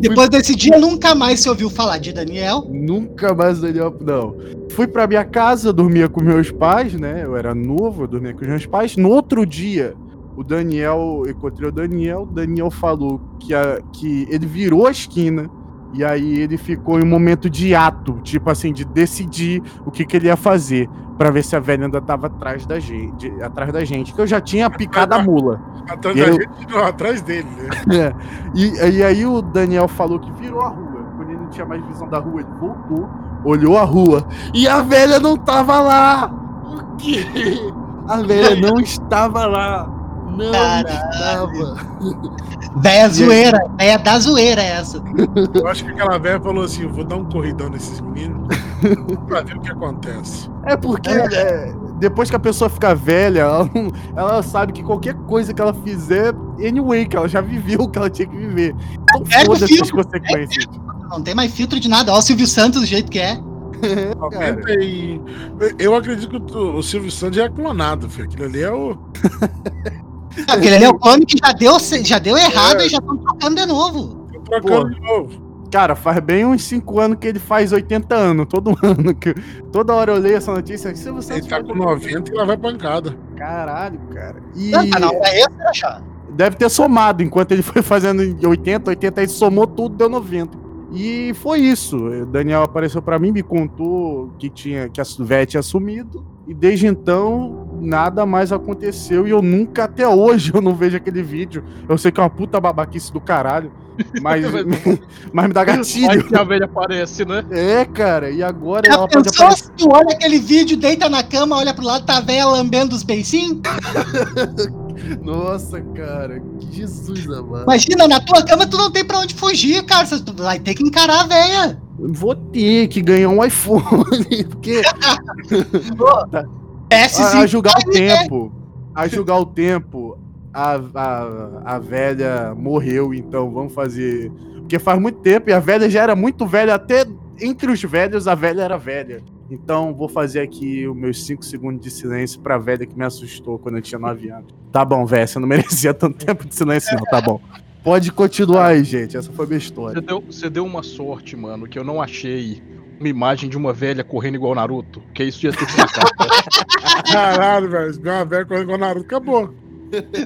Depois desse dia, nunca mais se ouviu falar de Daniel. Nunca mais Daniel. Não. Fui pra minha casa, dormia com meus pais, né? Eu era novo, eu dormia com os meus pais. No outro dia, o Daniel, eu encontrei o Daniel. O Daniel falou que, a, que ele virou a esquina. E aí ele ficou em um momento de ato, tipo assim, de decidir o que, que ele ia fazer. Pra ver se a velha ainda tava atrás da gente. Atrás da gente. Que eu já tinha picado a mula. Atrás E da eu- gente, não, atrás dele, né? É. E, e aí o Daniel falou que virou a rua. Quando ele não tinha mais visão da rua, ele voltou, olhou a rua. E a velha não tava lá! O quê? A velha não estava lá! Não Caralho. Véia zoeira, véia da zoeira é essa. Eu acho que aquela velha falou assim: eu vou dar um corridão nesses meninos pra ver o que acontece. É porque é, depois que a pessoa fica velha, ela, ela sabe que qualquer coisa que ela fizer, anyway, que ela já viveu o que ela tinha que viver. Então É, foda-se as consequências. Não tem mais filtro de nada. Olha o Silvio Santos do jeito que é. 90 e... Eu acredito que o, Silvio Santos é clonado, filho. Aquilo ali é o. Aquele ali é o clone que já deu, já deu errado e já estão trocando de novo. trocando de novo. Cara, faz bem uns 5 anos que ele faz 80 anos, todo ano. Que, toda hora eu leio essa notícia. Se você Ele tá com 90 e lá vai pancada. Caralho, cara. E Não, tá na hora extra, já. deve ter somado. Enquanto ele foi fazendo em 80, 80, ele somou tudo, deu 90. E foi isso. O Daniel apareceu pra mim, me contou que tinha que a Véia tinha sumido. E desde então, nada mais aconteceu. E eu nunca, até hoje, eu não vejo aquele vídeo. Eu sei que é uma puta babaquice do caralho. Mas, mas me dá Vai gatilho. que a velha aparece, né? É, cara. E agora Já ela pode aparecer. se tu olha aquele vídeo, deita na cama, olha pro lado, tá a véia lambendo os beicinhos? Nossa, cara. Que Jesus, amado. Imagina, na tua cama tu não tem pra onde fugir, cara. Tu vai ter que encarar a véia. Vou ter que ganhar um iPhone. Porque PS5. a, a julgar o tempo. A julgar o tempo. A, a, a velha morreu, então vamos fazer. Porque faz muito tempo e a velha já era muito velha, até entre os velhos a velha era velha. Então vou fazer aqui os meus 5 segundos de silêncio pra velha que me assustou quando eu tinha 9 anos. Tá bom, velho, você não merecia tanto tempo de silêncio, não, tá bom. Pode continuar aí, gente. Essa foi a minha história. Você deu, você deu uma sorte, mano, que eu não achei uma imagem de uma velha correndo igual Naruto. Que isso ia ter que marcar. Caralho, velho. Se der uma velha correndo o Naruto, acabou.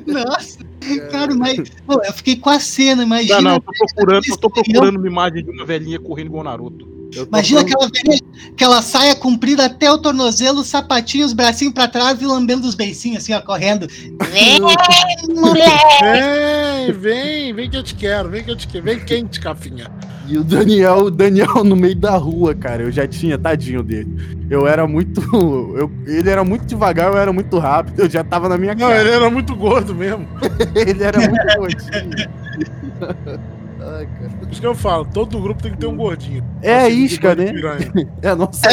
Nossa, cara, mas pô, eu fiquei com a cena, imagina. Não, não, eu tô procurando, eu tô procurando uma imagem de uma velhinha correndo igual Naruto. Imagina falando- aquela, velha- aquela saia comprida até o tornozelo, sapatinho, os bracinhos pra trás e lambendo os beicinhos assim, ó, correndo. Vem, moleque! Vem, vem, vem que eu te quero, vem que eu te quero. Vem quente, cafinha. E o Daniel, o Daniel no meio da rua, cara. Eu já tinha, tadinho dele. Eu era muito. eu- ele era muito devagar, eu era muito rápido. Eu já tava na minha Não, cara. ele era muito gordo mesmo. ele era muito gordinho. Ai, cara. Por isso que eu falo, todo grupo tem que ter um gordinho. É a Assim, isca, de né? É, nossa.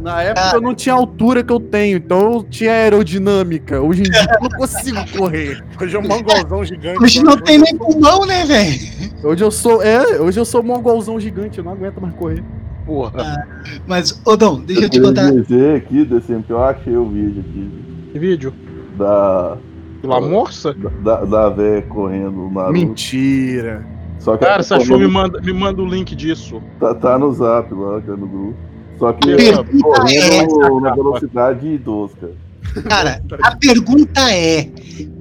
Na época eu não tinha a altura que eu tenho, então eu tinha aerodinâmica. Hoje em dia eu não consigo correr. Hoje é um mangolzão gigante. Hoje não tem nem pulmão, né, velho? Hoje eu sou. É, hoje eu sou um mongolzão gigante, eu não aguento mais correr. Porra. Mas, ô Dom, deixa eu te queria contar. dizer aqui, que eu achei o vídeo aqui Que vídeo? da, La Morsa? da, da véia correndo na Mentira. Só que Cara, se achou, me correndo- manda, me manda o link disso. tá, tá no zap lá, cara, no grupo. Só que Pergunta correndo é- na velocidade tosca. Cara, a pergunta é: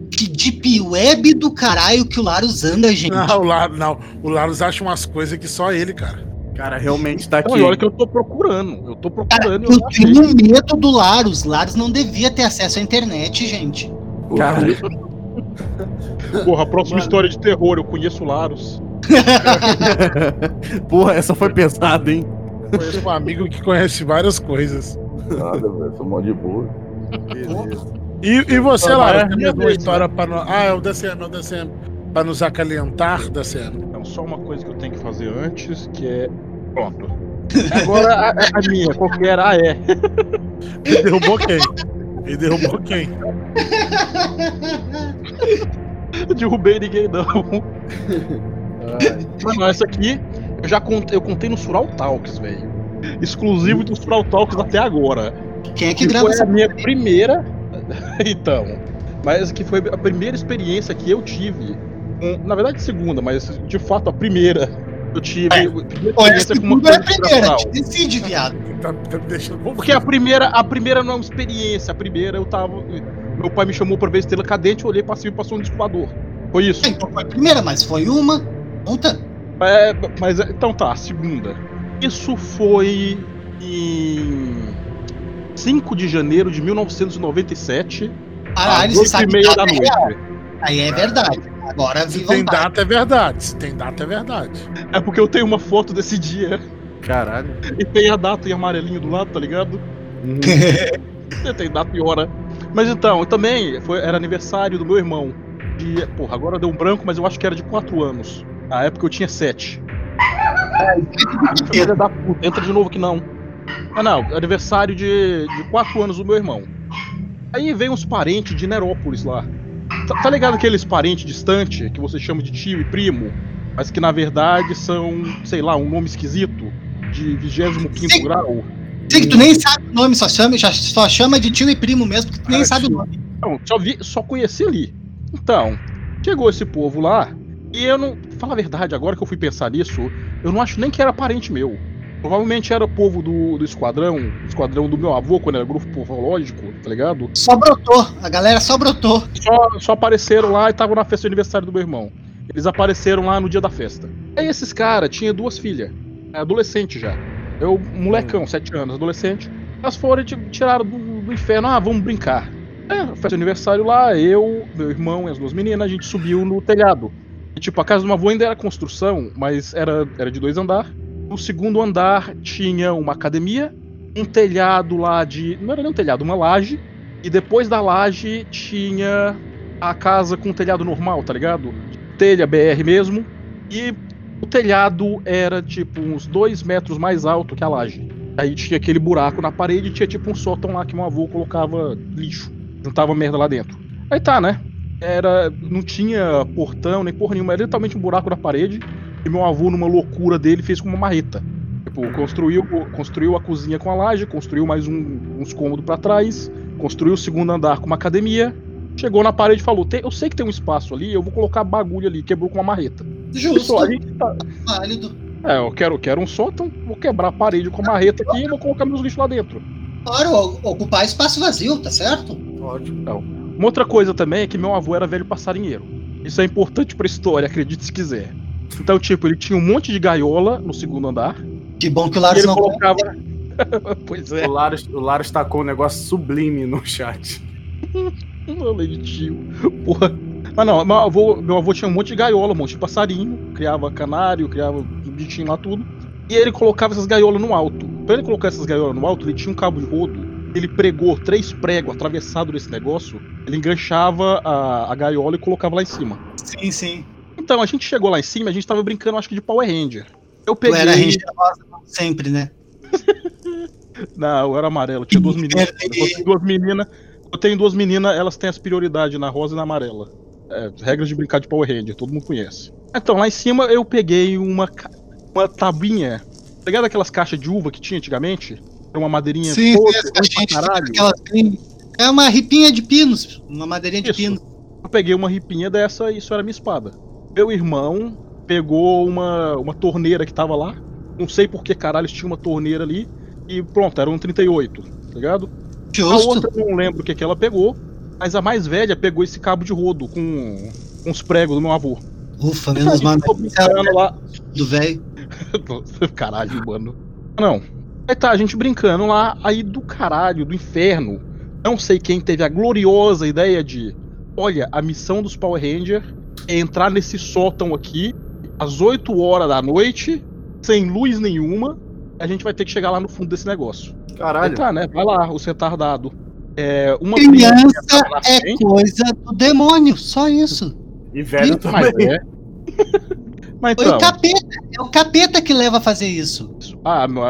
que deep web do caralho que o Larus anda, gente? Não, o Larus, não. O Larus acha umas coisas que só ele, cara. Cara, realmente tá Não, aqui. e olha que eu tô procurando. Eu tô Cara, procurando e eu eu não tenho medo do Larus. Larus não devia ter acesso à internet, gente. Cara, Porra, a próxima história de terror, eu conheço o Larus. Porra, essa foi pesada, hein? Conheço um amigo que conhece várias coisas. Nada, velho, sou mó de boa. Beleza. E, e você, Ah, Larus, é tem minha mais uma vez, história pra nós. Ah, é o DCM, é o DCM. Pra nos acalentar, DCM. Então, só uma coisa que eu tenho que fazer antes, que é. Pronto. Agora a, a minha, qual que era? Ah, é. Ele derrubou quem? Ele derrubou quem? Eu derrubei ninguém, não. Mas não, essa aqui eu já contei, eu contei no Sural Talks, velho. Exclusivo do Sural Talks até agora. Quem é que Que grava foi essa a minha primeira. então. Mas que foi a primeira experiência que eu tive. na verdade, segunda, mas de fato a primeira. Eu tive. a primeira é a com uma segunda é a primeira? decide, viado. Tá, tá me deixando confuso. Porque a primeira, a primeira não é uma experiência. A primeira eu tava. Meu pai me chamou pra ver estrela cadente, eu olhei pra cima e passou um disco voador. Foi isso. Ah, Então foi a primeira, mas foi uma. Conta. É, mas é, então tá, segunda. Isso foi em 5 de janeiro de 1997, Caralho, às você 8 sabe e meia da é noite. real. Aí é verdade. Agora Se tem data é verdade. Se tem data é verdade. É porque eu tenho uma foto desse dia Caralho. e tem a data em amarelinho do lado, tá ligado? Tem data e hora. Mas então, também foi, era aniversário do meu irmão. De, porra, agora deu um branco, mas eu acho que era de 4 anos. Na época eu tinha 7. Filha da puta, entra de novo que não. Ah não, aniversário de, de 4 anos do meu irmão. Aí vem uns parentes de Nerópolis lá. Tá, tá ligado aqueles parentes distantes que você chama de tio e primo? Mas que na verdade são, sei lá, um nome esquisito. De 25 Sim. grau. Sei que tu nem sabe o nome, só chama, só chama de tio e primo mesmo, porque tu nem Ah, sabe o tio. nome. Não, só, vi, só conheci ali. Então, chegou esse povo lá, e eu não. Fala a verdade, agora que eu fui pensar nisso, eu não acho nem que era parente meu. Provavelmente era o povo do, do esquadrão, esquadrão do meu avô, quando era grupo povológico, tá ligado? Só brotou, a galera só brotou. Só, só apareceram lá e estavam na festa de aniversário do meu irmão. Eles apareceram lá no dia da festa. Aí esses caras tinham duas filhas, é, adolescente já. Eu, molecão, sete anos, adolescente. Elas foram e ti- tiraram do, do inferno, ah, vamos brincar. É, festa de aniversário lá, eu, meu irmão e as duas meninas, a gente subiu no telhado. E, tipo, a casa do meu avô ainda era construção, mas era, era de dois andar. No segundo andar tinha uma academia, um telhado lá de. Não era nem um telhado, uma laje. E depois da laje tinha a casa com telhado normal, tá ligado? Telha BR mesmo. E o telhado era tipo uns dois metros mais alto que a laje. Aí tinha aquele buraco na parede e tinha tipo um sótão lá que meu avô colocava lixo. Juntava merda lá dentro. Aí tá, né? Era. Não tinha portão nem porra nenhuma, era literalmente um buraco na parede. E meu avô, numa loucura dele, fez com uma marreta. Tipo, construiu, construiu a cozinha com a laje, construiu mais um- uns cômodos pra trás, construiu o segundo andar com uma academia. Chegou na parede e falou: "Tem- Eu sei que tem um espaço ali, eu vou colocar bagulho ali. Quebrou com uma marreta. Justo, Pessoal, a gente tá, válido. é, eu quero, quero um sótão, vou quebrar a parede com a marreta aqui e vou colocar meus lixos lá dentro. Claro, ocupar espaço vazio, tá certo? Uma outra coisa também é que meu avô era velho passarinheiro. Isso é importante pra história, acredite se quiser. Então, tipo, ele tinha um monte de gaiola no segundo andar. Que bom que o E ele não. colocava. pois é, O Laros, o Laros tacou um negócio sublime no chat. não de tio. Porra. Mas não, meu avô, meu avô tinha um monte de gaiola, um monte de passarinho, criava canário, criava os bichinhos lá tudo. E ele colocava essas gaiolas no alto. Pra ele colocar essas gaiolas no alto, ele tinha um cabo de rodo. Ele pregou três pregos atravessados nesse negócio. Ele enganchava a, a gaiola e colocava lá em cima. Sim, sim. Então, a gente chegou lá em cima, a gente tava brincando, acho que de Power Ranger. Eu Tu peguei. era Ranger rosa sempre, né? Não, eu era amarelo. Tinha duas meninas. Eu tenho duas meninas. Eu tenho duas meninas, elas têm as prioridades na rosa e na amarela. É, regras de brincar de Power Ranger, todo mundo conhece. Então, lá em cima eu peguei uma, uma tabinha. Tá ligado aquelas caixas de uva que tinha antigamente? Era uma madeirinha Sim, sim, as ruim pra caixinhas de caralho. aquelas bem- É uma ripinha de pinos, uma madeirinha de Isso. pino. Eu peguei uma ripinha dessa e isso era minha espada. Meu irmão pegou uma, uma torneira que tava lá. Não sei por que caralho tinha uma torneira ali. E pronto, era um 38, tá ligado? A Justo. outra eu não lembro o que, que ela pegou, mas a mais velha pegou esse cabo de rodo com, os pregos do meu avô. Ufa, A menos mal. lá. Do velho. Caralho, mano. Não. Aí tá, a gente brincando lá, aí do caralho, do inferno. Não sei quem teve a gloriosa ideia de: olha, a missão dos Power Rangers é entrar nesse sótão aqui, às 8 horas da noite, sem luz nenhuma. A gente vai ter que chegar lá no fundo desse negócio. Aí Caralho. tá, né? Vai lá, os retardados. É, uma Criança é frente, coisa do demônio, só isso. E velho mas também. é. Mas Foi então, o capeta, é o capeta que leva a fazer isso. ah, meu,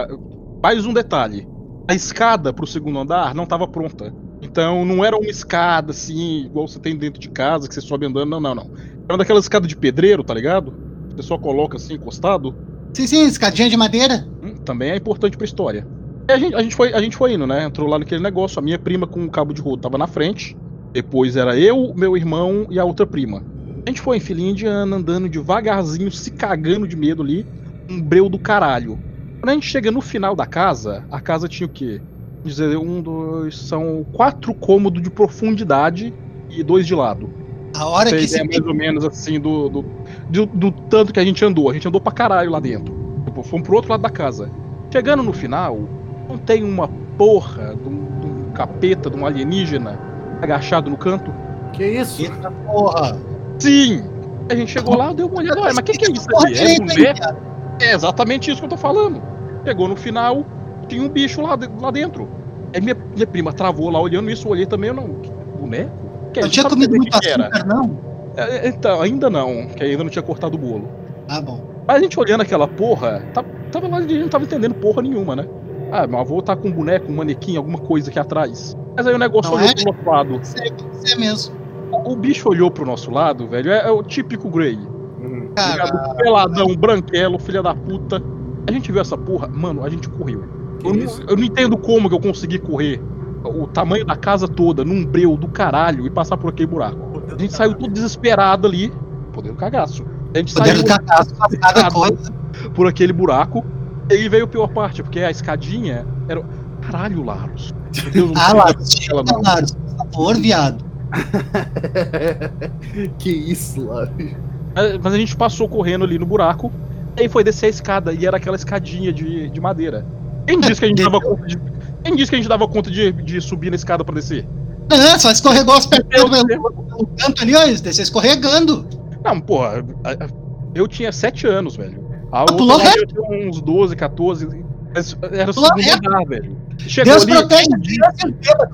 mais um detalhe. A escada pro segundo andar não estava pronta. Então não era uma escada assim, igual você tem dentro de casa, que você sobe andando. Não, não, não. Era uma daquelas escadas de pedreiro, tá ligado? Você só coloca assim, encostado. Sim, sim, escadinha de madeira. Hum, também é importante pra história. A gente, a, gente foi, a gente foi indo, né? Entrou lá naquele negócio. A minha prima com o cabo de rodo tava na frente. Depois era eu, meu irmão e a outra prima. A gente foi em filinha indiana, andando devagarzinho, se cagando de medo ali. Um breu do caralho. Quando a gente chega no final da casa, a casa tinha o quê? Dizer, um, dois, são quatro cômodos de profundidade e dois de lado. A hora Pra que se ideia mais ou menos assim do, do, do, do tanto que a gente andou. A gente andou pra caralho lá dentro. Tipo, fomos pro outro lado da casa. Chegando no final, não tem uma porra de um, de um capeta, de um alienígena agachado no canto? Que isso? Eita porra. Sim! A gente chegou lá, deu uma olhada, "Ué, mas o que, que é isso aqui? É cara. É exatamente isso que eu tô falando. Chegou no final, tinha um bicho lá, de- lá dentro. Aí minha, minha prima travou lá olhando isso, eu olhei também, eu não. que Boneco? Que é Não tinha comido muito era? açúcar, não? É, Então, ainda não, que ainda não tinha cortado o bolo. Ah, bom. Mas a gente olhando aquela porra, tá- tava lá, a gente não tava entendendo porra nenhuma, né? Ah, meu avô tá com um boneco, um manequim, alguma coisa aqui atrás. Mas aí o negócio Não olhou é? pro nosso lado. Você, você mesmo. O, o bicho olhou pro nosso lado, velho. É, é o típico Grey. Hum. Cara? Peladão, branquelo, filha da puta. A gente viu essa porra, mano, a gente correu. Eu não, eu não entendo como que eu consegui correr o tamanho da casa toda num breu do caralho e passar por aquele buraco. A gente saiu todo desesperado ali. Poder do cagaço. A gente poder saiu do cagaço faz cada coisa. por aquele buraco. E aí veio a pior parte, porque a escadinha era. Caralho, Laros. Meu Deus, não Ah, Laros, chega. Laros, por favor, viado. que isso, lá. Mas mas a gente passou correndo ali no buraco. Aí foi descer a escada e era aquela escadinha de, de madeira. Quem disse que a gente dava conta de. Quem disse que a gente dava conta de, de subir na escada pra descer? Não, só escorregou as pernas pelo, canto ali, ó, desceu escorregando. Não, porra, eu tinha 7 anos, velho. A outra pulou reto. eu tinha uns 12, 14. mas Era o segundo reto. andar, velho. Chegou Deus ali, protege.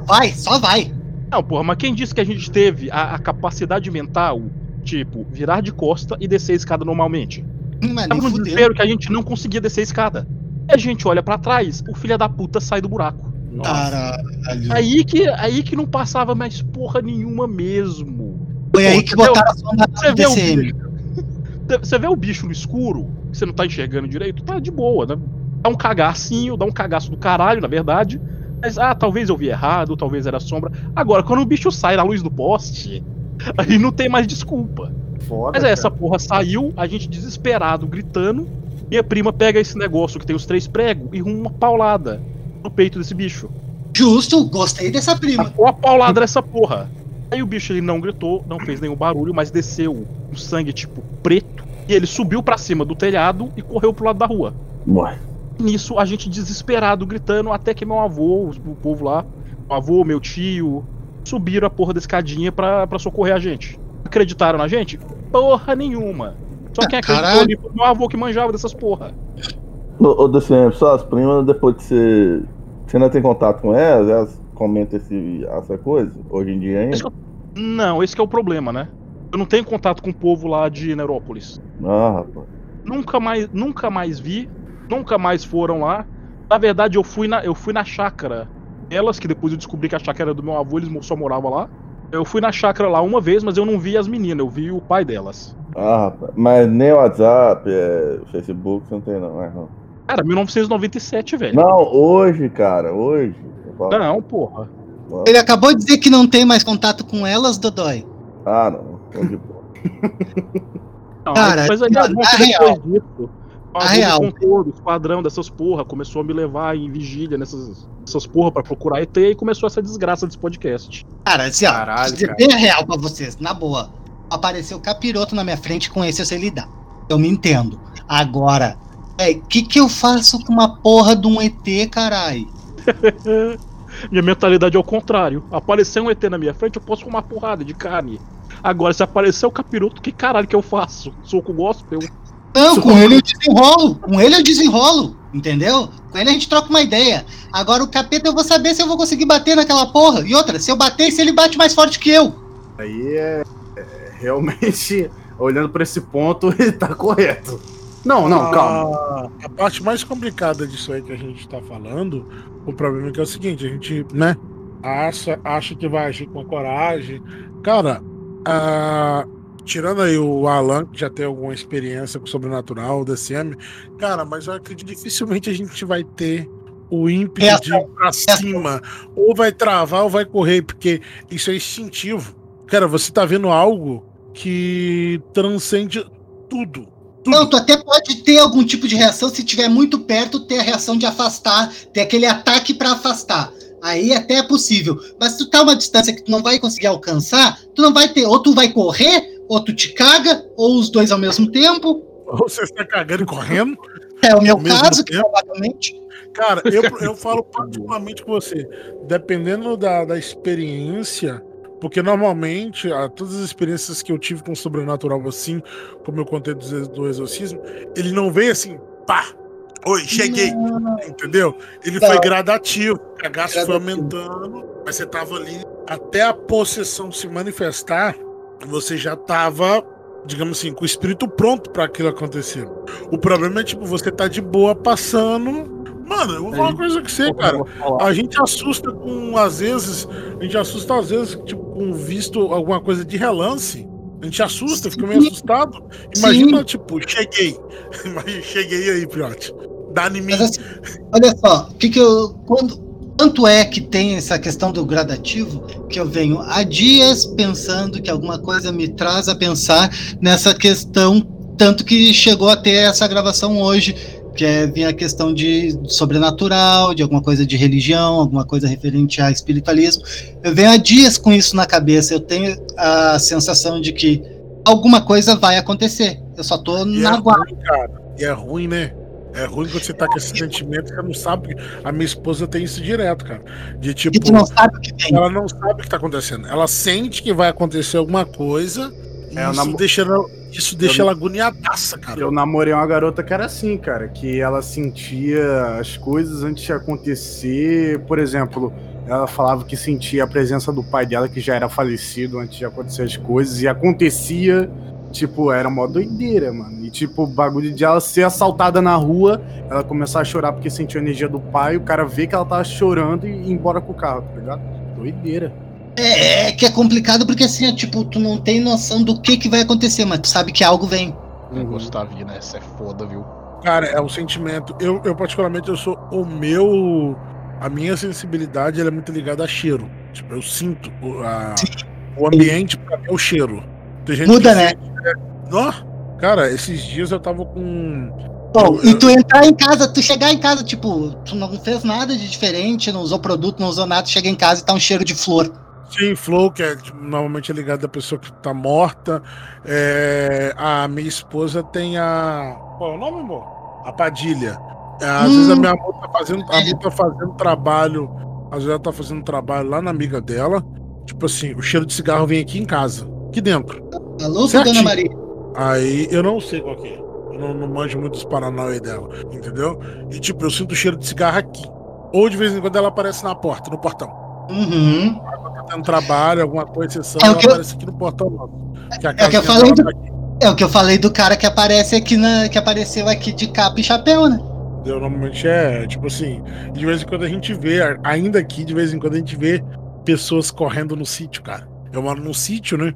Vai, só vai. Não, porra, mas quem disse que a gente teve a, a capacidade mental, tipo, virar de costa e descer a escada normalmente? Hum, Mas Tava no desespero que a gente não conseguia descer a escada. E a gente olha pra trás, o filho da puta sai do buraco. Caralho. Aí que, aí que não passava mais porra nenhuma mesmo. Foi aí que você vê o- botaram a sonda o DCM. bicho, você vê o bicho no escuro, que você não tá enxergando direito, tá de boa, né? Dá um cagacinho, dá um cagaço do caralho, na verdade. Mas, ah, talvez eu vi errado, talvez era sombra. Agora, quando o bicho sai na luz do poste, aí não tem mais desculpa. Foda. Mas é, cara. essa porra saiu, a gente desesperado, gritando. Minha prima pega esse negócio que tem os três pregos e arruma uma paulada no peito desse bicho. Justo, gostei dessa prima. Tacou a paulada nessa porra. Aí o bicho ele não gritou, não fez nenhum barulho, mas desceu um sangue tipo preto. E ele subiu pra cima do telhado e correu pro lado da rua. Ué. Nisso, a gente desesperado, gritando, até que meu avô, o povo lá, meu avô, meu tio, subiram a porra da escadinha pra, pra socorrer a gente. Acreditaram na gente? Porra nenhuma. Só quem acreditou Caralho. ali foi meu avô que manjava dessas porra. Ô, ô só as primas, depois de você. Você ainda tem contato com elas? Elas comentam esse, essa coisa? Hoje em dia ainda? Esse que é Não, esse que é o problema, né? Eu não tenho contato com o povo lá de Nerópolis. Ah, rapaz. Nunca mais, nunca mais vi, nunca mais foram lá. Na verdade, eu fui na, eu fui na chácara delas, que depois eu descobri que a chácara era do meu avô, eles só moravam lá. Eu fui na chácara lá uma vez, mas eu não vi as meninas, eu vi o pai delas. Ah, rapaz. Mas nem WhatsApp, é, Facebook, você não tem não, é, não. Cara, 1997, velho. Não, hoje, cara, hoje. Não, porra. Ele acabou de dizer que não tem mais contato com elas, Dodói. Ah, não. tô de boa. Não, Cara, mas aí, na- na real. disso, o avô real. contou do esquadrão dessas porra, começou a me levar em vigília nessas, nessas porra pra procurar ET e começou essa desgraça desse podcast. Cara, assim, ó, Caralho, cara. bem a real pra vocês, na boa. Apareceu capiroto na minha frente, com esse eu sei lidar. Eu me entendo. Agora, o que que eu faço com uma porra de um ET, carai? Minha mentalidade é o contrário. Aparecer um ET na minha frente, eu posso com uma porrada de carne. Agora, se aparecer o capiroto, que caralho que eu faço? Soco gospel? Não, com ele eu desenrolo. Com ele eu desenrolo, entendeu? Com ele a gente troca uma ideia. Agora o capeta eu vou saber se eu vou conseguir bater naquela porra. E outra, se eu bater, se ele bate mais forte que eu. Aí é, é realmente, olhando pra esse ponto, ele tá correto. Não, não, Ah, calma. A parte mais complicada disso aí que a gente tá falando, o problema é que é o seguinte, a gente, né, acha, acha que vai agir com coragem. Cara, ah, tirando aí o Alan, que já tem alguma experiência com sobrenatural, o DCM, cara, mas eu acredito que dificilmente a gente vai ter o ímpeto de ir pra cima, ou vai travar ou vai correr, porque isso é instintivo. Cara, você tá vendo algo que transcende tudo. tudo. Não, tu até pode ter algum tipo de reação se tiver muito perto, ter a reação de afastar, ter aquele ataque pra afastar. Aí até é possível. Mas se tu tá a uma distância que tu não vai conseguir alcançar, tu não vai ter. Ou tu vai correr, ou tu te caga, ou os dois ao mesmo tempo. Ou você está cagando e correndo. É o meu caso, tempo. provavelmente. Cara, eu, eu falo particularmente com você. Dependendo da, da experiência, porque normalmente, a, todas as experiências que eu tive com o sobrenatural, assim, como eu contei do, do exorcismo, ele não veio assim, pá! Oi, cheguei! Entendeu? Ele foi Não. gradativo. O cagaço foi aumentando, mas você tava ali. Até a possessão se manifestar, você já tava, digamos assim, com o espírito pronto para aquilo acontecer. O problema é, tipo, você tá de boa passando. Mano, eu vou falar uma coisa que você, cara. A gente assusta com, às vezes, a gente assusta às vezes, tipo, com visto alguma coisa de relance. A gente assusta, fica meio Sim. assustado. Imagina, Sim. tipo, cheguei. Imagina, cheguei aí, Piote. Dá em mim. Mas assim, olha só, o que que eu. Quando, tanto é que tem essa questão do gradativo que eu venho há dias pensando que alguma coisa me traz a pensar nessa questão, tanto que chegou a ter essa gravação hoje, que é vir a questão de sobrenatural, de alguma coisa de religião, alguma coisa referente a espiritualismo. Eu venho há dias com isso na cabeça, eu tenho a sensação de que alguma coisa vai acontecer. Eu só tô E na é guarda. ruim, cara. E é ruim, né? É ruim quando você tá com esse sentimento que você não sabe. A minha esposa tem isso direto, cara. De tipo, E tu não sabe o que tem. ela não sabe o que tá acontecendo. Ela sente que vai acontecer alguma coisa. E É, isso namo- deixa ela, isso deixa Eu- ela agoniadaça, cara. Eu namorei uma garota que era assim, cara, que ela sentia as coisas antes de acontecer. Por exemplo, ela falava que sentia a presença do pai dela, que já era falecido antes de acontecer as coisas, e acontecia, tipo, era uma doideira, mano. E tipo, o bagulho de ela ser assaltada na rua, ela começar a chorar porque sentiu a energia do pai, o cara vê que ela tava chorando e ir embora com o carro, tá ligado? Doideira. É, que é complicado porque assim, ó, tipo, tu não tem noção do que que vai acontecer, mas tu sabe que algo vem. O Gustavinho, né? Essa é foda, viu? Cara, é o sentimento. Eu, eu particularmente, eu sou o meu. A minha sensibilidade ela é muito ligada a cheiro. Tipo, eu sinto o, a- o ambiente pra mim é o cheiro. Tem gente Muda, que né? Nó, cara, esses dias eu tava com. Bom, e tu entrar em casa, tu chegar em casa, tipo, tu não fez nada de diferente, não usou produto, não usou nada, chega em casa e tá um cheiro de flor. Sim, flow, que é tipo, normalmente é ligado à pessoa que tá morta. É, a minha esposa tem a. Qual é o nome, amor? A Padilha. Às Hum. vezes a minha avó tá fazendo, a avó tá fazendo trabalho, às vezes ela tá fazendo trabalho lá na amiga dela. Tipo assim, o cheiro de cigarro vem aqui em casa, aqui dentro. Alô, Certinho. Dona Maria. Aí eu não sei qual que é. Eu não, não manjo muito dos Paranauê dela, entendeu? E tipo, eu sinto o cheiro de cigarro aqui. Ou de vez em quando ela aparece na porta, no portão. Uhum. Tá tendo trabalho, alguma coisa, exceção, É ela eu- aparece aqui no portão nosso. É o que eu falei do- tá aqui, É o que eu falei do cara que aparece aqui na. que apareceu aqui de capa e chapéu, né? entendeu? Normalmente é, tipo assim, de vez em quando a gente vê, ainda aqui, de vez em quando a gente vê pessoas correndo no sítio, cara. Eu moro num sítio, né?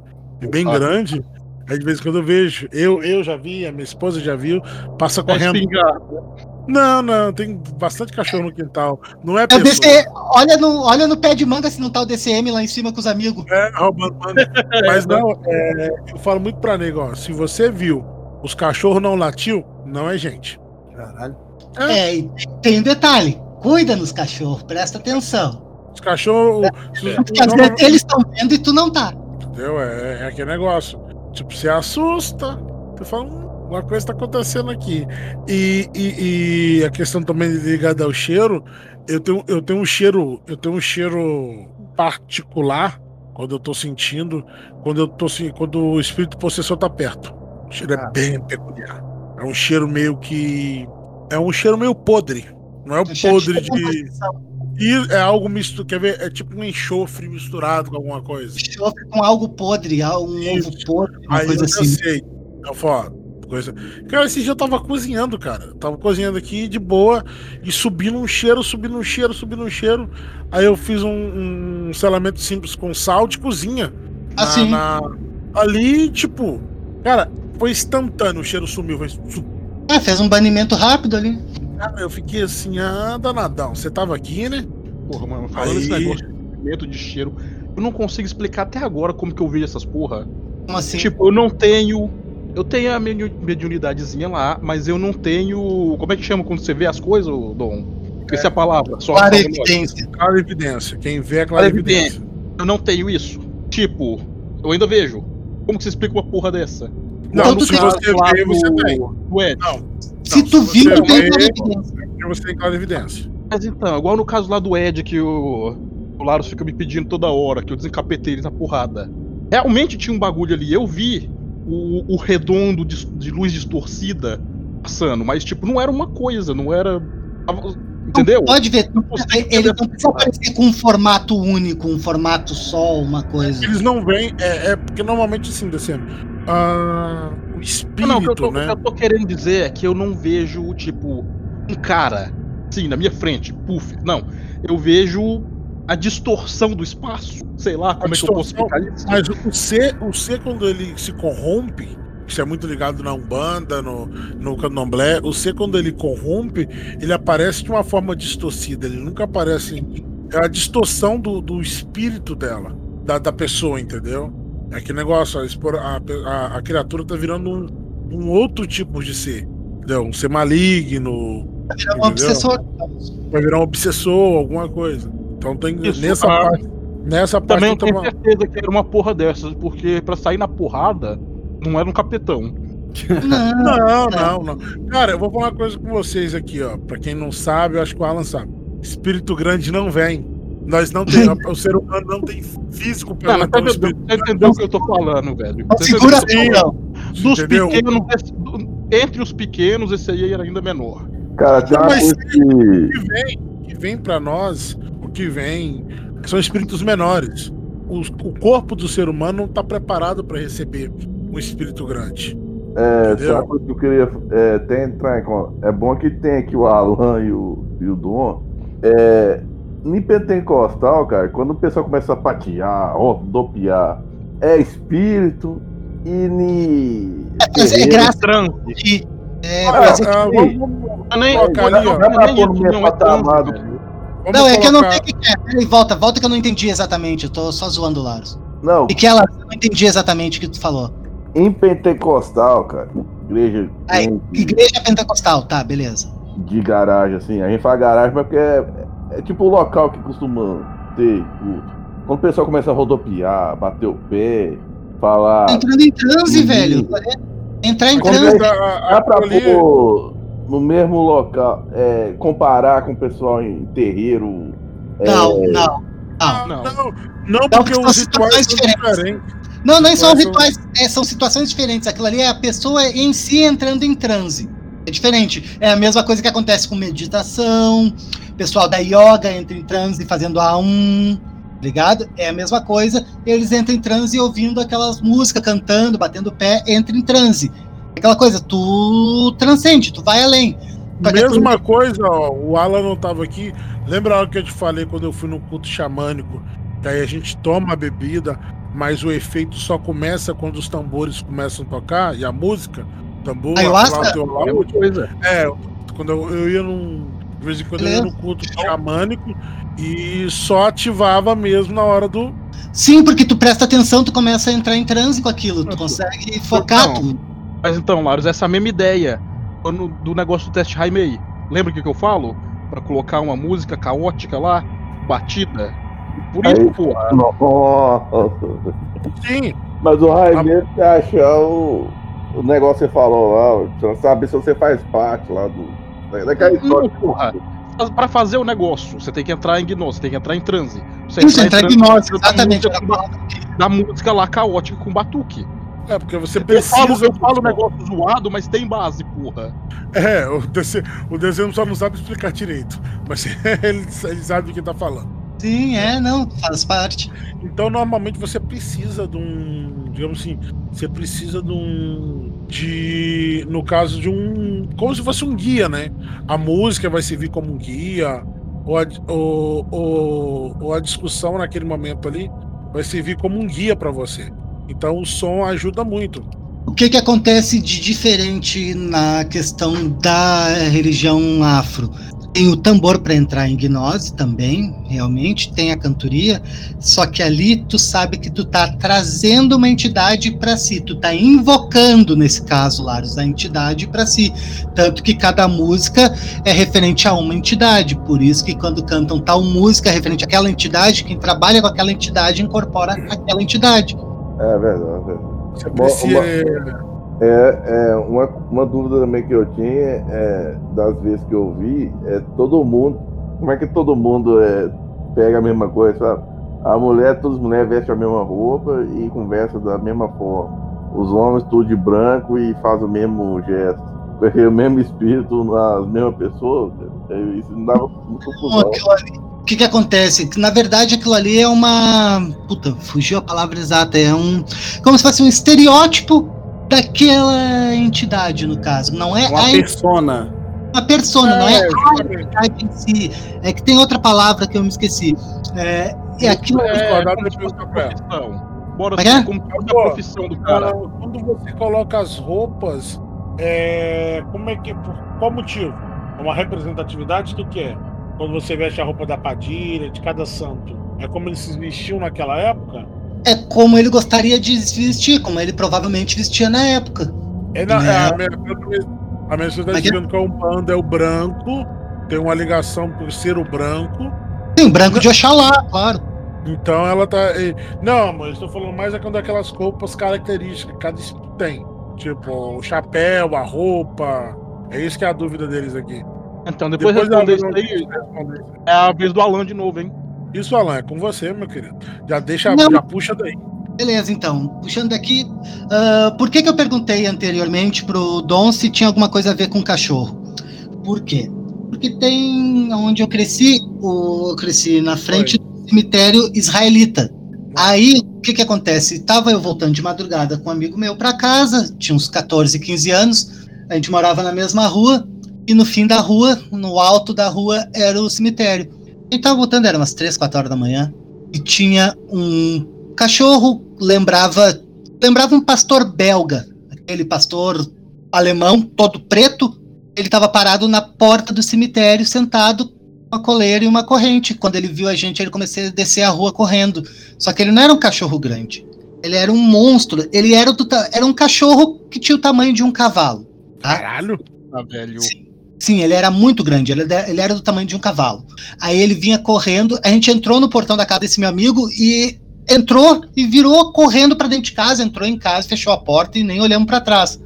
Bem Ah. grande. Aí de vez em quando eu vejo, eu, eu já vi, a minha esposa já viu, passa Tá correndo. espingado. Não, não, tem bastante cachorro no quintal. Não é É. DC, olha, no, olha no pé de manga se não tá o DCM lá em cima com os amigos. É, roubando manga. Mas não, é, eu falo muito pra nego, ó. Se você viu os cachorros não latiu, não é gente. Caralho. É, e tem um detalhe. Cuida nos cachorros, presta atenção. Os cachorros. se- Porque às não- vezes eles estão vendo e tu não tá. Entendeu? É, é aquele negócio. Tipo, você assusta. Você fala, hum, uma coisa tá acontecendo aqui. E, e, e a questão também ligada ao cheiro, eu tenho, eu tenho um cheiro, eu tenho um cheiro particular quando eu tô sentindo, quando eu tô quando o espírito possessor tá perto. O cheiro é Ah. bem peculiar. É um cheiro meio que. É um cheiro meio podre. Não é o podre de. E é algo misto, quer ver? É tipo um enxofre misturado com alguma coisa. Enxofre com algo podre, um Isso. ovo podre, uma Aí coisa eu assim. sei. Eu falo, coisa. Cara, esse dia eu tava cozinhando, cara. Eu tava cozinhando aqui de boa e subindo um cheiro, subindo um cheiro, subindo um cheiro. Aí eu fiz um, um selamento simples com sal de cozinha. Na- Assim. na- Ali, tipo, cara, foi instantâneo, o cheiro sumiu. Foi... Ah, fez um banimento rápido ali. Cara, eu fiquei assim, ah, danadão. Você tava aqui, né? Porra, mano, falando Aí- esse negócio de movimento de cheiro, eu não consigo explicar até agora como que eu vejo essas porra. Como assim? Tipo, eu não tenho. Eu tenho a minha mediunidadezinha lá, mas eu não tenho. Como é que chama quando você vê as coisas, Dom? Essa é a palavra. Só Clara só- evidência. Clara evidência. Quem vê é Clara evidência. Eu não tenho isso. Tipo, eu ainda vejo. Como que você explica uma porra dessa? Não, Então tu se tem- você lá vê, você do- tem. do Ed. Não. Se Não, tu se viu, tu tem evidência. Você tem clara evidência. Mas então, igual no caso lá do Ed, que o, o Laros fica me pedindo toda hora, que eu desencapetei ele na porrada. Realmente tinha um bagulho ali. Eu vi o, o redondo de, de luz distorcida passando, mas tipo, não era uma coisa, não era. Entendeu? Não pode ver, consigo ele entender não precisa aparecer com um formato único, um formato só, uma coisa. Eles não vêm, é, é porque normalmente assim, descendo. Ah, o espírito, Não, o que eu, tô, o né? que eu tô querendo dizer é que eu não vejo, tipo, um cara, assim, na minha frente, puff. Não. Eu vejo a distorção do espaço. Sei lá como é que eu posso explicar isso. Mas o C, o C quando ele se corrompe, isso é muito ligado na Umbanda, no, no Candomblé, o C quando ele corrompe, ele aparece de uma forma distorcida, ele nunca aparece. É a distorção do, do espírito dela, da, da pessoa, entendeu? É aquele negócio, a, a, a- a criatura tá virando um, um outro tipo de ser. Entendeu? Um ser maligno, É um entendeu? obsessor. vai virar um obsessor, alguma coisa. Então tem Isso, nessa ah, parte. Nessa parte Também eu tenho uma- certeza que era uma porra dessas, porque pra sair na porrada, não era um capetão. Não, Não, não, não. Cara, eu vou falar uma coisa com vocês aqui, ó. Pra quem não sabe, eu acho que o Alan sabe. Espírito grande não vem. Nós não temos. o ser humano não tem físico pra Não, mas tá entendeu, espírito você entendeu o que eu tô falando, velho? segura entendeu? a não. Dos entendeu? pequenos, entre os pequenos, esse aí era ainda menor. Cara, tem uma Mas- coisa que. O que vem, o que vem pra nós, o que vem são espíritos menores. Os- o corpo do ser humano não tá preparado pra receber um espírito grande. É, Entendeu? que eu queria é, até entrar em É bom que tem aqui o Alan e o, e o Dom. É, em pentecostal, cara, quando o pessoal começa a patear, rodopiar, é espírito e ni. É terreiro. graça. É, Ah, mas é Ah, vamos, é nem, Coloca ali, ó. não é é é que eu não sei o que é. Peraí, volta, volta que eu não entendi exatamente. Eu tô só zoando o Laros. Não, E que ela eu não entendi exatamente o que tu falou. em pentecostal, cara, igreja tem- Igreja Pentecostal, tá, beleza. de garagem, assim. A gente fala garagem, mas porque é, é tipo o local que costuma ter culto. Quando o pessoal começa a rodopiar, bater o pé, falar. Entrando em transe, Uhum. velho. Entrar em Quando transe. Dá pra ali- pôr no mesmo local, é, comparar com o pessoal em terreiro. é, Não, não, não. Não, Não. não, não, Não, porque são os rituais são situações diferentes. Não, são Quais são- rituais, é, são situações diferentes. Aquilo ali é a pessoa em si entrando em transe. É diferente. É a mesma coisa que acontece com meditação. O pessoal da yoga entra em transe fazendo A1, ligado? É a mesma coisa. Eles entram em transe ouvindo aquelas músicas, cantando, batendo o pé, entra em transe. Aquela coisa, tu transcende, tu vai além. Que Mesma coisa, ó, o Alan não tava aqui. Lembra a hora que eu te falei quando eu fui no culto xamânico? Que aí a gente toma a bebida, mas o efeito só começa quando os tambores começam a tocar e a música, tambor, Ayahuasca? flauta Mesma laúde. coisa. É, quando eu, eu ia num. De vez em quando eu ia Beleza. no culto xamânico e só ativava mesmo na hora do. Sim, porque tu presta atenção, tu começa a entrar em transe com aquilo, tu Não, consegue focar. Tu... Mas então, Laros, essa mesma ideia quando- do negócio do teste Raimei. Lembra o que, que eu falo? Pra colocar uma música caótica lá, batida. Por isso, porra. Sim, Mas o Raimê você achar o, o negócio que você falou lá, você não sabe se você faz parte lá do. da- Daquela história. porra. Pra fazer o negócio, você tem que entrar em gnose, você tem que entrar em transe. Você Isso, entrar em gnose, da exatamente. música Da música lá caótica com batuque. é porque você Eu precisa. falo, eu falo um negócio zoado, mas tem base, porra. É, o desenho, o desenho só não sabe explicar direito, mas ele, ele sabe o que tá falando. Sim, é, não, faz parte. Então, normalmente você precisa de um, digamos assim, você precisa de um, de, no caso de um, como se fosse um guia, né? A música vai servir como um guia, ou a, ou, ou, ou a discussão naquele momento ali vai servir como um guia para você. Então, o som ajuda muito. O que que acontece de diferente na questão da religião afro? Tem o tambor para entrar em gnose também, realmente, tem a cantoria, só que ali tu sabe que tu tá trazendo uma entidade para si, tu tá invocando nesse caso, Laros, a entidade para si. Tanto que cada música é referente a uma entidade, por isso que quando cantam tal música referente àquela entidade, quem trabalha com aquela entidade incorpora aquela entidade. É verdade, é verdade. Você Uma- precisa, É, é uma, uma dúvida também que eu tinha é, das vezes que eu vi, é todo mundo. Como é que todo mundo é, pega a mesma coisa, sabe? A mulher, todas as mulheres vestem a mesma roupa e conversam da mesma forma. Os homens tudo de branco e fazem o mesmo gesto. O mesmo espírito nas mesmas pessoas, é, isso não dava muita Bom, confusão. O que que acontece? Na verdade, aquilo ali é uma. Puta, fugiu a palavra exata. É um. Como se fosse um estereótipo daquela entidade, no caso. Não é Uma a, persona. a persona, não é É, a entidade em si. É que tem outra palavra que eu me esqueci. É, é aquilo. É, É, papel. profissão. Bora é é? como fosse a profissão do cara. Quando, quando você coloca as roupas, é, como é que. Por qual motivo? É uma representatividade do que é? Quando você veste a roupa da Padilha, de cada santo. É como eles se vestiam naquela época? É como ele gostaria de vestir, como ele provavelmente vestia na época. É, na, É. é a minha, a minha está é- dizendo que o Umbanda é o branco, tem uma ligação por ser o branco. Tem branco de Oxalá, claro. Então ela tá. Não, mas eu estou falando mais é quando aquelas roupas características que cada espírito tem. Tipo, o chapéu, a roupa. É isso que é a dúvida deles aqui. Então, depois, Depois responder isso aí, é a vez do Alan de novo, hein? Isso, Alan, é com você, meu querido. Já deixa, Não. já puxa daí. Beleza, então. Puxando daqui. ah, por que, que eu perguntei anteriormente pro Dom se tinha alguma coisa a ver com cachorro? Por quê? Porque tem. Onde eu cresci, eu cresci na frente do cemitério israelita. Aí, o que, que acontece? Tava eu voltando de madrugada com um amigo meu para casa, tinha uns 14, 15 anos. A gente morava na mesma rua. E no fim da rua, no alto da rua, era o cemitério. A gente tava voltando, era umas 3, 4 horas da manhã. E tinha um cachorro lembrava lembrava um pastor belga, aquele pastor alemão todo preto. Ele estava parado na porta do cemitério, sentado com uma coleira e uma corrente. Quando ele viu a gente, ele começou a descer a rua correndo. Só que ele não era um cachorro grande. Ele era um monstro. Ele era, do ta- era um cachorro que tinha o tamanho de um cavalo. Tá? Caralho. Ah, velho. Sim, ele era muito grande, ele, era do tamanho de um cavalo. Aí ele vinha correndo, a gente entrou no portão da casa desse meu amigo e entrou e virou correndo pra dentro de casa, entrou em casa, fechou a porta e nem olhamos pra trás.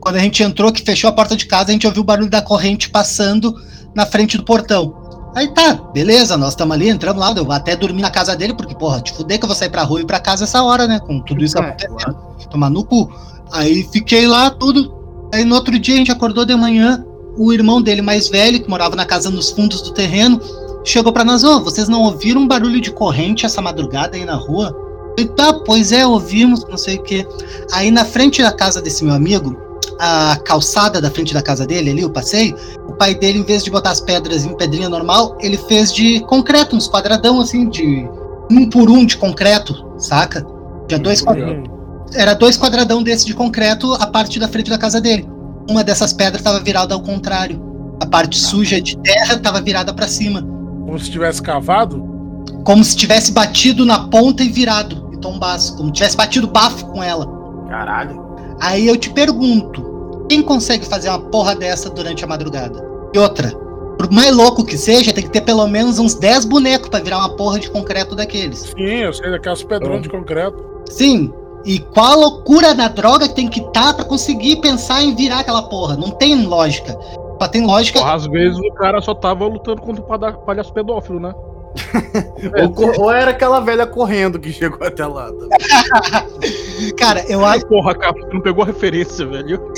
Quando a gente entrou, que fechou a porta de casa, a gente ouviu o barulho da corrente passando na frente do portão. Aí tá, beleza, nós estamos ali, entramos lá, eu até dormir na casa dele, porque, porra, te fuder que eu vou sair pra rua e ir pra casa essa hora, né? Com tudo isso É, acontecendo. Tomar no cu. Aí fiquei lá, tudo. Aí no outro dia a gente acordou de manhã, o irmão dele mais velho, que morava na casa nos fundos do terreno, chegou pra nós, ô, vocês não ouviram um barulho de corrente essa madrugada aí na rua? E tá, pois é, ouvimos, não sei o quê. Aí na frente da casa desse meu amigo, a calçada da frente da casa dele, ali, o passeio, o pai dele, em vez de botar as pedras em pedrinha normal, ele fez de concreto, uns quadradão assim, de um por um de concreto, saca? Tinha dois quadradão. Era dois quadradão desse de concreto, a parte da frente da casa dele. Uma dessas pedras estava virada ao contrário. A parte suja de terra estava virada para cima. Como se tivesse cavado? Como se tivesse batido na ponta e virado, e tombaço. Como se tivesse batido bafo com ela. Caralho. Aí eu te pergunto: quem consegue fazer uma porra dessa durante a madrugada? E outra, por mais louco que seja, tem que ter pelo menos uns 10 bonecos pra virar uma porra de concreto daqueles. Sim, eu sei, daquelas pedrões de concreto. Sim. E qual a loucura da droga que tem que estar pra conseguir pensar em virar aquela porra? Não tem lógica. Só tem lógica. Porra, às vezes o cara só tava lutando contra o palhaço pedófilo, né? Ou, ou era aquela velha correndo que chegou até lá. tá? Cara, eu acho. Porra, cara, tu não pegou a referência, velho.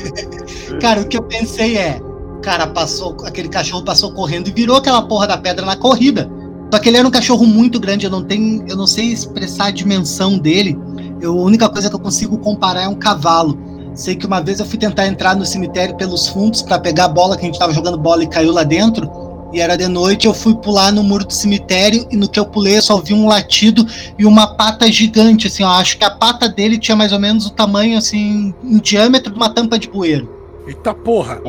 Cara, o que eu pensei é. Cara, passou. Aquele cachorro passou correndo e virou aquela porra da pedra na corrida. Só que ele era um cachorro muito grande, eu não tenho. Eu não sei expressar a dimensão dele. Eu, a única coisa que eu consigo comparar é um cavalo. Sei que uma vez eu fui tentar entrar no cemitério pelos fundos pra pegar a bola que a gente tava jogando bola e caiu lá dentro. E era de noite, eu fui pular no muro do cemitério e no que eu pulei eu só vi um latido e uma pata gigante, assim, ó. Acho que a pata dele tinha mais ou menos o tamanho, assim, em diâmetro de uma tampa de bueiro. Eita porra!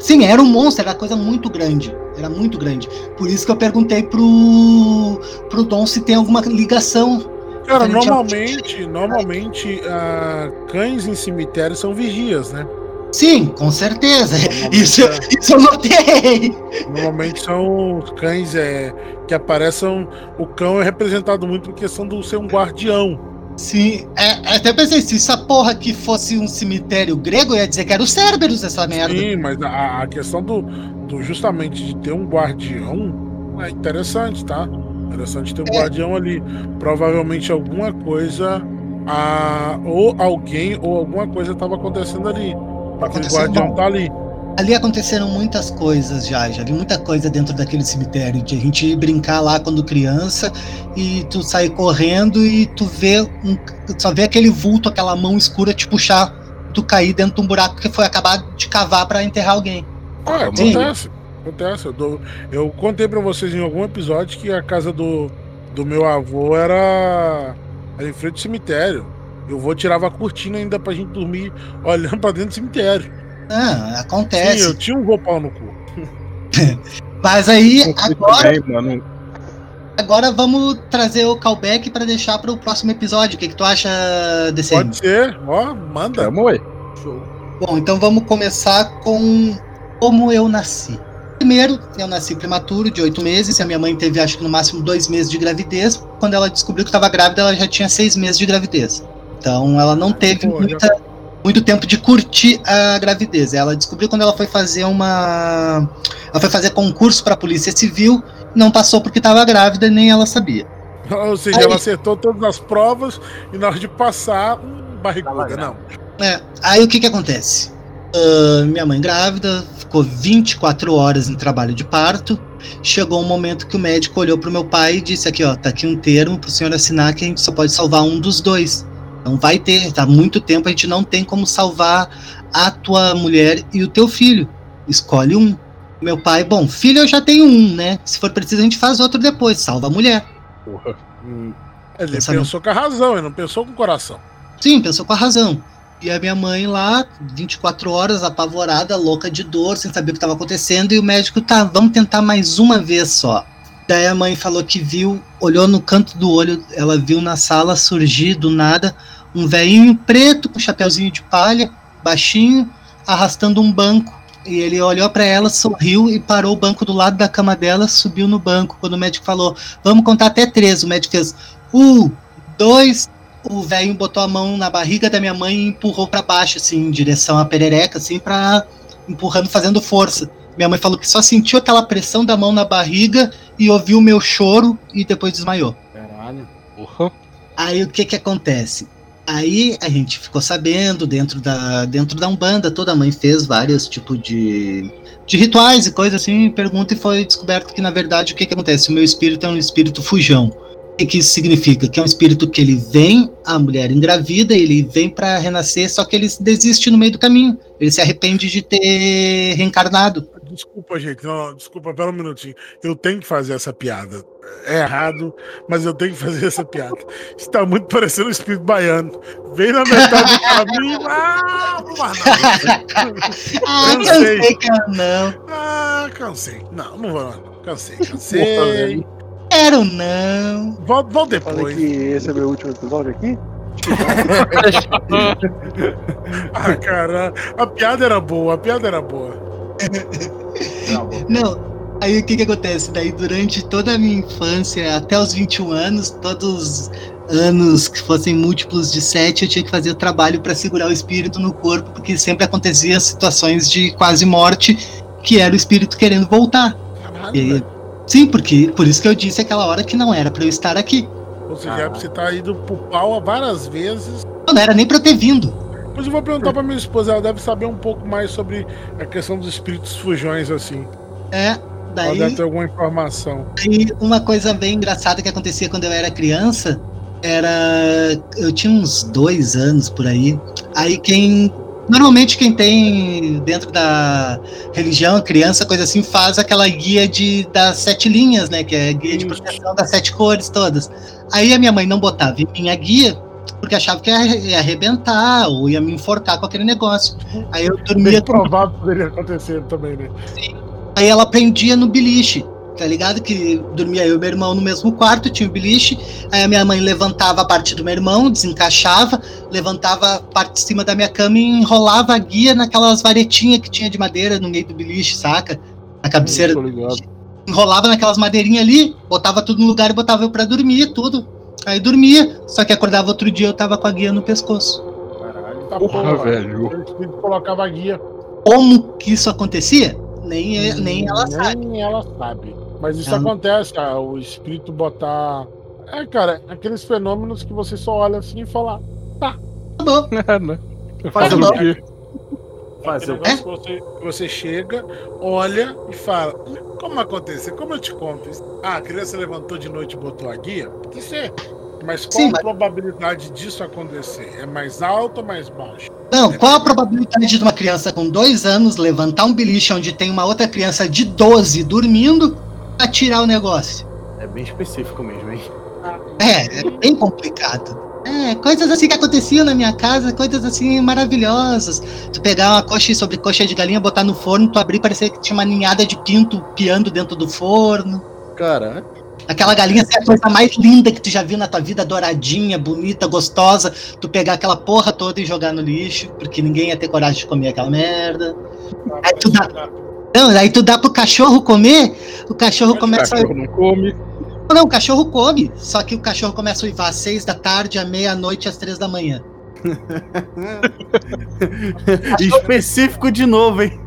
Sim, era um monstro, era coisa muito grande. Era muito grande. Por isso que eu perguntei pro, pro Dom se tem alguma ligação. Cara, normalmente, normalmente, ah, cães em cemitério são vigias, né? Sim, com certeza. Isso, é- isso eu notei. normalmente são cães é, que aparecem. O cão é representado muito por questão do ser um guardião. Sim, é, até pensei, se essa porra aqui fosse um cemitério grego, ia dizer que era o Cerberus essa merda. Sim, mas a, a questão do, do justamente de ter um guardião é interessante, tá? Interessante ter um É. guardião ali. Provavelmente alguma coisa. A, ou alguém ou alguma coisa estava acontecendo ali. Aquele Acontecendo guardião não. tá ali. Ali aconteceram muitas coisas já, já vi muita coisa dentro daquele cemitério, de a gente ir brincar lá quando criança e tu sair correndo e tu vê um, só vê aquele vulto, aquela mão escura te puxar, tu cair dentro de um buraco que foi acabar de cavar pra enterrar alguém. É, Sim. acontece. Acontece. Eu, dou- eu contei pra vocês em algum episódio que a casa do, do meu avô era, era em frente ao cemitério. Eu vou tirava a cortina ainda pra gente dormir olhando pra dentro do cemitério. Ah, Sim, acontece. eu tinha um roupão no cu. Mas aí agora, também, agora vamos trazer o callback pra deixar para o próximo episódio. O que, que tu acha, DC? Pode ser, ó, manda. Tamo aí. Bom, então vamos começar com como eu nasci. Primeiro, eu nasci prematuro, de oito meses. A minha mãe teve, acho que no máximo, dois meses de gravidez. Quando ela descobriu que estava grávida, ela já tinha seis meses de gravidez. Então, ela não teve Pô, muita, muito tempo de curtir a gravidez. Ela descobriu quando ela foi fazer uma. Ela foi fazer concurso para a Polícia Civil. Não passou porque estava grávida, nem ela sabia. Ou seja, Aí- ela acertou todas as provas e na hora de passar, hum, barriguda, não. É, aí o que que acontece? Ah, minha mãe grávida, ficou 24 horas em trabalho de parto. Chegou um momento que o médico olhou pro meu pai e disse aqui, ó, tá aqui um termo pro senhor assinar que a gente só pode salvar um dos dois. Não vai ter, tá muito tempo a gente não tem como salvar a tua mulher e o teu filho. Escolhe um. Meu pai, bom, filho eu já tenho um, né? Se for preciso a gente faz outro depois, salva a mulher. Porra. Hum, Ele Pensamento. pensou com a razão, ele não pensou com o coração. Sim, pensou com a razão. E a minha mãe lá, 24 horas, apavorada, louca de dor, sem saber o que estava acontecendo, e o médico, tá, vamos tentar mais uma vez só. Daí a mãe falou que viu, olhou no canto do olho, ela viu na sala surgir do nada um velhinho preto com chapeuzinho de palha, baixinho, arrastando um banco. E ele olhou para ela, sorriu e parou o banco do lado da cama dela, subiu no banco. Quando o médico falou, vamos contar até três, o médico fez um, dois, o velho botou a mão na barriga da minha mãe e empurrou para baixo, assim, em direção à perereca, assim, pra. empurrando, fazendo força. Minha mãe falou que só sentiu aquela pressão da mão na barriga e ouviu o meu choro e depois desmaiou. Caralho. Porra. Aí o que que acontece? Aí a gente ficou sabendo dentro da dentro da Umbanda, toda a mãe fez vários tipos de, de rituais e coisas assim, pergunta e foi descoberto que na verdade o que que acontece? O meu espírito é um espírito fujão. O que, isso significa? Que é um espírito que ele vem, a mulher engravida, ele vem para renascer, só que ele desiste no meio do caminho. Ele se arrepende de ter reencarnado. Desculpa, gente. Não, desculpa, pera um minutinho. Eu tenho que fazer essa piada. É errado, mas eu tenho que fazer essa piada. Está muito parecendo o espírito baiano. Vem na metade do caminho. Ah, não. Ah, Cansei. cansei, cara, não. Ah, cansei. Não, não vou. Cansei, cansei. Quero não. Falei depois. que esse é meu último episódio aqui. Ah, cara, a piada era boa, a piada era boa. Não. Aí o que que acontece? Daí durante toda a minha infância, até os 21 anos, todos os anos que fossem múltiplos de 7, eu tinha que fazer o trabalho para segurar o espírito no corpo, porque sempre acontecia situações de quase morte, que era o espírito querendo voltar. Caralho, E-. sim, porque por isso que eu disse aquela hora que não era para eu estar aqui. Ou seja, você tá indo pro pau várias vezes. Não era nem para eu ter vindo. Mas eu vou perguntar pra minha esposa, ela deve saber um pouco mais sobre a questão dos espíritos fujões, assim. É, Ela daí deve ter alguma informação. E uma coisa bem engraçada que acontecia quando eu era criança era. Eu tinha uns dois anos por aí. Aí quem. Normalmente quem tem dentro da religião, criança, coisa assim, faz aquela guia de, das sete linhas, né? Que é a guia de proteção das sete cores todas. Aí a minha mãe não botava em minha guia, porque achava que ia, ia arrebentar ou ia me enforcar com aquele negócio. Aí eu dormia Bem provável que poderia acontecer também, né? Aí ela prendia no beliche, tá ligado? Que dormia eu e meu irmão no mesmo quarto, tinha o beliche. Aí a minha mãe levantava a parte do meu irmão, desencaixava, levantava a parte de cima da minha cama e enrolava a guia naquelas varetinhas que tinha de madeira no meio do beliche, saca? Na cabeceira. Ligado. Enrolava naquelas madeirinhas ali, botava tudo no lugar e botava eu pra dormir, tudo. Aí dormia, só que acordava outro dia eu tava com a guia no pescoço. Caralho. Tá Porra, velho. Colocava a guia. Como que isso acontecia? Nem, nem ela sabe. Nem ela sabe. Mas isso não- acontece, cara, o espírito botar. É, cara, aqueles fenômenos que você só olha assim e fala. Tá bom. É, né? Fazer o o quê? Fazer o Aquele negócio que você, você chega, olha e fala: Como aconteceu? Como eu te conto isso? Ah, a criança levantou de noite e botou a guia? Pode ser. Mas qual Sim, a mas- probabilidade disso acontecer? É mais alto ou mais baixo? Não, qual a probabilidade de uma criança com dois anos levantar um beliche onde tem uma outra criança de 12 dormindo pra tirar o negócio? É bem específico mesmo, hein? É, é bem complicado. É, coisas assim que aconteciam na minha casa, coisas assim maravilhosas. Tu pegar uma coxa sobre coxa de galinha, botar no forno, tu abrir, parecia que tinha uma ninhada de pinto piando dentro do forno. Caralho. Aquela galinha ser a coisa mais linda que tu já viu na tua vida, douradinha, bonita, gostosa. Tu pegar aquela porra toda e jogar no lixo, porque ninguém ia ter coragem de comer aquela merda. Aí tu dá, não, aí tu dá pro cachorro comer, o cachorro O começa a cachorro não come. não, o cachorro come, só que o cachorro começa a uivar às seis da tarde, à meia-noite, às três da manhã. Específico de novo, hein?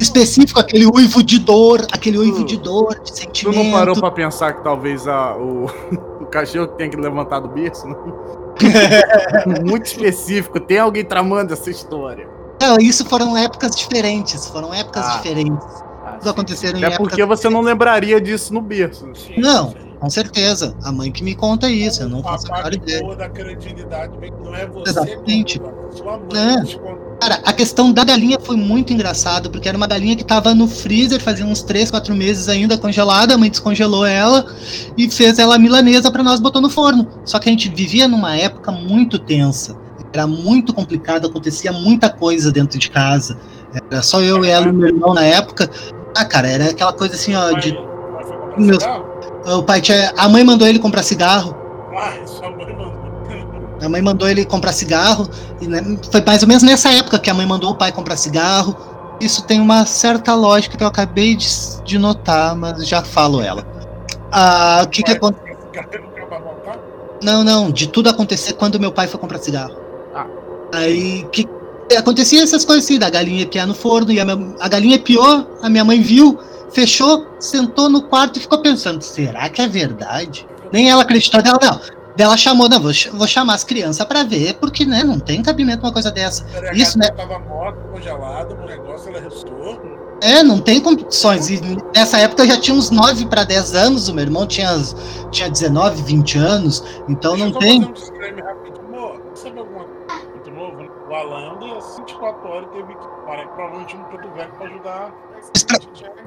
Específico, aquele uivo de dor, aquele uivo de dor, de Tu sentimento. não parou pra pensar que talvez a, o, o cachorro tenha que levantar do berço? Não? Muito específico. Tem alguém tramando essa história. Não, isso foram épocas diferentes, foram épocas Ah. diferentes. Ah, Tudo aconteceram em Até porque você não lembraria disso no berço. Não, com certeza. A mãe que me conta isso, eu não faço a menor ideia. da credibilidade não é você Exatamente. mãe É. Cara, a questão da galinha foi muito engraçado, porque era uma galinha que tava no freezer fazia uns 3, 4 meses ainda congelada, a mãe descongelou ela e fez ela milanesa pra nós botar no forno. Só que a gente vivia numa época muito tensa. Era muito complicado, acontecia muita coisa dentro de casa. Era só eu e ela e meu irmão na época. Ah, cara, era aquela coisa assim, ó, de Meus- o pai tinha, a mãe mandou ele comprar cigarro. Ah, sua mãe mandou. A mãe mandou ele comprar cigarro. E, né, foi mais ou menos nessa época que a mãe mandou o pai comprar cigarro. Isso tem uma certa lógica que eu acabei de, de notar, mas já falo ela. Ah, o que que aconteceu? Não, não, de tudo acontecer quando meu pai foi comprar cigarro. Ah. Aí que acontecia essas coisas assim, da galinha piar no forno, e a, minha- a galinha piou, a minha mãe viu, fechou, sentou no quarto e ficou pensando, será que é verdade? Nem ela acreditou dela, não. Ela chamou, não, vou, vou chamar as crianças pra ver, porque, né, não tem cabimento uma coisa dessa. A Isso, galinha tava morta, congelada, o negócio, ela restou. É, não tem condições. E nessa época eu já tinha uns 9 para 10 anos, o meu irmão tinha, tinha 19, 20 anos, então Deixa não tem. fazer um disclaimer rapidinho. Amor, sabe alguma coisa muito novo? né? O Alan, anda às 24 horas, teve que parar provavelmente um preto velho pra ajudar.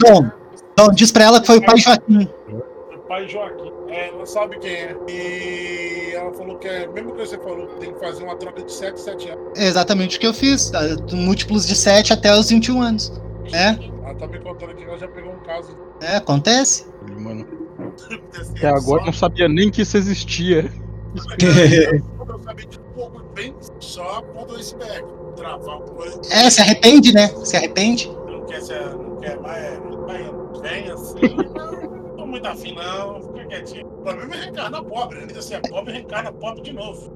Bom. Então diz pra ela que foi o pai Joaquim. O pai Joaquim. É, ela sabe quem é. E ela falou que é, mesmo que você falou, tem que fazer uma troca de 7, 7 anos. É exatamente o que eu fiz. tá? Múltiplos de 7 até os 21 anos. É, Ela tá me contando que ela já pegou um caso. é, acontece. Mano, até agora eu não sabia nem que isso existia. Eu sabia de só a ponta do iceberg. Travar uma coisa. É, se arrepende, né? Se arrepende. Não quer ser, não quer mais, mas vem assim. Não tô muito afim, não. Fica quietinho. O problema é reencarnar pobre. Ele diz assim: é pobre, reencarna pobre de novo.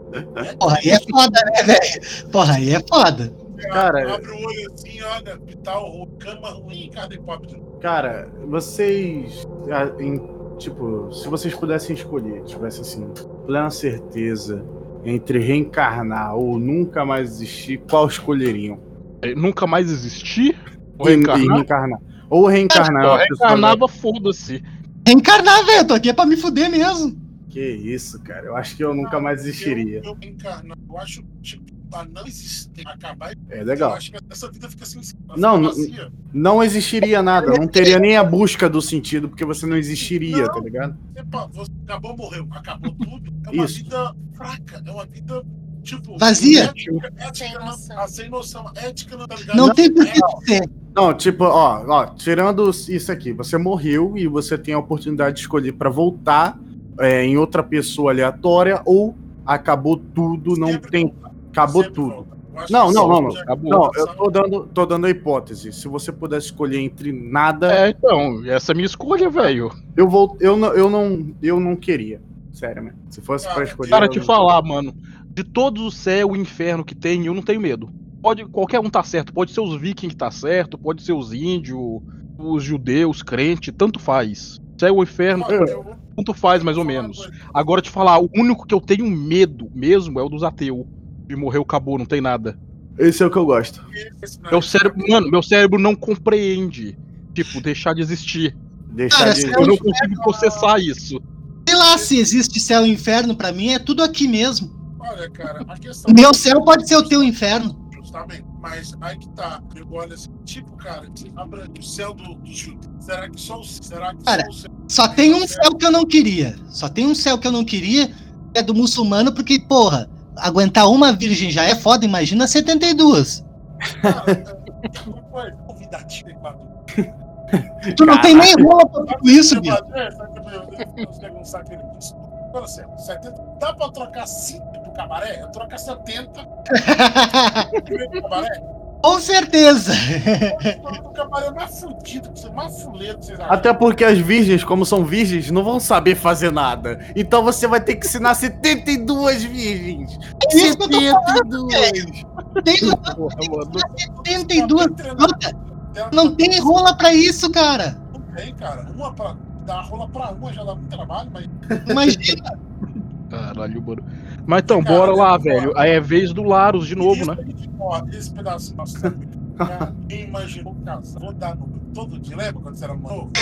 Porra, aí é foda, né, velho? Porra, aí é foda. Cara- Abre o olho assim, olha, hospital, cama ruim, cadê pobre de novo? Cara, vocês. ah, em- tipo, se vocês pudessem escolher, tivesse assim, plena certeza entre reencarnar ou nunca mais existir, qual escolheriam? É, Nunca mais existir? Ou E- e reencarnar? reencarnar. Ou reencarnar. Eu reencarnava, foda-se. Reencarnar, velho. Tô aqui é pra me fuder mesmo. Que isso, cara. Eu acho que eu nunca mais existiria. Eu, eu reencarnar, eu acho, tipo, a não existir, acabar. É Eu legal. acho que essa vida fica assim. ela Não, fica não-. Não existiria nada, não teria nem a busca do sentido, porque você não existiria, tá ligado? Epa, você acabou, morreu, acabou tudo. É uma Isso. vida fraca, é uma vida, tipo. Vazia. Ética, ética, Sem não- noção. ah, sem noção. Ética, não tá ligado? Não tem por que ser. Não, tipo, ó, ó, tirando isso aqui, você morreu e você tem a oportunidade de escolher pra voltar é, em outra pessoa aleatória ou acabou tudo, não Sempre tem. Acabou sempre tudo. Não, não, não, não. já- Acabou. Não, eu tô dando, tô dando a hipótese. Se você pudesse escolher entre nada, É, então, essa é a minha escolha, velho. eu vou. Eu não, eu não, eu não queria. Sério, mesmo. Se fosse pra Cara, escolher. Cara, te falar, mano. De todos o céu e o inferno que tem, eu não tenho medo. Pode, qualquer um tá certo. Pode ser os vikings que tá certo, pode ser os índios, os judeus, crente, tanto faz. Céu ou inferno, tanto faz mais ou menos. Agora te falar, o único que eu tenho medo mesmo é o dos ateus. De morrer acabou, não tem nada. Esse é o que eu gosto. Esse não é Meu cérebro, mano, meu cérebro não compreende. Tipo, deixar de existir. Deixar Cara, de. Eu não consigo processar isso. Sei lá se existe céu e inferno pra mim, é tudo aqui mesmo. Olha, cara, a questão. O meu céu pode ser o teu inferno. Justamente. Mas aí que tá. Eu olho assim, tipo, cara, o céu do. Será que só o será que Cara, só o céu? Só tem um céu que eu não queria. Só tem um céu que eu não queria, que é do muçulmano, porque, porra, aguentar uma virgem já é foda, imagina 72. Cara, é, não foi convidativo, Equador. Tu não tem nem rola pra tudo isso, bicho. Sabe que eu- eu- eu pego sacrifício. Olha só, 70. Dá pra trocar 5 pro cabaré? Eu troco 70 pro cabaré. Com certeza. O cabaré mais fudido, que você mais fuleiro que vocês acham. Até porque as virgens, como são virgens, não vão saber fazer nada. Então você vai ter que ensinar 72 virgens. É isso que eu tô 72. Tem Porra, mano. 72 frutas. Não tem rola pra isso, cara. Não tem, cara. Uma pra. Dar rola pra uma já dá muito trabalho, mas. Imagina. Caralho, mano. Mas então, Cara, bora lá, eu- velho. Aí é vez do Laros de novo, Isso né? gente corta, Esse pedaço Quem imaginou casar? Vou dar no todo dia, lembra quando você era novo?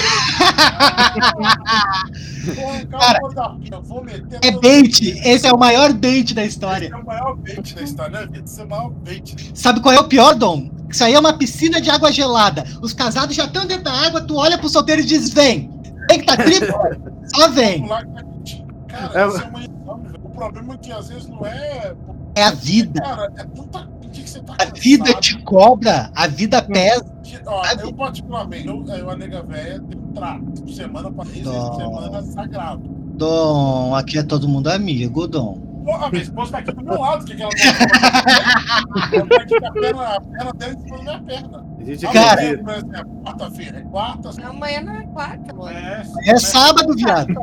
É bait. Esse é o maior bait da história. Esse é o maior bait da história, né, Vitor? Esse é o maior bait. Sabe qual é o pior, Dom? Isso aí é uma piscina de água gelada. Os casados já estão dentro da água, tu olha pro solteiro e diz: vem. Vem que tá triplo. Só vem. Cara, É- isso é uma ilusão, problema é que às vezes não é. É a vida. Cara, é tanta. Que você tá A vida cansado, te cobra, a vida pesa. Ó, eu particularmente, eu, eu a nega velha, um trato. Semana pra Não. semana sagrado. Dom, aqui é todo mundo amigo, Dom. Pô, a minha esposa tá aqui do meu lado, o que, que ela tá? Ela tá aqui com a perna, a perna dela em cima da minha perna. A gente Cara, acredita. Por exemplo, quarta-feira. É quarta, Amanhã não é quarta, amor. é. É sábado, viado.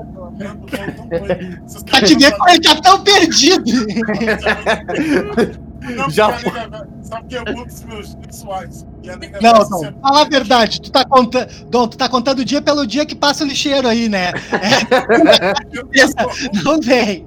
Pra te ver como ele tá tão perdido. Não, Já nega- Sabe que é muitos meus sexuais. Não, fala a verdade. Tu tá contando, Dom, tu tá contando o dia pelo dia que passa o lixeiro aí, né? Não vem.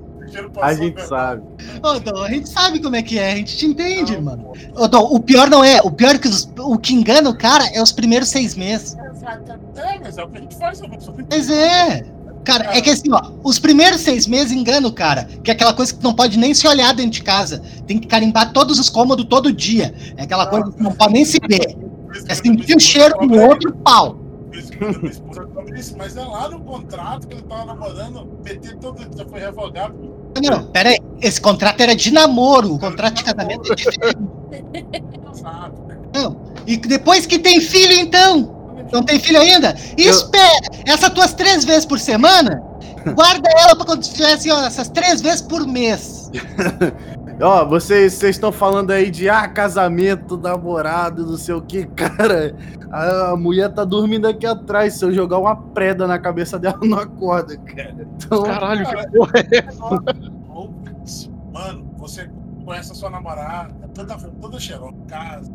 A gente sabe. Ô, Dom, a gente sabe como é que é, a gente te entende, mano. Ô, Dom, o pior não é, o pior é que os- o que engana o cara é os primeiros seis meses. Exatamente. É, mas é o que a gente faz, eu só tenho Mas é. Cara, é que assim, ó, os primeiros seis meses engana o cara. Que é aquela coisa que tu não pode nem se olhar dentro de casa. Tem que carimbar todos os cômodos todo dia. É aquela coisa que não pode nem se ver. É sentir o cheiro do outro pau. Mas é lá no contrato que ele tava namorando, PT todo já foi revogado. Não, pera aí. Esse contrato era de namoro. O contrato de casamento é diferente. Não. E depois que tem filho, então? Não tem filho ainda? Espera! Essas tuas três vezes por semana, guarda ela pra quando tiver assim, ó, essas três vezes por mês. Ó, vocês vocês estão falando aí de ah, casamento, namorado, não sei o que, cara. A, mulher tá dormindo aqui atrás. Se eu jogar uma preda na cabeça dela, não acorda, cara. Então, Caralho, que porra é Mano, você conhece a sua namorada, toda, toda cheirosa, casa.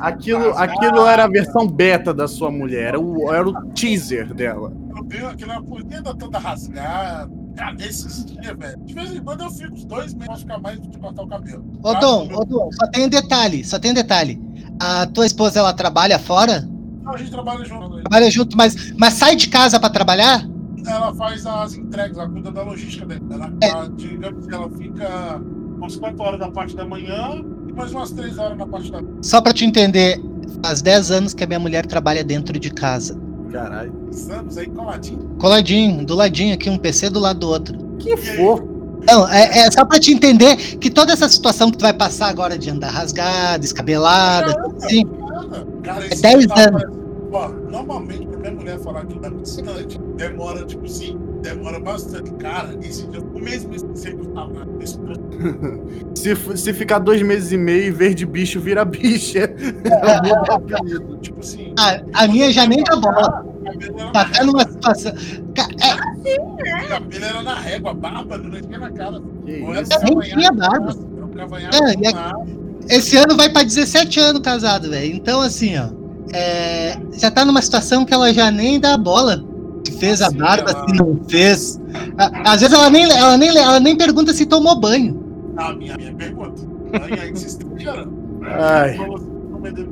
aquilo, aquilo era a versão beta da sua mulher. Era o, era o teaser dela. Vi aquela punheta toda rasgada. Cara, nesses dias, velho. De vez em quando eu fico uns dois meses pra ficar mais de cortar o cabelo. Ô, Dom, ô, Dom, só tem um detalhe, só tem um detalhe. A tua esposa, ela trabalha fora? Não, a gente trabalha junto. né? Trabalha junto, mas, mas sai de casa pra trabalhar? Ela faz as entregas, ela cuida da logística dela. Ela, É. ela, digamos que ela fica umas 4 horas da parte da manhã e mais umas 3 horas na parte da Só pra te entender, faz 10 anos que a minha mulher trabalha dentro de casa. Caralho. anos aí coladinho. Coladinho, do ladinho aqui, um PC do lado do outro. Que fofo. Não, é, é só pra te entender que toda essa situação que tu vai passar agora de andar rasgada, descabelada, assim, Cara, É esse 10 tava- anos. Ó, normalmente, pra minha mulher falar que é muito distante, demora, tipo assim, demora bastante. Cara, esse dia, o mesmo sempre tava nesse Se, se ficar dois meses e meio verde bicho vira bicha. Tipo assim. a, a minha já nem dá bola. Tá até numa situação. É, O cabelo era na régua, barba, não tinha na cara. Nem tinha barba. É, e a- arrumado. esse ano vai pra 17 anos casado, velho. Então, assim, ó. é, já tá numa situação que ela já nem dá bola. Se fez a barba, se não fez. Às vezes ela nem, ela, nem, ela nem pergunta se tomou banho. Ah, minha, minha pergunta. Aí, aí, vocês estão tirando. Ai.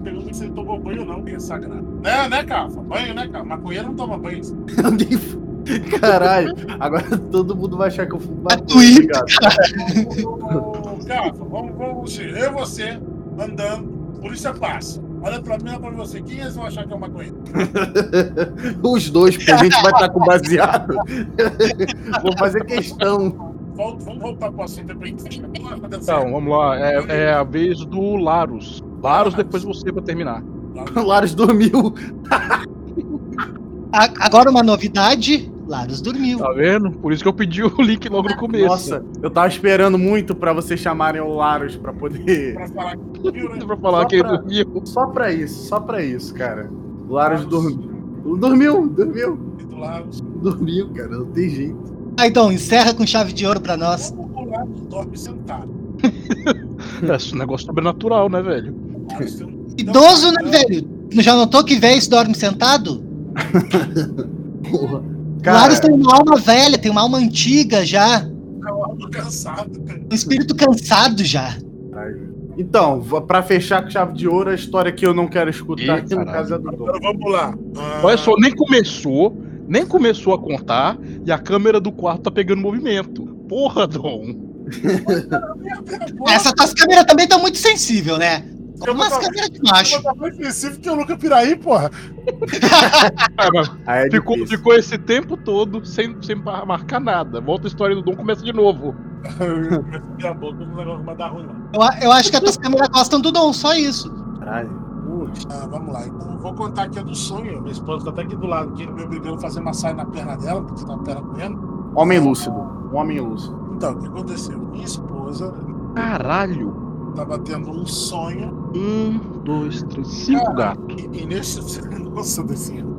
Pergunta se ele tomou banho ou não, que é sagrado. Né, né, Cafa? Banho, né, Cafa? Maconheiro não toma banho. Caralho, agora todo mundo vai achar que eu A Twitter. ligado? Ô, Cafa, vamos, vamos, eu e você, andando, polícia passa. Olha pra mim, olha pra você. Quem eles vão achar que é um maconheiro? Os dois, porque a gente vai estar com baseado. Vou fazer questão. Volta, vamos voltar pro assunto pra gente fechar. Então, vamos lá. É, é a vez do Larus. Larus, depois você pra terminar. O Laros dormiu. Agora uma novidade: Laros dormiu. Tá vendo? Por isso que eu pedi o link logo no começo. Nossa, eu tava esperando muito pra vocês chamarem o Laros pra poder. Pra falar que viu, né? pra falar Só que ele pra- dormiu. Só pra isso, só pra isso, cara. O Laros dormiu. Dormiu, dormiu. Dormiu, cara, não tem jeito. Ah, então, encerra com chave de ouro pra nós. dorme sentado. É, esse negócio sobrenatural, né, velho? Idoso, né, velho? Já notou que velho dorme sentado? Porra. Laros Cara, tem uma alma velha, tem uma alma antiga já. Cansado. Um espírito cansado já. então, pra fechar com chave de ouro, a história que eu não quero escutar Ih, aqui no caralho. caso é do Dom. Agora vamos lá. Ah, Olha só, nem começou, nem começou a contar e a câmera do quarto tá pegando movimento. Porra, Dom. Essas tuas câmeras também estão muito sensíveis, né? Como as vou- câmeras de macho. dar mais ofensivo que o Luca Piraí, porra. Aí é ficou, ficou esse tempo todo sem, sem mar- marcar nada. Volta a história do Dom, começa de novo. Minha boca, o negócio vai dar ruim, não. Eu, eu acho que as tuas câmeras gostam do Dom, só isso. Caralho. Putz. Ah, vamos lá. Então, eu vou contar aqui a do sonho. Minha esposa tá até aqui do lado, que ele me obrigou a fazer massagem na perna dela, porque tá a perna doendo. Homem lúcido. Um homem lúcido. Então, o que aconteceu? Minha esposa, Caralho. tava tendo um sonho. Um, dois, três, cinco gatos. E, e nesse. Nossa, Decinho.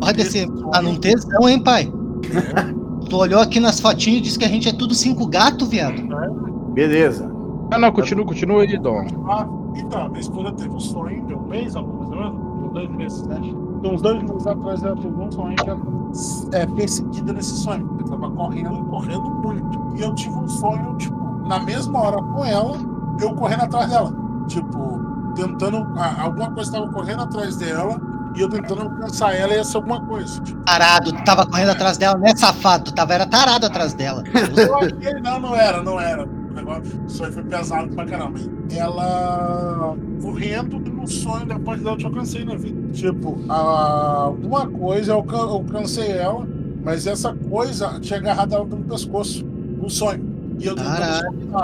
Pode descer. Tá num tesão, hein, pai? Tu olhou aqui nas fotinhas e disse que a gente é tudo cinco gatos, viado. Beleza. Ah, não, continua, continua aí, Dom. Ah, então, minha esposa teve um sonho de um mês, alguma coisa, uns dois meses, né? Então, uns dois meses atrás ela teve um sonho que ela é perseguida nesse sonho. Eu tava correndo, correndo muito. E eu tive um sonho, tipo, na mesma hora com ela, eu correndo atrás dela. Tipo, tentando. ah, Alguma coisa tava correndo atrás dela e eu tentando alcançar ela e ia ser alguma coisa. Tipo, Tarado, tu tava correndo atrás dela, né, safado? Tu tava era tarado atrás dela. Eu achei, não, não era, não era. O negócio, o sonho foi pesado pra caramba. Ela correndo no sonho, depois dela eu te alcancei na vida. Tipo, a- alguma coisa eu alca- eu alcancei ela, mas essa coisa tinha agarrado ela pelo pescoço, no sonho. E eu tentando.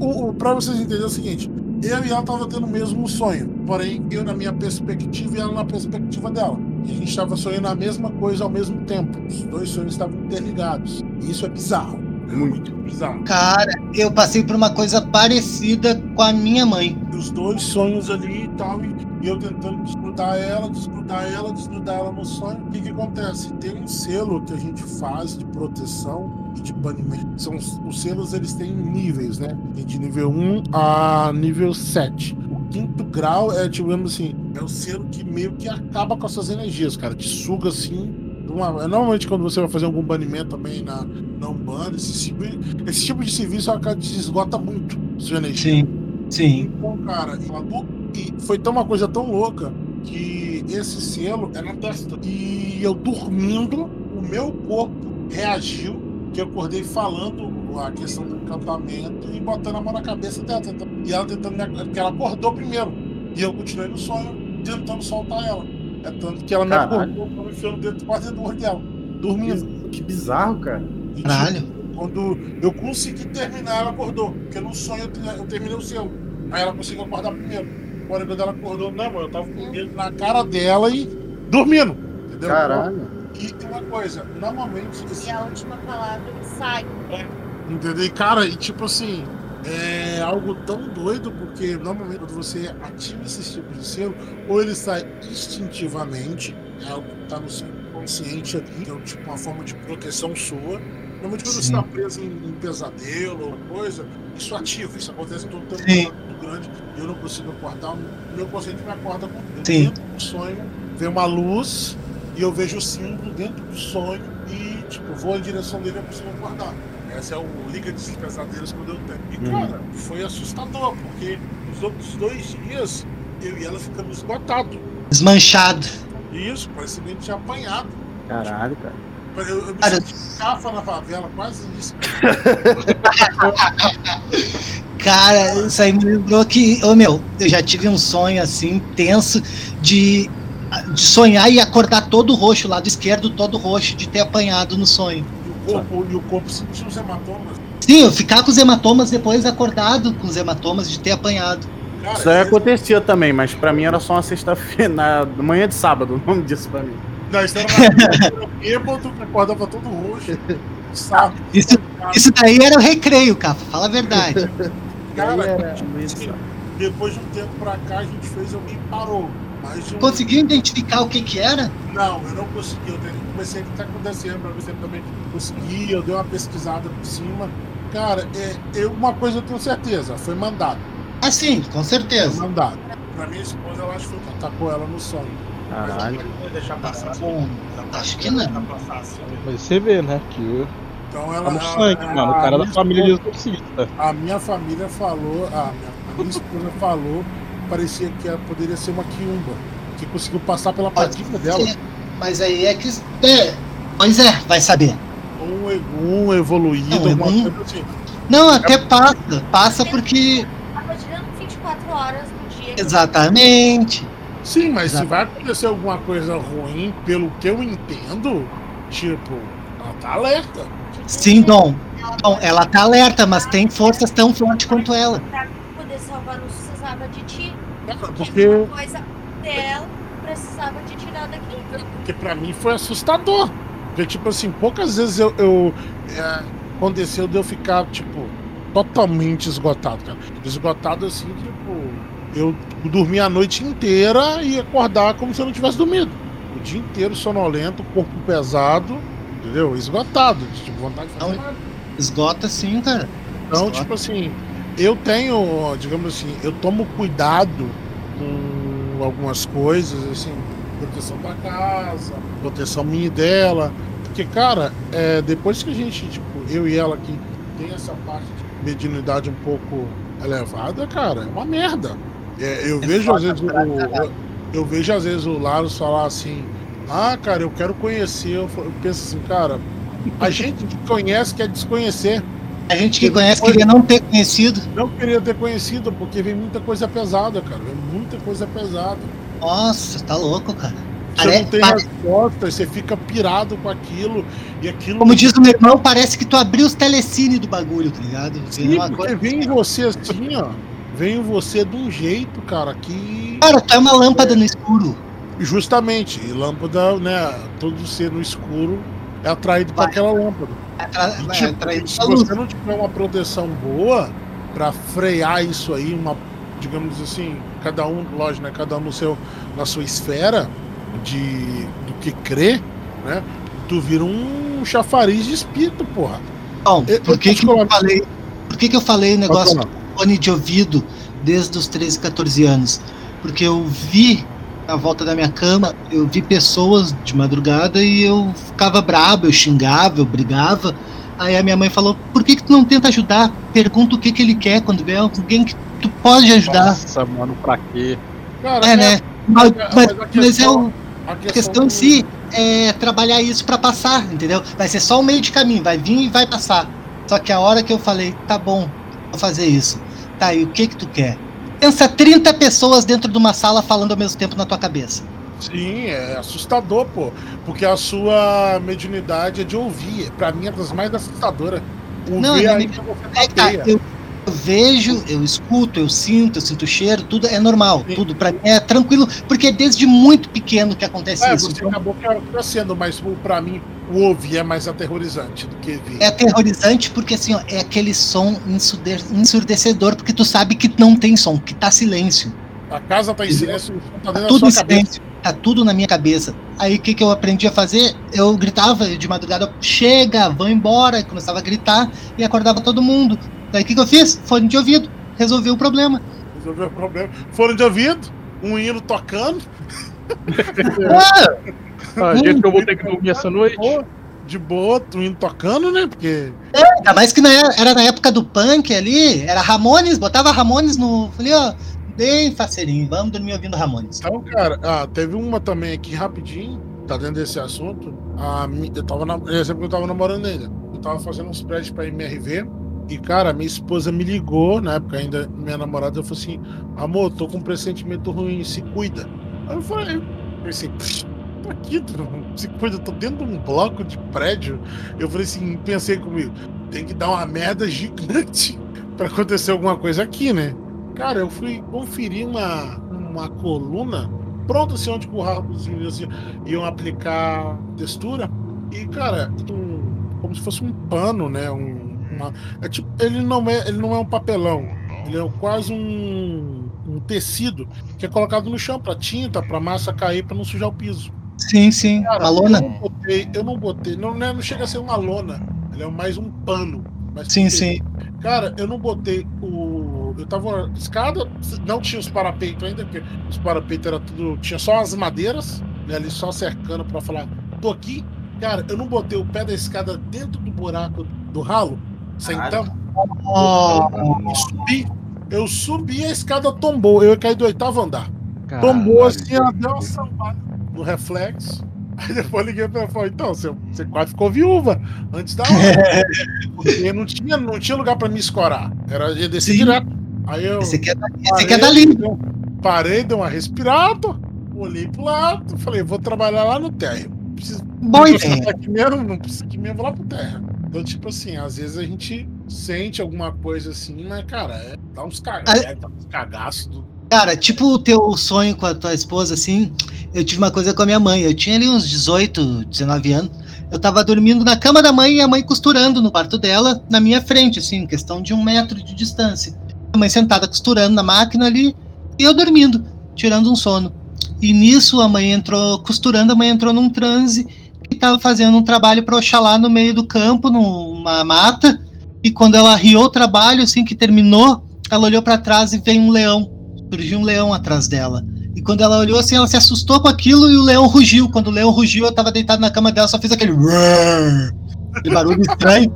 O, o, pra vocês entenderem é o seguinte. Eu e ela tava tendo o mesmo sonho, porém eu na minha perspectiva e ela na perspectiva dela. E a gente estava sonhando a mesma coisa ao mesmo tempo. Os dois sonhos estavam interligados. E isso é bizarro. Muito bizarro. Cara, eu passei por uma coisa parecida com a minha mãe. Os dois sonhos ali e tal, e, eu tentando desgrudar ela, desgrudar ela, desgrudar ela no sonho. O que, que acontece? Tem um selo que a gente faz de proteção e de banimento. São os, os selos, eles têm níveis, né? Tem de nível 1 a nível 7. O quinto grau é, digamos assim, é o selo que meio que acaba com as suas energias, cara. Te suga assim. uma- Normalmente quando você vai fazer algum banimento também na, na Umbanda, esse, tipo- esse tipo de serviço acaba te esgota muito sua energia. Sim. Então, cara, e foi tão uma coisa tão louca que esse selo é na testa. E eu dormindo, o meu corpo reagiu, que eu acordei falando a questão do encantamento e botando a mão na cabeça dela. tentando- e ela tentando me, porque ela acordou primeiro. E eu continuei no sonho, tentando soltar ela. É tanto que ela me Caralho. acordou, eu me enfiando dentro quase dentro do olho dela. Dormindo. Que bizarro, cara. Caralho. tipo, quando eu consegui terminar, ela acordou. Porque no sonho eu, te- eu terminei o seu. Aí ela conseguiu acordar primeiro. Porém, quando ela acordou, não, mano, eu tava com o dedo na cara dela e dormindo. Entendeu? Caralho. E tem uma coisa, normalmente. esse- E a última palavra sai. Entendeu? E, cara, e tipo assim, é algo tão doido, porque normalmente quando você ativa esses tipos de selo, ou ele sai instintivamente, é algo que tá no seu consciente ali, que é tipo uma forma de proteção sua. Normalmente quando você Sim. está preso em, em pesadelo ou coisa, isso ativa, isso acontece todo tempo Sim. muito grande, eu não consigo acordar, o meu consciente me acorda com dentro do sonho, vem uma luz e eu vejo o símbolo dentro do sonho e tipo, vou em direção dele e eu consigo acordar. Esse é o Liga de Pesadelos quando eu tenho. E Uhum. cara, foi assustador, porque nos outros dois dias eu e ela ficamos esgotados. Desmanchado. Isso, parecia que a gente tinha apanhado. Caralho, cara. Eu, eu me Cara, senti cafa na favela, quase isso. Cara, isso aí me lembrou que, ô meu, eu já tive um sonho assim, tenso, de, de sonhar e acordar todo roxo, lado esquerdo todo roxo, de ter apanhado no sonho. E o corpo, e o corpo sentiu os hematomas. Sim, eu ficar com os hematomas depois acordado com os hematomas de ter apanhado. Cara, Isso aí acontecia também, mas pra mim era só uma sexta-feira, na manhã de sábado, o nome disso pra mim. Não, isso era uma bêbado que acordava todo roxo. Sabe? Isso, isso daí era o recreio, Cafa, fala a verdade. Cara, Era tipo, isso. assim, depois de um tempo pra cá, a gente fez alguém parou. Mas um- Conseguiu identificar o que que era? Não, eu não consegui. Eu comecei a tentar com o DCM pra ver se ele também conseguia. Eu dei uma pesquisada por cima. Cara, é, eu, uma coisa eu tenho certeza: foi mandado. Ah, sim, com Foi certeza. mandado. Pra minha esposa, eu acho que foi que atacou ela no sonho. Caralho. deixar passar. Bom, acho que não. Mas você vê, né? Que Então ela. tá no a- sangue, a- mano. O cara da família de esposa- exorcista. A minha família falou, a minha, a minha esposa falou, parecia que ela poderia ser uma quiumba, que conseguiu passar pela patinha dela. Mas aí é que. É, pois é, vai saber. Um, um evoluído, Não, alguma um- coisa assim. Não, até passa. Passa porque. Tava girando 24 horas no dia. Exatamente. Sim, mas se Exato. vai acontecer alguma coisa ruim, pelo que eu entendo, tipo, ela tá alerta. Sim, Dom. Dom, ela tá alerta, mas tem forças tão fortes quanto ela. Pra poder salvar, não precisava de ti. Porque, Uma coisa dela precisava de tirar daqui. porque pra mim foi assustador. Porque, tipo assim, poucas vezes eu, eu é, aconteceu de eu ficar, tipo, totalmente esgotado, cara. Esgotado assim, tipo, eu dormia a noite inteira e acordar como se eu não tivesse dormido. O dia inteiro sonolento, corpo pesado, entendeu? Esgotado, tipo, vontade de fazer Não. Esgota sim, cara. Então, Esgota. tipo assim, eu tenho, digamos assim, eu tomo cuidado com algumas coisas, assim, proteção da casa, proteção minha e dela. Porque, cara, é, depois que a gente, tipo, eu e ela aqui tem essa parte de mediunidade um pouco elevada, cara, é uma merda. É, eu vejo às vezes o, eu, eu vejo às vezes o Laros falar assim, ah, cara, eu quero conhecer. Eu, eu penso assim, cara, a gente que conhece quer desconhecer. A gente que conhece queria não ter conhecido. Não queria ter conhecido, porque vem muita coisa pesada, cara. Vem muita coisa pesada. Nossa, tá louco, cara. Você não tem pare- resposta, você fica pirado com aquilo. E aquilo. Como diz o meu irmão, parece que tu abriu os telecine do bagulho, tá ligado? Sim, porque coisa- vem em você assim, ó. Em você de um jeito, cara, que. Cara, é uma lâmpada no escuro. Justamente. E lâmpada, né? Todo ser no escuro é atraído para aquela lâmpada. Atra- E, é, tipo, atraído se você não tiver uma proteção boa pra frear isso aí, uma, digamos assim, cada um, lógico, né? Cada um no seu, na sua esfera de do que crê, né? Tu vira um chafariz de espírito, porra. Bom, por eu que, que eu falei? Por que, que eu falei o negócio do fone de ouvido desde os 13, 14 anos? Porque eu vi na volta da minha cama, eu vi pessoas de madrugada e eu ficava brabo, eu xingava, eu brigava. Aí a minha mãe falou: por que, que tu não tenta ajudar? Pergunta o que, que ele quer quando vê alguém que tu pode ajudar. Nossa, mano, pra quê? Cara, É, né? Mas, mas mas, a mas é questão- o, a a questão em si é trabalhar isso pra passar, entendeu? Vai ser só um meio de caminho, vai vir e vai passar. Só que a hora que eu falei, tá bom, vou fazer isso. Tá, e o que que tu quer? Pensa 30 pessoas dentro de uma sala falando ao mesmo tempo na tua cabeça. Sim, é assustador, pô. Porque a sua mediunidade é de ouvir. Pra mim é das mais assustadoras. Ouvir Não, é ainda você É que tá, eu vejo, eu escuto, eu sinto, eu sinto o cheiro, tudo é normal, Sim. tudo pra mim é tranquilo, porque desde muito pequeno que acontece É, isso. você Então, acabou crescendo, mas o- pra mim o ouvir é mais aterrorizante do que ver. é aterrorizante porque assim, ó, é aquele som ensurde- ensurdecedor, porque tu sabe que não tem som, que tá silêncio. A casa tá em silêncio, o som tá dentro tudo da em sua cabeça. silêncio, tá tudo na minha cabeça. Aí o que, que eu aprendi a fazer? Eu gritava de madrugada, chega, vão embora, e começava a gritar e acordava todo mundo. Daí o que, que eu fiz? Fone de ouvido, resolvi o problema. Resolveu o problema. Fone de ouvido, um hino tocando, Ah, gente, que eu vou ter que dormir essa noite. boa, de boa, um hino tocando, né? Porque. Ainda mais que na, era na época do punk ali, era Ramones, botava Ramones no. Falei, ó, bem faceirinho, vamos dormir ouvindo Ramones. Então, cara, ah, teve uma também aqui rapidinho, tá dentro desse assunto. A, eu tava na, é, sempre que eu tava namorando ainda. Eu tava fazendo uns prédios pra MRV. E, cara, minha esposa me ligou, na época ainda minha namorada, eu falei assim, amor, tô com um pressentimento ruim, se cuida. Aí eu falei, eu pensei, "Psh, tô aqui, se cuida, tô dentro de um bloco de prédio. Eu falei assim, pensei comigo, tem que dar uma merda gigante pra acontecer alguma coisa aqui, né? Cara, eu fui conferir uma, uma coluna pronta assim, onde o rabozinho assim, iam aplicar textura. E, cara, um- como se fosse um pano, né? Um, uma, é tipo, ele não é, ele não é um papelão. Ele é quase um, um tecido que é colocado no chão pra tinta, pra massa cair, pra não sujar o piso. Sim, sim, Cara, uma lona. Eu não botei, eu não botei, não, não, é- não chega a ser uma lona. Ele é mais um pano. Sim, pequeno. sim. Cara, eu não botei o. Eu tava na escada, não tinha os parapeitos ainda, porque os parapeitos era tudo. Tinha só as madeiras, né, ali só cercando pra falar, tô aqui. Cara, eu não botei o pé da escada dentro do buraco do ralo, sentando, Oh, e subi. Eu subi a escada tombou. Eu caí do oitavo andar. Cara, Tombou assim, ela deu uma sambada no reflexo. Aí depois eu liguei pra ela e falei, então, você, você quase ficou viúva antes da hora. Porque não tinha, não tinha lugar pra me escorar. Era descer direto. Aí eu esse aqui é, da- esse parei, aqui é dali. dei- parei, dei uma respirada, olhei pro lado, falei, vou trabalhar lá no térreo. Preciso, Boa não preciso ideia. aqui mesmo, não preciso aqui mesmo, vou lá pro terra. Então, tipo assim, às vezes a gente sente alguma coisa assim, mas, cara, é, dá uns cagaços, dá uns cagaços do, Cara, tipo o teu sonho com a tua esposa, assim, eu tive uma coisa com a minha mãe. Eu tinha ali uns 18, 19 anos. Eu tava dormindo na cama da mãe e a mãe costurando no quarto dela, na minha frente, assim, questão de um metro de distância. A mãe sentada costurando na máquina ali e eu dormindo, tirando um sono. E nisso a mãe entrou costurando, a mãe entrou num transe tava fazendo um trabalho para Oxalá no meio do campo, numa mata. E quando ela riou o trabalho, assim que terminou, ela olhou para trás e veio um leão. Surgiu um leão atrás dela. E quando ela olhou assim, ela se assustou com aquilo e o leão rugiu. Quando o leão rugiu, eu tava deitado na cama dela, só fiz aquele. Aquele barulho estranho.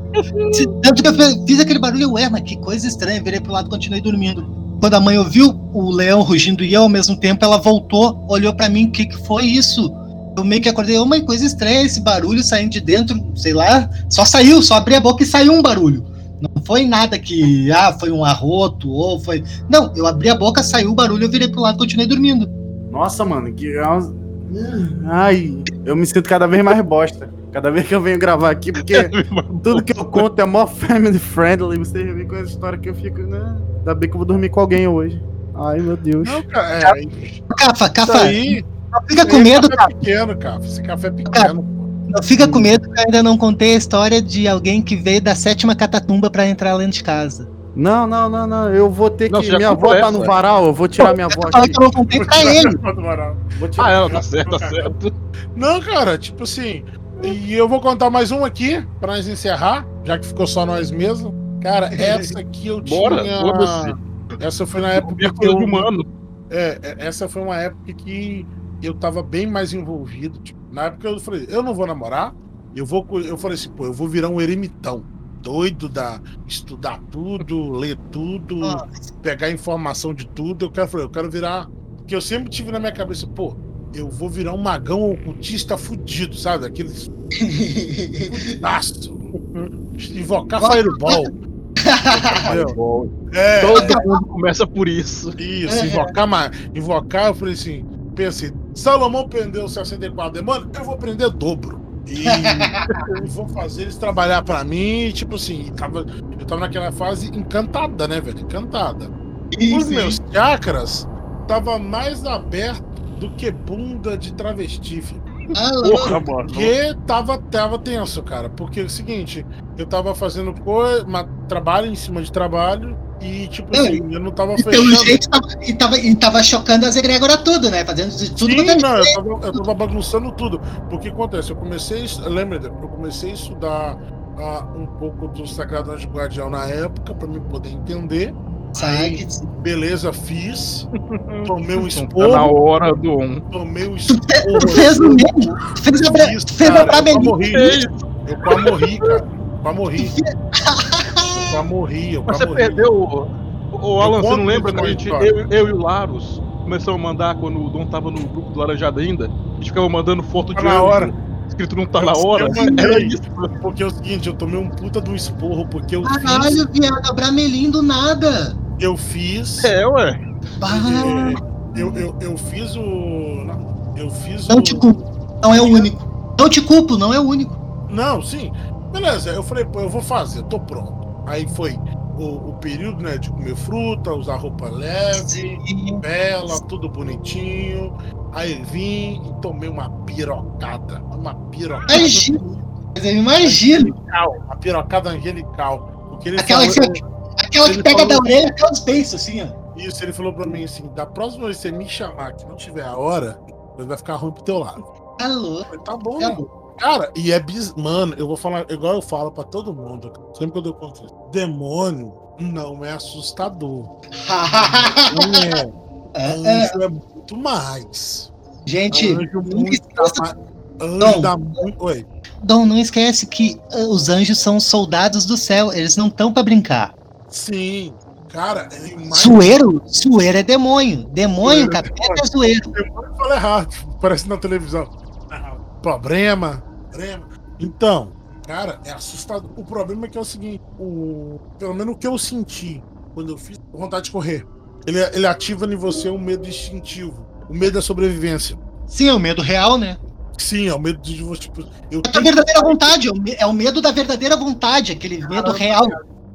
Tanto que eu fiz aquele barulho, ué, mas que coisa estranha. Virei pro lado e continuei dormindo. Quando a mãe ouviu o leão rugindo e eu ao mesmo tempo, ela voltou, olhou pra mim, o que, que foi isso? Eu meio que acordei, mãe, coisa estranha, esse barulho saindo de dentro, sei lá. Só saiu, só abri a boca e saiu um barulho. Não foi nada que, ah, foi um arroto, ou foi. Não, eu abri a boca, saiu o barulho, eu virei pro lado e continuei dormindo. Nossa, mano, que. é Ai, eu me sinto cada vez mais bosta. Cada vez que eu venho gravar aqui, porque tudo que eu conto é mó family friendly. Você vem com essa história que eu fico, né? Ainda bem que eu vou dormir com alguém hoje. Ai, meu Deus. Não, cara, é, isso Cafa, Cafa, aí, não fica com é medo, café cara. pequeno, cara. Esse café é pequeno. Não fica com medo que eu ainda não contei a história de alguém que veio da sétima catatumba pra entrar dentro de casa. Não, não, não, não. Eu vou ter Não, que. Minha avó tá no ué. varal, eu vou tirar minha avó Eu aqui. que eu não contei pra ele. Vou tirar- Ah, ela tá certo, tá certo. Não, cara, tipo assim. E eu vou contar mais um aqui, pra nós encerrar, já que ficou só nós mesmo. Cara, essa aqui eu Bora, tinha. foda-se. Essa foi na época É que eu. de humano. É, é, essa foi uma época que eu tava bem mais envolvido. Tipo, na época eu falei, eu não vou namorar, eu vou. Eu falei assim, pô, eu vou virar um eremitão. Doido da estudar tudo, ler tudo, pegar informação de tudo. Eu quero, falei, eu quero virar. Porque eu sempre tive na minha cabeça, pô, eu vou virar um magão ocultista fudido, sabe? Aqueles. Fudidaço. Invocar Fireball. Entendeu? É, Todo mundo começa por isso. isso, invocar, mas invocar, eu falei assim, pensei, Salomão prendeu 64 demônios, eu vou prender dobro. E, e vou fazer eles trabalhar pra mim, e, tipo assim, tava, eu tava naquela fase encantada, né, velho? Encantada. Os meus chakras tava mais aberto do que bunda de travesti, filho. Porra, mano. Porque tava, tava tenso, cara. Porque é o seguinte, eu tava fazendo coisa, trabalho em cima de trabalho, e tipo Não, assim, eu não tava E pelo fechando. jeito tava, e, tava, e tava chocando as egrégoras tudo, né? Fazendo de tudo Sim, é não, eu tava, eu tava bagunçando tudo. Porque acontece, eu comecei, a lembra, eu comecei a estudar ah, um pouco do Sagrado Anjo Guardião na época, pra me poder entender. Sabe? Beleza, fiz. Tomei um Então, tá na esporro, hora do um. tomei um esporro. tu fez o mesmo? Fez a, Fiz, fez a cara, eu quase brabelinha. morri. Eu quase morri, cara. Quase morri. Eu quase morri, eu Mas você perdeu. Ô, Alan, você não lembra que a gente, eu, eu e o Larus começamos a mandar quando o Dom tava no grupo do Laranjada ainda? A gente ficava mandando foto Tá de na anjo, hora. escrito não tá Eu na hora. mandei. Era isso. Porque é o seguinte, eu tomei um puta do esporro, porque eu fiz. Caralho, viado, Bramelim do nada. Eu fiz. É, ué. É, eu, eu, eu fiz o. não, Eu fiz não o. te culpo, não é o único. Não te culpo, não é o único. Não, sim. Beleza, eu falei, pô, eu vou fazer, tô pronto. Aí foi o, o período, né, de comer fruta, usar roupa leve, bela, tudo bonitinho. Aí vim e tomei uma pirocada. Uma pirocada. Imagina. Angelical, Uma pirocada angelical. Porque ele Aquela, falou, que, aquela que pega falou- da orelha até os beiços, assim, ó. Isso, ele falou pra mim assim: da próxima vez que você me chamar que não tiver a hora, vai ficar ruim pro teu lado. Tá louco. Eu falei, tá bom, Tá né? Cara, e é bis... Mano, eu vou falar, igual eu falo pra todo mundo, sempre que eu dou contexto. Demônio não é assustador. Não é. É, é. Anjo é muito mais. Gente, Anjo muito mais. Anjo Dom. dá muito. Oi. Dom, não esquece que ah, os anjos são soldados do céu, eles não estão pra brincar. Sim. Cara, é mais. Sueiro, sueiro é demônio. Demônio, Sueiro é capeta é zoeiro. Eu falei errado, parece na televisão. Problema, problema. Então, cara, é assustador. O problema é que é o seguinte: o... pelo menos o que eu senti quando eu fiz vontade de correr, ele, ele ativa em você um medo instintivo, o medo da sobrevivência. Sim, é o medo real, né? Sim, é o medo de você. Tipo, eu É a verdadeira vontade, é o é o medo da verdadeira vontade, aquele medo real.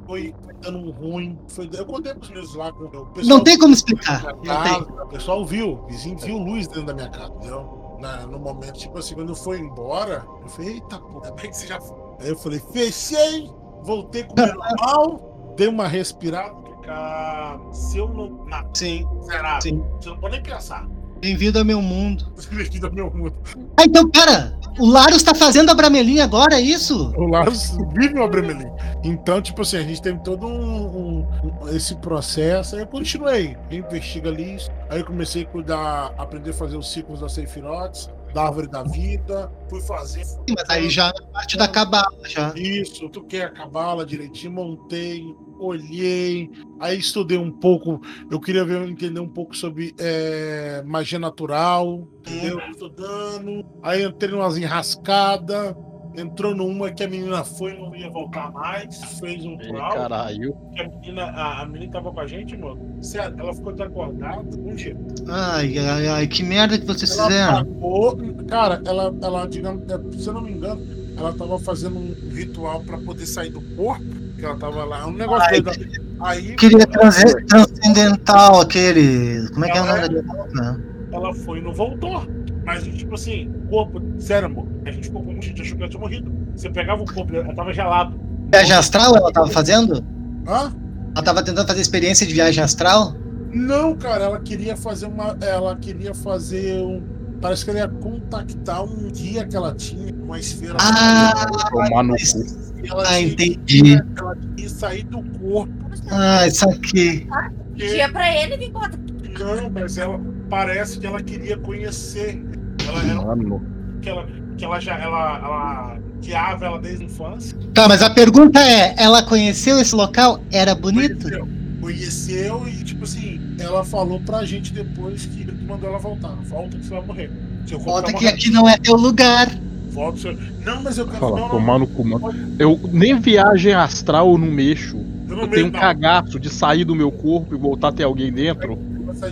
foi dando um ruim. Foi... Eu contei pros meus lá com o pessoal. Não tem como explicar. casa, O pessoal viu, o vizinho viu luz dentro da minha casa, entendeu? Na- no momento, tipo assim, quando foi embora, eu falei, eita, pô, ainda bem que você já foi. Aí eu falei, fechei, voltei com o normal, dei uma respirada, cara, se eu não. Não, Sim, será? sim. Você não pode nem pensar. Bem-vindo ao meu mundo. Aqui do meu mundo. Ah, então, pera! O Larus tá fazendo a Bramelinha agora, é isso? O Lars vive no Abremelin. Então, tipo assim, a gente teve todo um, um- um- esse processo. Aí eu continuei. Investiga ali. Aí eu comecei a cuidar, aprender a fazer os ciclos da Sephiroth, da árvore da vida. Fui fazer. Sim, Mas aí já é parte da cabala, já. Isso, tu quer a cabala direitinho, montei, olhei, aí estudei um pouco, eu queria ver, entender um pouco sobre é, magia natural, entendeu? Estudando, aí entrei numas enrascadas, entrou numa que a menina foi e não ia voltar mais, fez um plural, caralho. que a menina, a, a menina tava com a gente, mano, ela ficou desacordada um dia. Ai, ai, ai, que merda que vocês Ela fizeram. pagou, cara, ela, ela, digamos, se eu não me engano, ela tava fazendo um ritual pra poder sair do corpo, que ela tava lá, um negócio Ai, doido. Aí Queria transe- transcendental aquele. Como é que é o nome da boca? ela foi e não voltou. Mas, tipo assim, o corpo, amor, a gente ficou com a gente achou que ela tinha morrido. Você pegava o corpo, ela tava gelado. Viagem astral ela tava fazendo? Hã? Ela tava tentando fazer experiência de viagem astral? Não, cara, ela queria fazer uma. Ela queria fazer um. Parece que ela ia contactar um guia que ela tinha, uma esfera. Ah, Tomar no cu. Ela ah, tinha- entendi. Ela queria sair do corpo. Ah, isso aqui. porque- Dia pra ele vir embora. Não, mas ela parece que ela queria conhecer. Ela era Mano. que ela, que ela já ela, ela guiava ela desde a infância. Tá, mas a pergunta é: ela conheceu esse local? Era bonito? Conheceu, conheceu e tipo assim, ela falou pra gente depois que mandou ela voltar. Volta que você vai morrer. Seu Volta que aqui não é teu lugar. Volta, seu... Não, mas eu quero Fala, não, não, tomar no cu, mano. Eu nem viagem astral eu não mexo. eu não Eu tenho um não. cagaço de sair do meu corpo e voltar a ter alguém dentro.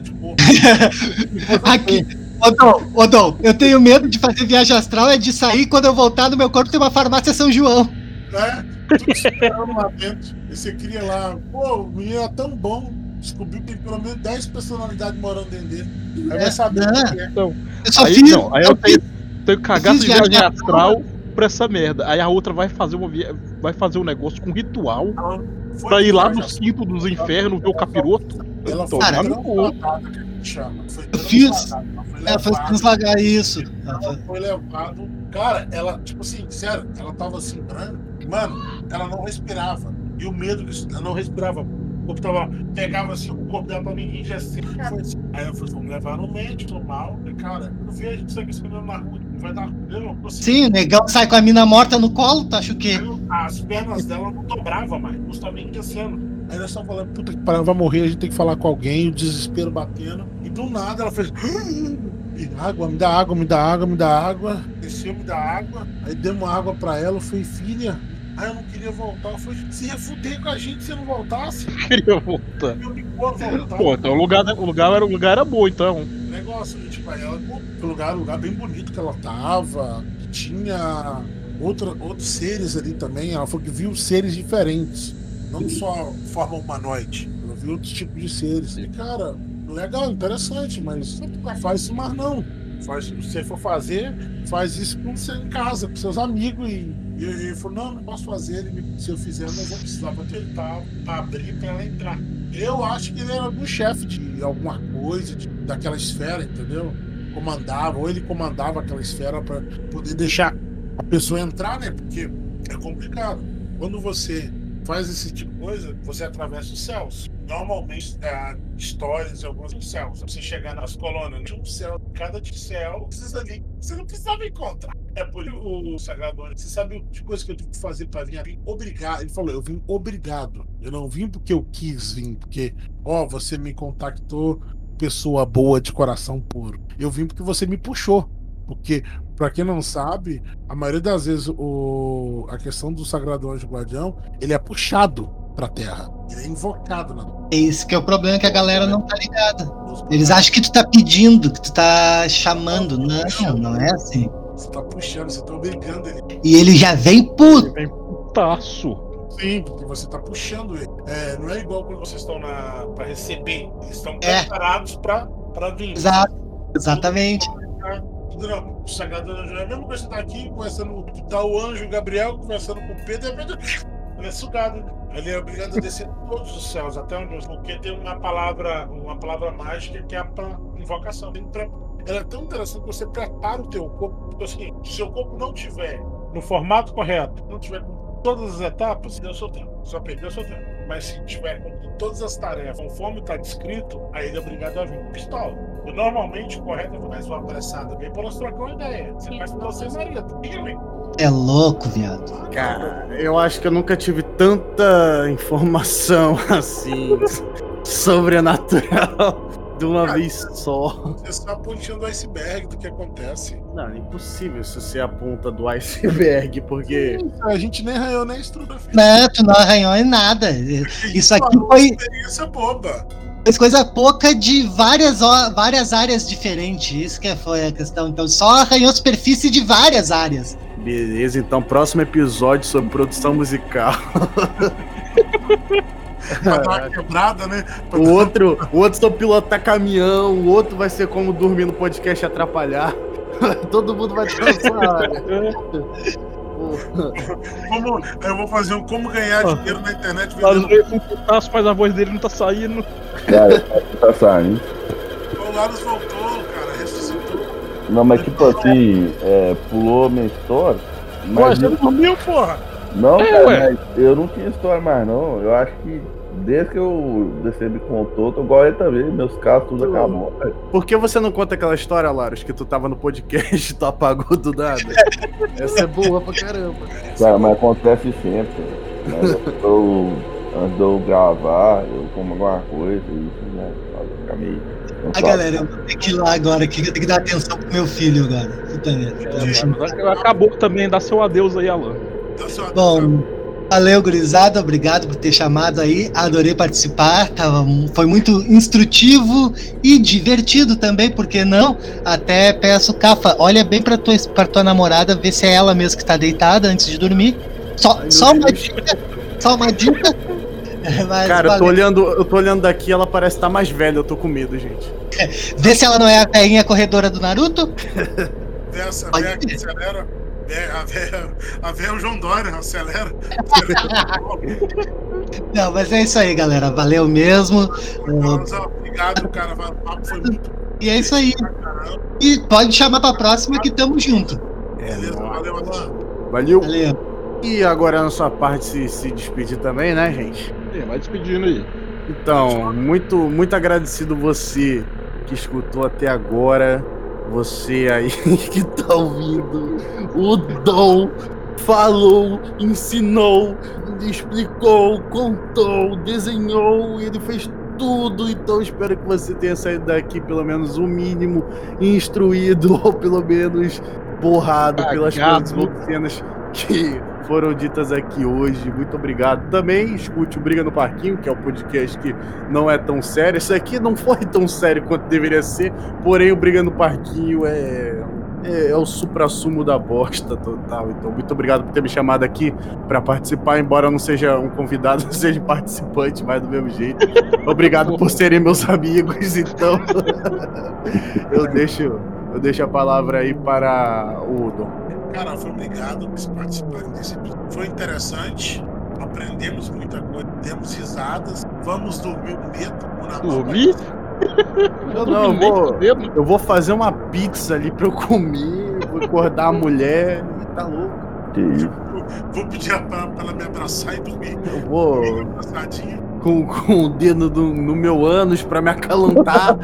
De. Aqui. Odon, Odon, eu tenho medo de fazer viagem astral, é de sair quando eu voltar no meu corpo tem uma farmácia São João. Né? Tudo esperando lá dentro. E você queria lá, pô, o menino é tão bom. Descobriu que tem pelo menos 10 personalidades morando dentro dele. Aí É, vai saber né? o que é. Eu só Aí, fiz. não, aí eu tenho, tenho cagaço fiz de viagem astral pra essa merda. Aí a outra vai fazer uma via... vai fazer um negócio com ritual Foi pra ir lá no cinto dos infernos ver o capiroto. Ela foi Tomar Cara, que a gente chama. Foi Eu fiz. ela foi foi translagar isso. Ela foi- Ela foi levado. Cara, ela, tipo assim, sério, ela tava assim, branca. Mano, ela não respirava. E o medo que ela não respirava. O corpo tava. Pegava assim, o corpo dela tava enrijecendo. Foi assim. Aí ela falou: vamos levar no médico, normal. Eu falei, cara, eu vejo isso aqui escondendo na rua. Não vai dar. Eu não consigo. Sim, o negão sai com a mina morta no colo, tu acha o quê? As pernas dela não dobravam mais. O estava enrijecendo. Aí nós só falando, puta que pariu, vai morrer, a gente tem que falar com alguém, o desespero batendo. E do nada ela fez. E água, me dá água, me dá água, me dá água. Desceu, me dá água. Aí demos água pra ela, eu falei, filha. Aí eu não queria voltar. Eu falei, você ia fuder com a gente se eu não voltasse? Queria voltar. Eu voltar. Pô, então o lugar, o lugar, era, o lugar era bom, então. negócio, né? tipo, ela, o lugar, um lugar bem bonito que ela tava, que tinha outra, outros seres ali também. Ela falou que viu seres diferentes, não só forma humanoide, ela viu outros tipos de seres. E cara, legal, interessante, mas não faz isso mais não. Faz, se você for fazer, faz isso com você em casa, com seus amigos. E, e ele falou, não, não posso fazer. Ele se eu fizer, eu não vou precisar pra tentar, pra abrir pra ela entrar. Eu acho que ele era algum chefe de alguma coisa, de- daquela esfera, entendeu? Comandava, ou ele comandava aquela esfera para poder deixar a pessoa entrar, né? Porque é complicado. Quando você faz esse tipo de coisa, você atravessa os céus. Normalmente, é, histórias e alguns céus. Você chegar nas colônias, tinha um céu, cada de céu, precisa ali. Você não precisava encontrar. É por o Sagrado. Você sabe o de coisa que eu tive que fazer para vir aqui? Obrigado. Ele falou, eu vim obrigado. Eu não vim porque eu quis vir, porque, ó, você me contactou, pessoa boa de coração puro. Eu vim porque você me puxou. Porque, para quem não sabe, a maioria das vezes o, a questão do Sagrado Anjo Guardião, ele é puxado pra terra. Ele é invocado na Esse que é o problema que a galera não tá ligada. Eles acham que tu tá pedindo, que tu tá chamando. Não, não é assim. Você tá puxando, você tá obrigando ele. E ele já vem puto. Vem putaço. Sim, porque você tá puxando ele. É, não é igual quando vocês estão na para receber. Eles estão É. preparados pra, pra vir. Exato. Exatamente. Não, Anjo é a mesma coisa que tá aqui conversando, tá o anjo Gabriel conversando com o Pedro, e repente ele é sugado. Ele é obrigado a descer todos os céus, até onde porque tem uma palavra, uma palavra mágica que é a invocação. Ela é tão interessante que você prepara o teu corpo, porque assim, se o seu corpo não tiver no formato correto, não tiver com todas as etapas, deu seu tempo. Só perdeu seu tempo. Mas se tiver com todas as tarefas, conforme está descrito, aí ele é obrigado a vir. Pistola. Eu, normalmente, o correto é mais uma apressada. Vem para nós trocar uma ideia. Você faz pra você, Maria. Diga-me. É louco, viado. Cara, eu acho que eu nunca tive tanta informação assim sobrenatural de uma vez só. Você só a pontinha do iceberg do que acontece. Não, é impossível isso ser a ponta do iceberg, porque. A gente nem arranhou nem a estrutura. Não, tu não arranhou em nada. Isso aqui foi, Experiência boba. Foi coisa pouca de várias, várias áreas diferentes. Isso que foi a questão. Então só arranhou superfície de várias áreas. Beleza, então próximo episódio sobre produção musical. Pra dar uma quebrada, né? Pra O outro, o outro só pilotar caminhão, o outro vai ser como dormir no podcast e atrapalhar. Todo mundo vai transar. Como, eu vou fazer um como ganhar dinheiro na internet vendendo. putaço, mas a voz dele não tá saindo. Cara, tá saindo. O Larus voltou, cara, ressuscitou. Não, mas tipo assim, é, pulou minha história. Mas você não dormiu, porra? não, É, cara, ué. mas eu não tinha história mais não. Eu acho que desde que eu você me contou, tô igual ele também. Meus casos tudo acabou. velho. Por que você não conta aquela história, Laros, que tu tava no podcast e tu apagou do nada? Essa é boa pra caramba. Cara, mas acontece sempre. Né? Eu, antes de eu gravar, eu como alguma coisa e isso, né? Fica meio. A galera, eu vou ter que ir lá agora, que eu tenho que dar atenção pro meu filho agora. Puta merda. Acabou também, dá seu adeus aí, Alan. Dá sua Bom, valeu, gurizada. Obrigado por ter chamado aí. Adorei participar. Tava, foi muito instrutivo e divertido também, por que não? Até peço, Cafa, olha bem pra tua, pra tua namorada, ver se é ela mesmo que tá deitada antes de dormir. Só, só uma dica. Só uma dica. Mas Cara, eu tô olhando, eu tô olhando daqui, ela parece estar mais velha, eu tô com medo, gente. Vê se ela não é a velhinha corredora do Naruto. Dessa véia que acelera. Véia- A véia, a véia é o João Dória, acelera. Não, mas é isso aí, galera. Valeu mesmo. Ó, Obrigado, cara. O papo foi muito E é isso aí. E pode chamar pra próxima que tamo junto. Beleza, valeu, Alan. Valeu. Valeu. E agora na sua parte se, se despedir também, né, gente? É, vai despedindo aí. Então, muito, muito agradecido você que escutou até agora. Você aí que tá ouvindo. O Dom falou, ensinou, explicou, contou, desenhou, ele fez tudo. Então, espero que você tenha saído daqui pelo menos o mínimo instruído ou pelo menos borrado pelas Cagado. coisas obscenas que foram ditas aqui hoje. Muito obrigado. Também escute o Briga no Parquinho, que é o podcast que não é tão sério. Isso aqui não foi tão sério quanto deveria ser, porém o Briga no Parquinho é. É, é o supra-sumo da bosta total. Então, muito obrigado por ter me chamado aqui para participar, embora eu não seja um convidado, eu seja participante, mas do mesmo jeito. Obrigado por serem meus amigos, então. eu deixo, eu deixo a palavra aí para o Dom. Cara, foi obrigado por participarem desse episódio. Foi interessante. Aprendemos muita coisa, demos risadas. Vamos dormir bonito. o Natal Dormir? Eu não eu nem vou, eu vou fazer uma pizza ali pra eu comer, vou acordar a mulher, tá louco. Que isso. Vou pedir pra, pra ela me abraçar e dormir. Eu vou com, com o dedo do- no meu ânus pra me acalentar.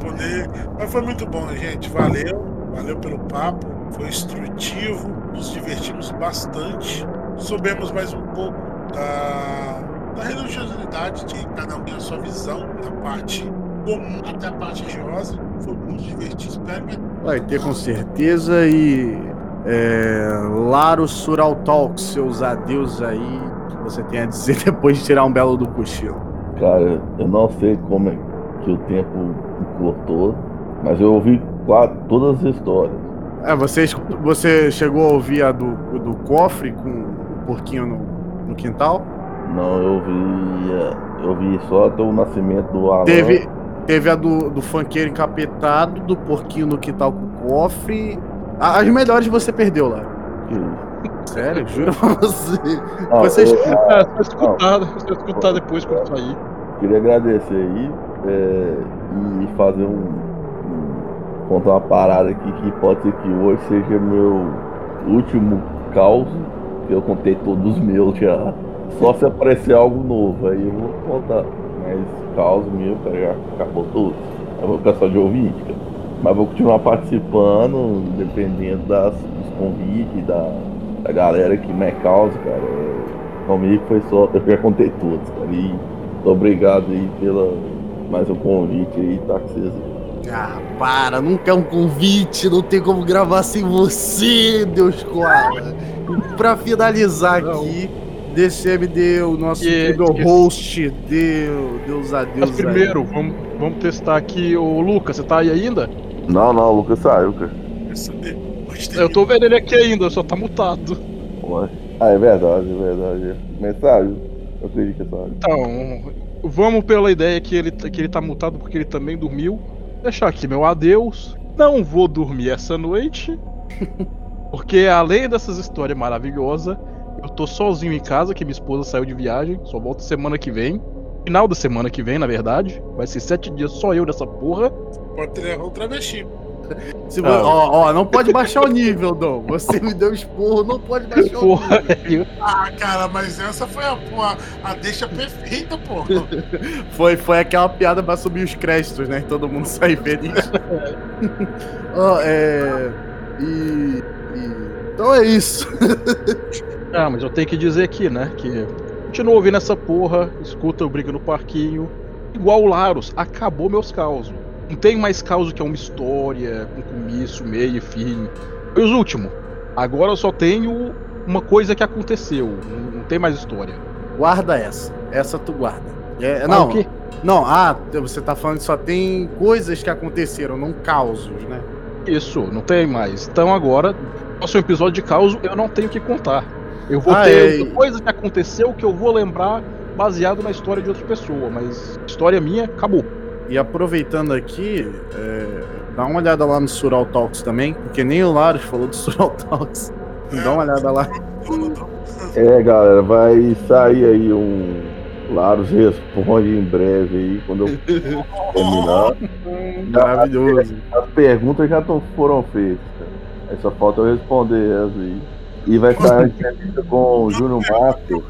Poder. Mas foi muito bom, gente. Valeu. Valeu pelo papo. Foi instrutivo. Nos divertimos bastante. Soubemos mais um pouco da, da religiosidade de cada um tem a sua visão da parte comum até a parte religiosa. Foi muito divertido. Espero que Vai ter com certeza e. É, Laro Sural Talk, seus adeus aí, que você tem a dizer depois de tirar um belo do cochilo. Cara, eu não sei como é que o tempo cortou, mas eu ouvi quase todas as histórias. É, você, você chegou a ouvir a do, do cofre com o porquinho no, no quintal? Não, eu vi. Eu vi só até o nascimento do Alan. Teve, Teve a do, do funkeiro encapetado, do porquinho no quintal com o cofre. As melhores você perdeu lá. Que. Sério, juro pra você. Não, Você eu- escuta. É, você vai escutar, vai escutar depois quando sair. Queria agradecer aí é, e fazer um- contar uma parada aqui que pode ser que hoje seja meu último caos, que eu contei todos os meus já. Só se aparecer algo novo, aí eu vou contar. Mas caos meu, cara, já acabou tudo. Eu vou ficar só de ouvinte, cara. Mas vou continuar participando, dependendo das, dos convites, da, da galera que me causa, cara. É, Comigo foi só, eu já contei todos, cara. E muito obrigado aí pela mais um convite aí, tá com vocês. Ah, para, nunca é um convite, não tem como gravar sem você, Deus Koala. E pra finalizar Não. aqui, DCMD, o nosso E- querido e- host, deu, Deus a Deus. Mas primeiro, vamos, vamos testar aqui. Ô, Lucas, você tá aí ainda? Não, não, o Lucas saiu, cara. Eu tô vendo ele aqui ainda, só tá mutado. Ué. Ah, é verdade, é verdade. Saiu. Eu acredito que saiu. Então, vamos pela ideia que ele, que ele tá mutado porque ele também dormiu. Deixar aqui meu adeus. Não vou dormir essa noite. Porque além dessas histórias maravilhosas, eu tô sozinho em casa, que minha esposa saiu de viagem. Só volto semana que vem. Final da semana que vem, na verdade. Vai ser sete dias só eu nessa porra. Pode levar um travesti. Se vo- Ah. ó, ó, não pode baixar o nível, Dom. Você me deu esporro, não pode baixar o Porra, nível. velho. Ah, cara, mas essa foi a, a, a deixa perfeita, pô. Foi, foi aquela piada pra subir os créditos, né? Todo mundo sair feliz. Ó, é. E, e- Então é isso. Ah, mas eu tenho que dizer aqui, né? Que continua ouvindo essa porra, escuta o Briga no Parquinho. Igual o Laros, acabou meus causos. Não tem mais causo que é uma história, com começo, meio e fim. Foi os últimos. Agora eu só tenho uma coisa que aconteceu. Não, não tem mais história. Guarda essa. Essa tu guarda. É, Ah, não, não, ah, você tá falando que só tem coisas que aconteceram, não causos, né? Isso, não tem mais. Então agora, próximo episódio de caos, eu não tenho o que contar. Eu vou Ah, ter é, coisa que aconteceu que eu vou lembrar baseado na história de outra pessoa, mas história minha acabou. E aproveitando aqui, é, dá uma olhada lá no Sural Talks também, porque nem o Laros falou do Sural Talks. Dá uma olhada lá. É, galera, vai sair aí um Laros Responde em breve aí, quando eu terminar. Maravilhoso. As perguntas já foram feitas, cara. Aí só falta eu responder elas aí. E vai sair uma entrevista com o Júnior Master,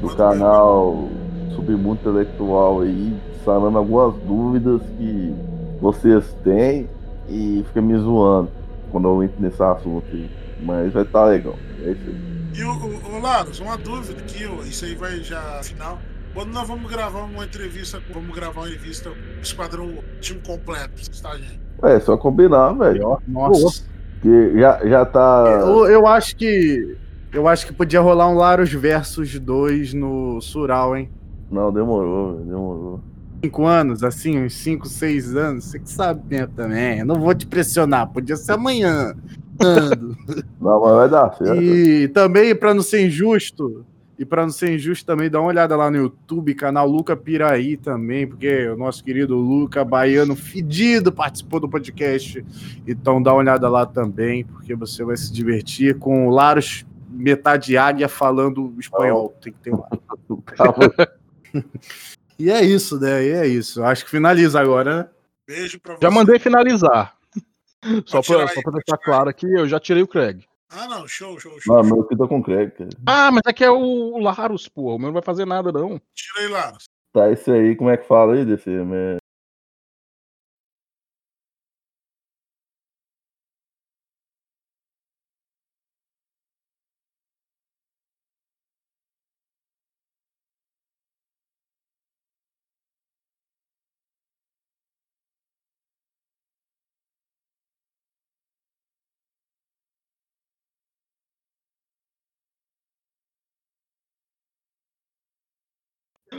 do canal Submundo Intelectual aí, sanando algumas dúvidas que vocês têm e fica me zoando quando eu entro nesse assunto aí. Mas vai estar legal. É isso aí. E o, o, o Laros, uma dúvida aqui, ó, isso aí vai já final. Quando nós vamos gravar uma entrevista, vamos gravar uma entrevista com o esquadrão time completo, está, gente? É só combinar, velho. Nossa. Porque já, já tá. Eu, eu acho que. Eu acho que podia rolar um Laros versus 2 no Sural, hein? Não, demorou, velho, demorou. Cinco anos, assim, uns 5, 6 anos. Você que sabe também. Eu não vou te pressionar, podia ser amanhã. Não, mas vai dar certo. E também, pra não ser injusto, e pra não ser injusto também, dá uma olhada lá no YouTube, canal Luca Piraí também, porque o nosso querido Luca Baiano Fedido participou do podcast. Então dá uma olhada lá também, porque você vai se divertir com o Laros metade águia falando espanhol. Tem que ter lá. E é isso, né? E é isso. Acho que finaliza agora, né? Beijo pra você. Já mandei finalizar. Só Pode pra, aí, só pra deixar claro aqui, eu já tirei o Craig. Ah, não, show, show, show. Não, show. meu aqui tá com Craig, cara. Ah, mas aqui é o Larus, pô. O meu não vai fazer nada, não. Tira aí, Laros. Tá isso aí, como é que fala aí, DC? É...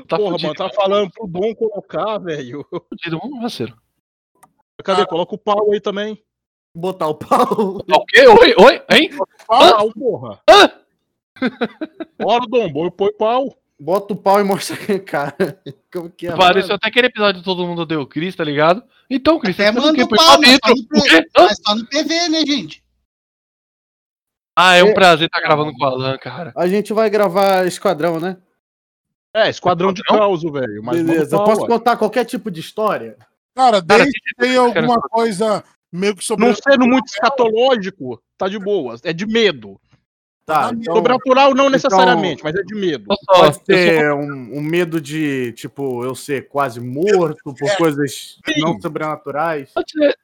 Tá Porra, fudido, mano, tá falando pro Dom colocar, velho. fudido, vamos, parceiro. Cadê? Coloca o pau aí também. Botar o pau. Tá o quê? Oi, oi, hein? Pau, porra. Hã? Bora, Dom, boi, põe pau. Bota o pau e mostra quem é cara. Como que é? Pareceu até aquele episódio de Todo Mundo Deu o Cris, tá ligado? Então, Cris, você o manda quê? o pau, mas dentro. só, no O PV, né, gente? Ah, é um prazer estar gravando com o Alan, cara. A gente vai gravar Esquadrão, né? É, esquadrão de caos, velho. Beleza. Posso ué. contar qualquer tipo de história? Cara, Cara, desde que tem alguma coisa meio que sobre. Não sendo muito escatológico, tá de boas. É de medo. Tá, Ah, então Sobrenatural não necessariamente, mas é de medo. Pode ter um, um medo de, tipo, eu ser quase morto por É. coisas Sim. não sobrenaturais. pode ser-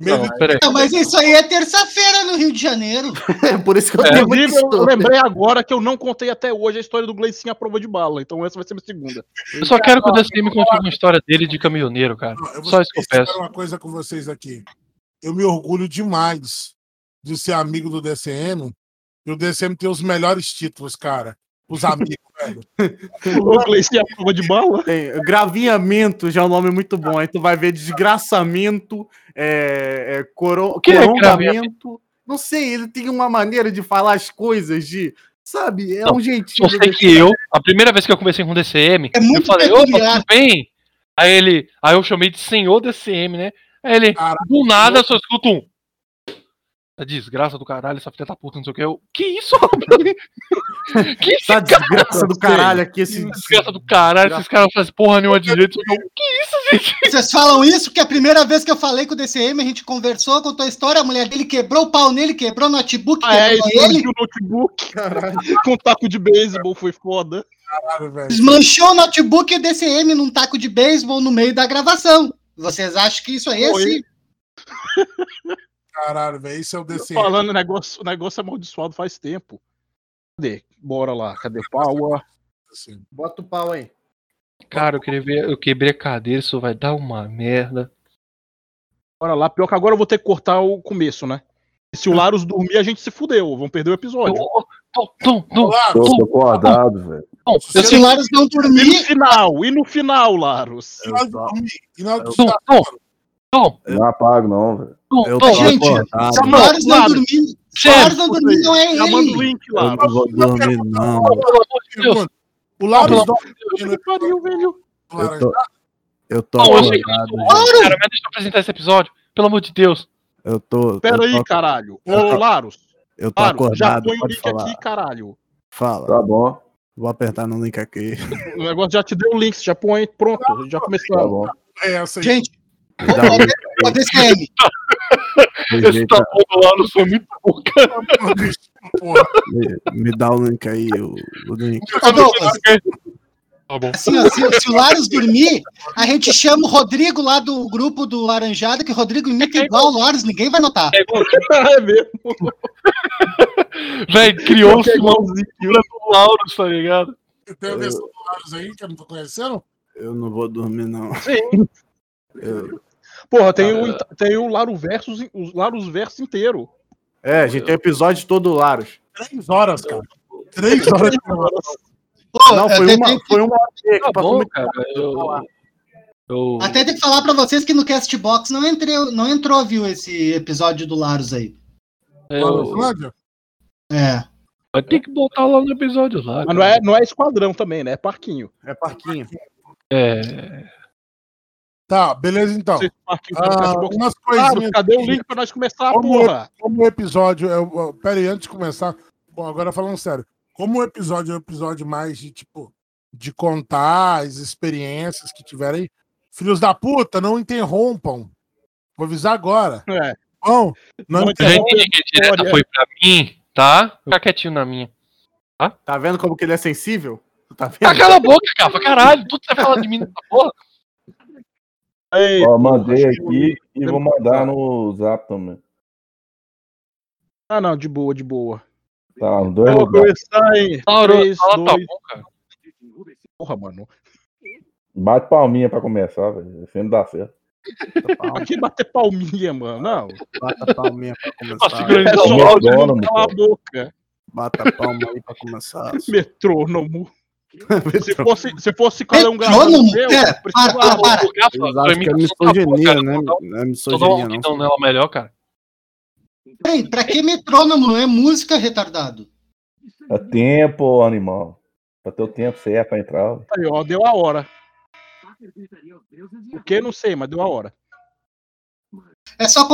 Não, peraí. Não, mas isso aí é terça-feira no Rio de Janeiro. É por isso que eu É. eu lembrei agora que eu não contei até hoje a história do Gleicinho à prova de bala. Então essa vai ser a minha segunda. Eu só quero que o DCM conte uma história dele de caminhoneiro, cara. Não, eu vou Só isso que eu peço. uma coisa com vocês aqui. Eu me orgulho demais de ser amigo do DCM. E o DCM tem os melhores títulos, cara. Os amigos, velho. O Gleicinho à prova de bala? Tem, gravinhamento já é um nome muito bom. Aí tu vai ver desgraçamento, é, é, coro, que é corongamento. não sei, ele tem uma maneira de falar as coisas, de. Sabe? É Não, um jeitinho. Só sei que eu, a primeira vez que eu conversei com o DCM, É eu falei, opa, tudo bem? Aí ele, aí eu chamei de senhor DCM, né? Aí ele, Caralho. do nada, eu só escuto um. A desgraça do caralho, essa filha da puta, não sei o que. Eu, que isso, que isso, Essa cara? desgraça do caralho aqui, esse. Desgraça do caralho, esses caras não fazem porra nenhuma direito. Eu, que isso, gente? Vocês falam isso porque a primeira vez que eu falei com o DCM, a gente conversou, contou a história, a mulher dele quebrou o pau nele, quebrou o notebook, Ah, é, quebrou ele, explodiu o notebook. Com taco de beisebol, foi foda. Caralho, velho. desmanchou o notebook e o DCM num taco de beisebol no meio da gravação. Vocês acham que isso aí é assim? Caralho, velho. Isso é o DCM. Falando, o negócio, o negócio amaldiçoado faz tempo. Cadê? Bora lá, cadê o pau? assim. Bota o pau aí. Cara, eu queria ver, eu quebrei a cadeira, isso vai dar uma merda. Bora lá. Pior que agora eu vou ter que cortar o começo, né? Se o Larus dormir, a gente se fudeu. Vamos perder o episódio. Tom, Tom, Tom, Tô, acordado, velho. Se Se o Larus não E no dormir, final? E no final, Larus? e na hora de dormir, e na hora Tom, Não apago, não, velho. Tom, Eu Tom, tô gente, acordado. se o Não, não dormir, se o Sério, Larus não dormir, não é Já manda o ele. link, Eu não vou dormir, não. Tom, pelo amor de Deus. Pergunta. O Não, dorme que pariu, velho. no Eu tô, eu tô Tom, eu eu acordado. não sou cara, mas deixa eu apresentar esse episódio. Pelo amor de Deus. Eu tô. Pera eu aí, tô, caralho. Ô, eu tô- Larus. eu tô Larus, já acordado. põe o link falar. aqui, caralho. Fala. Tá bom, Vou apertar no link aqui. O negócio já te deu o link, você já põe. Pronto, já começou. tá bom. é essa aí. Gente, Me dá o link o DCM, Esse tabu lá não foi muito bom, cara. Me, me dá o link aí, o, o link. Tá bom. assim, ó, se, se o Larus dormir, a gente chama o Rodrigo lá do grupo do Laranjada, que o Rodrigo imita igual o Larus, ninguém vai notar. é mesmo. Véi, criou-se É uma figura do Laurus, tá ligado? Tem a versão do Larus aí que eu não tô conhecendo? Eu não vou dormir, não. Sim. Eu- Porra, tem o, tem o Laro Versus, os Larus Versus inteiro. É, a gente tem episódio todo Larus. Três horas, cara. Três horas. Pô, Não, foi uma, tem- foi uma hora que Tá bom, cara. Eu, eu, Até tem que falar pra vocês que no Castbox não, entrei, não entrou, viu, esse episódio do Larus aí. eu, Flávio? É. vai ter que botar lá no episódio lá. Mas não é, não é esquadrão também, né? É parquinho. É parquinho. É. Tá, beleza então. Tá Ah, umas Claro, coisinhas. cadê o link pra nós começar, Como porra? Como o episódio. Eu, pera aí, antes de começar. Bom, agora falando sério. Como o episódio é um episódio mais de tipo. De contar as experiências que tiverem. Filhos da puta, não interrompam. Vou avisar agora. É. Bom, não Não já entendi que história. foi pra mim, tá? Fica quietinho na minha. Tá vendo como que ele é sensível? Tá vendo? Ah, cala a boca, cara. Caralho, tudo você fala de mim nessa porra. Ei, Ó, mandei aqui e vou mandar no zap também. Ah, não, de boa, de boa. Tá dois Vou começar em Lauro, 3, fala tá 2... bom, cara. Porra, mano. Bate palminha pra começar, velho. Sempre dá certo. Aqui bater palminha, mano. Não. Bata palminha pra Nossa, começar. grande É só não cala a boca. Bata a palma aí pra começar. Metrônomo. Se fosse, se fosse cada um gravando Metrônomo? meu, É, precisava- para, para, para. Eles acham que é tá misoginia, né? Não é misoginia, não. então nela melhor, cara. Peraí, pra que metrônomo? Não é música, retardado? É tempo, animal. Pra ter o tempo certo pra entrar. Aí, ó, deu a hora. O que? Não sei, mas deu a hora. É só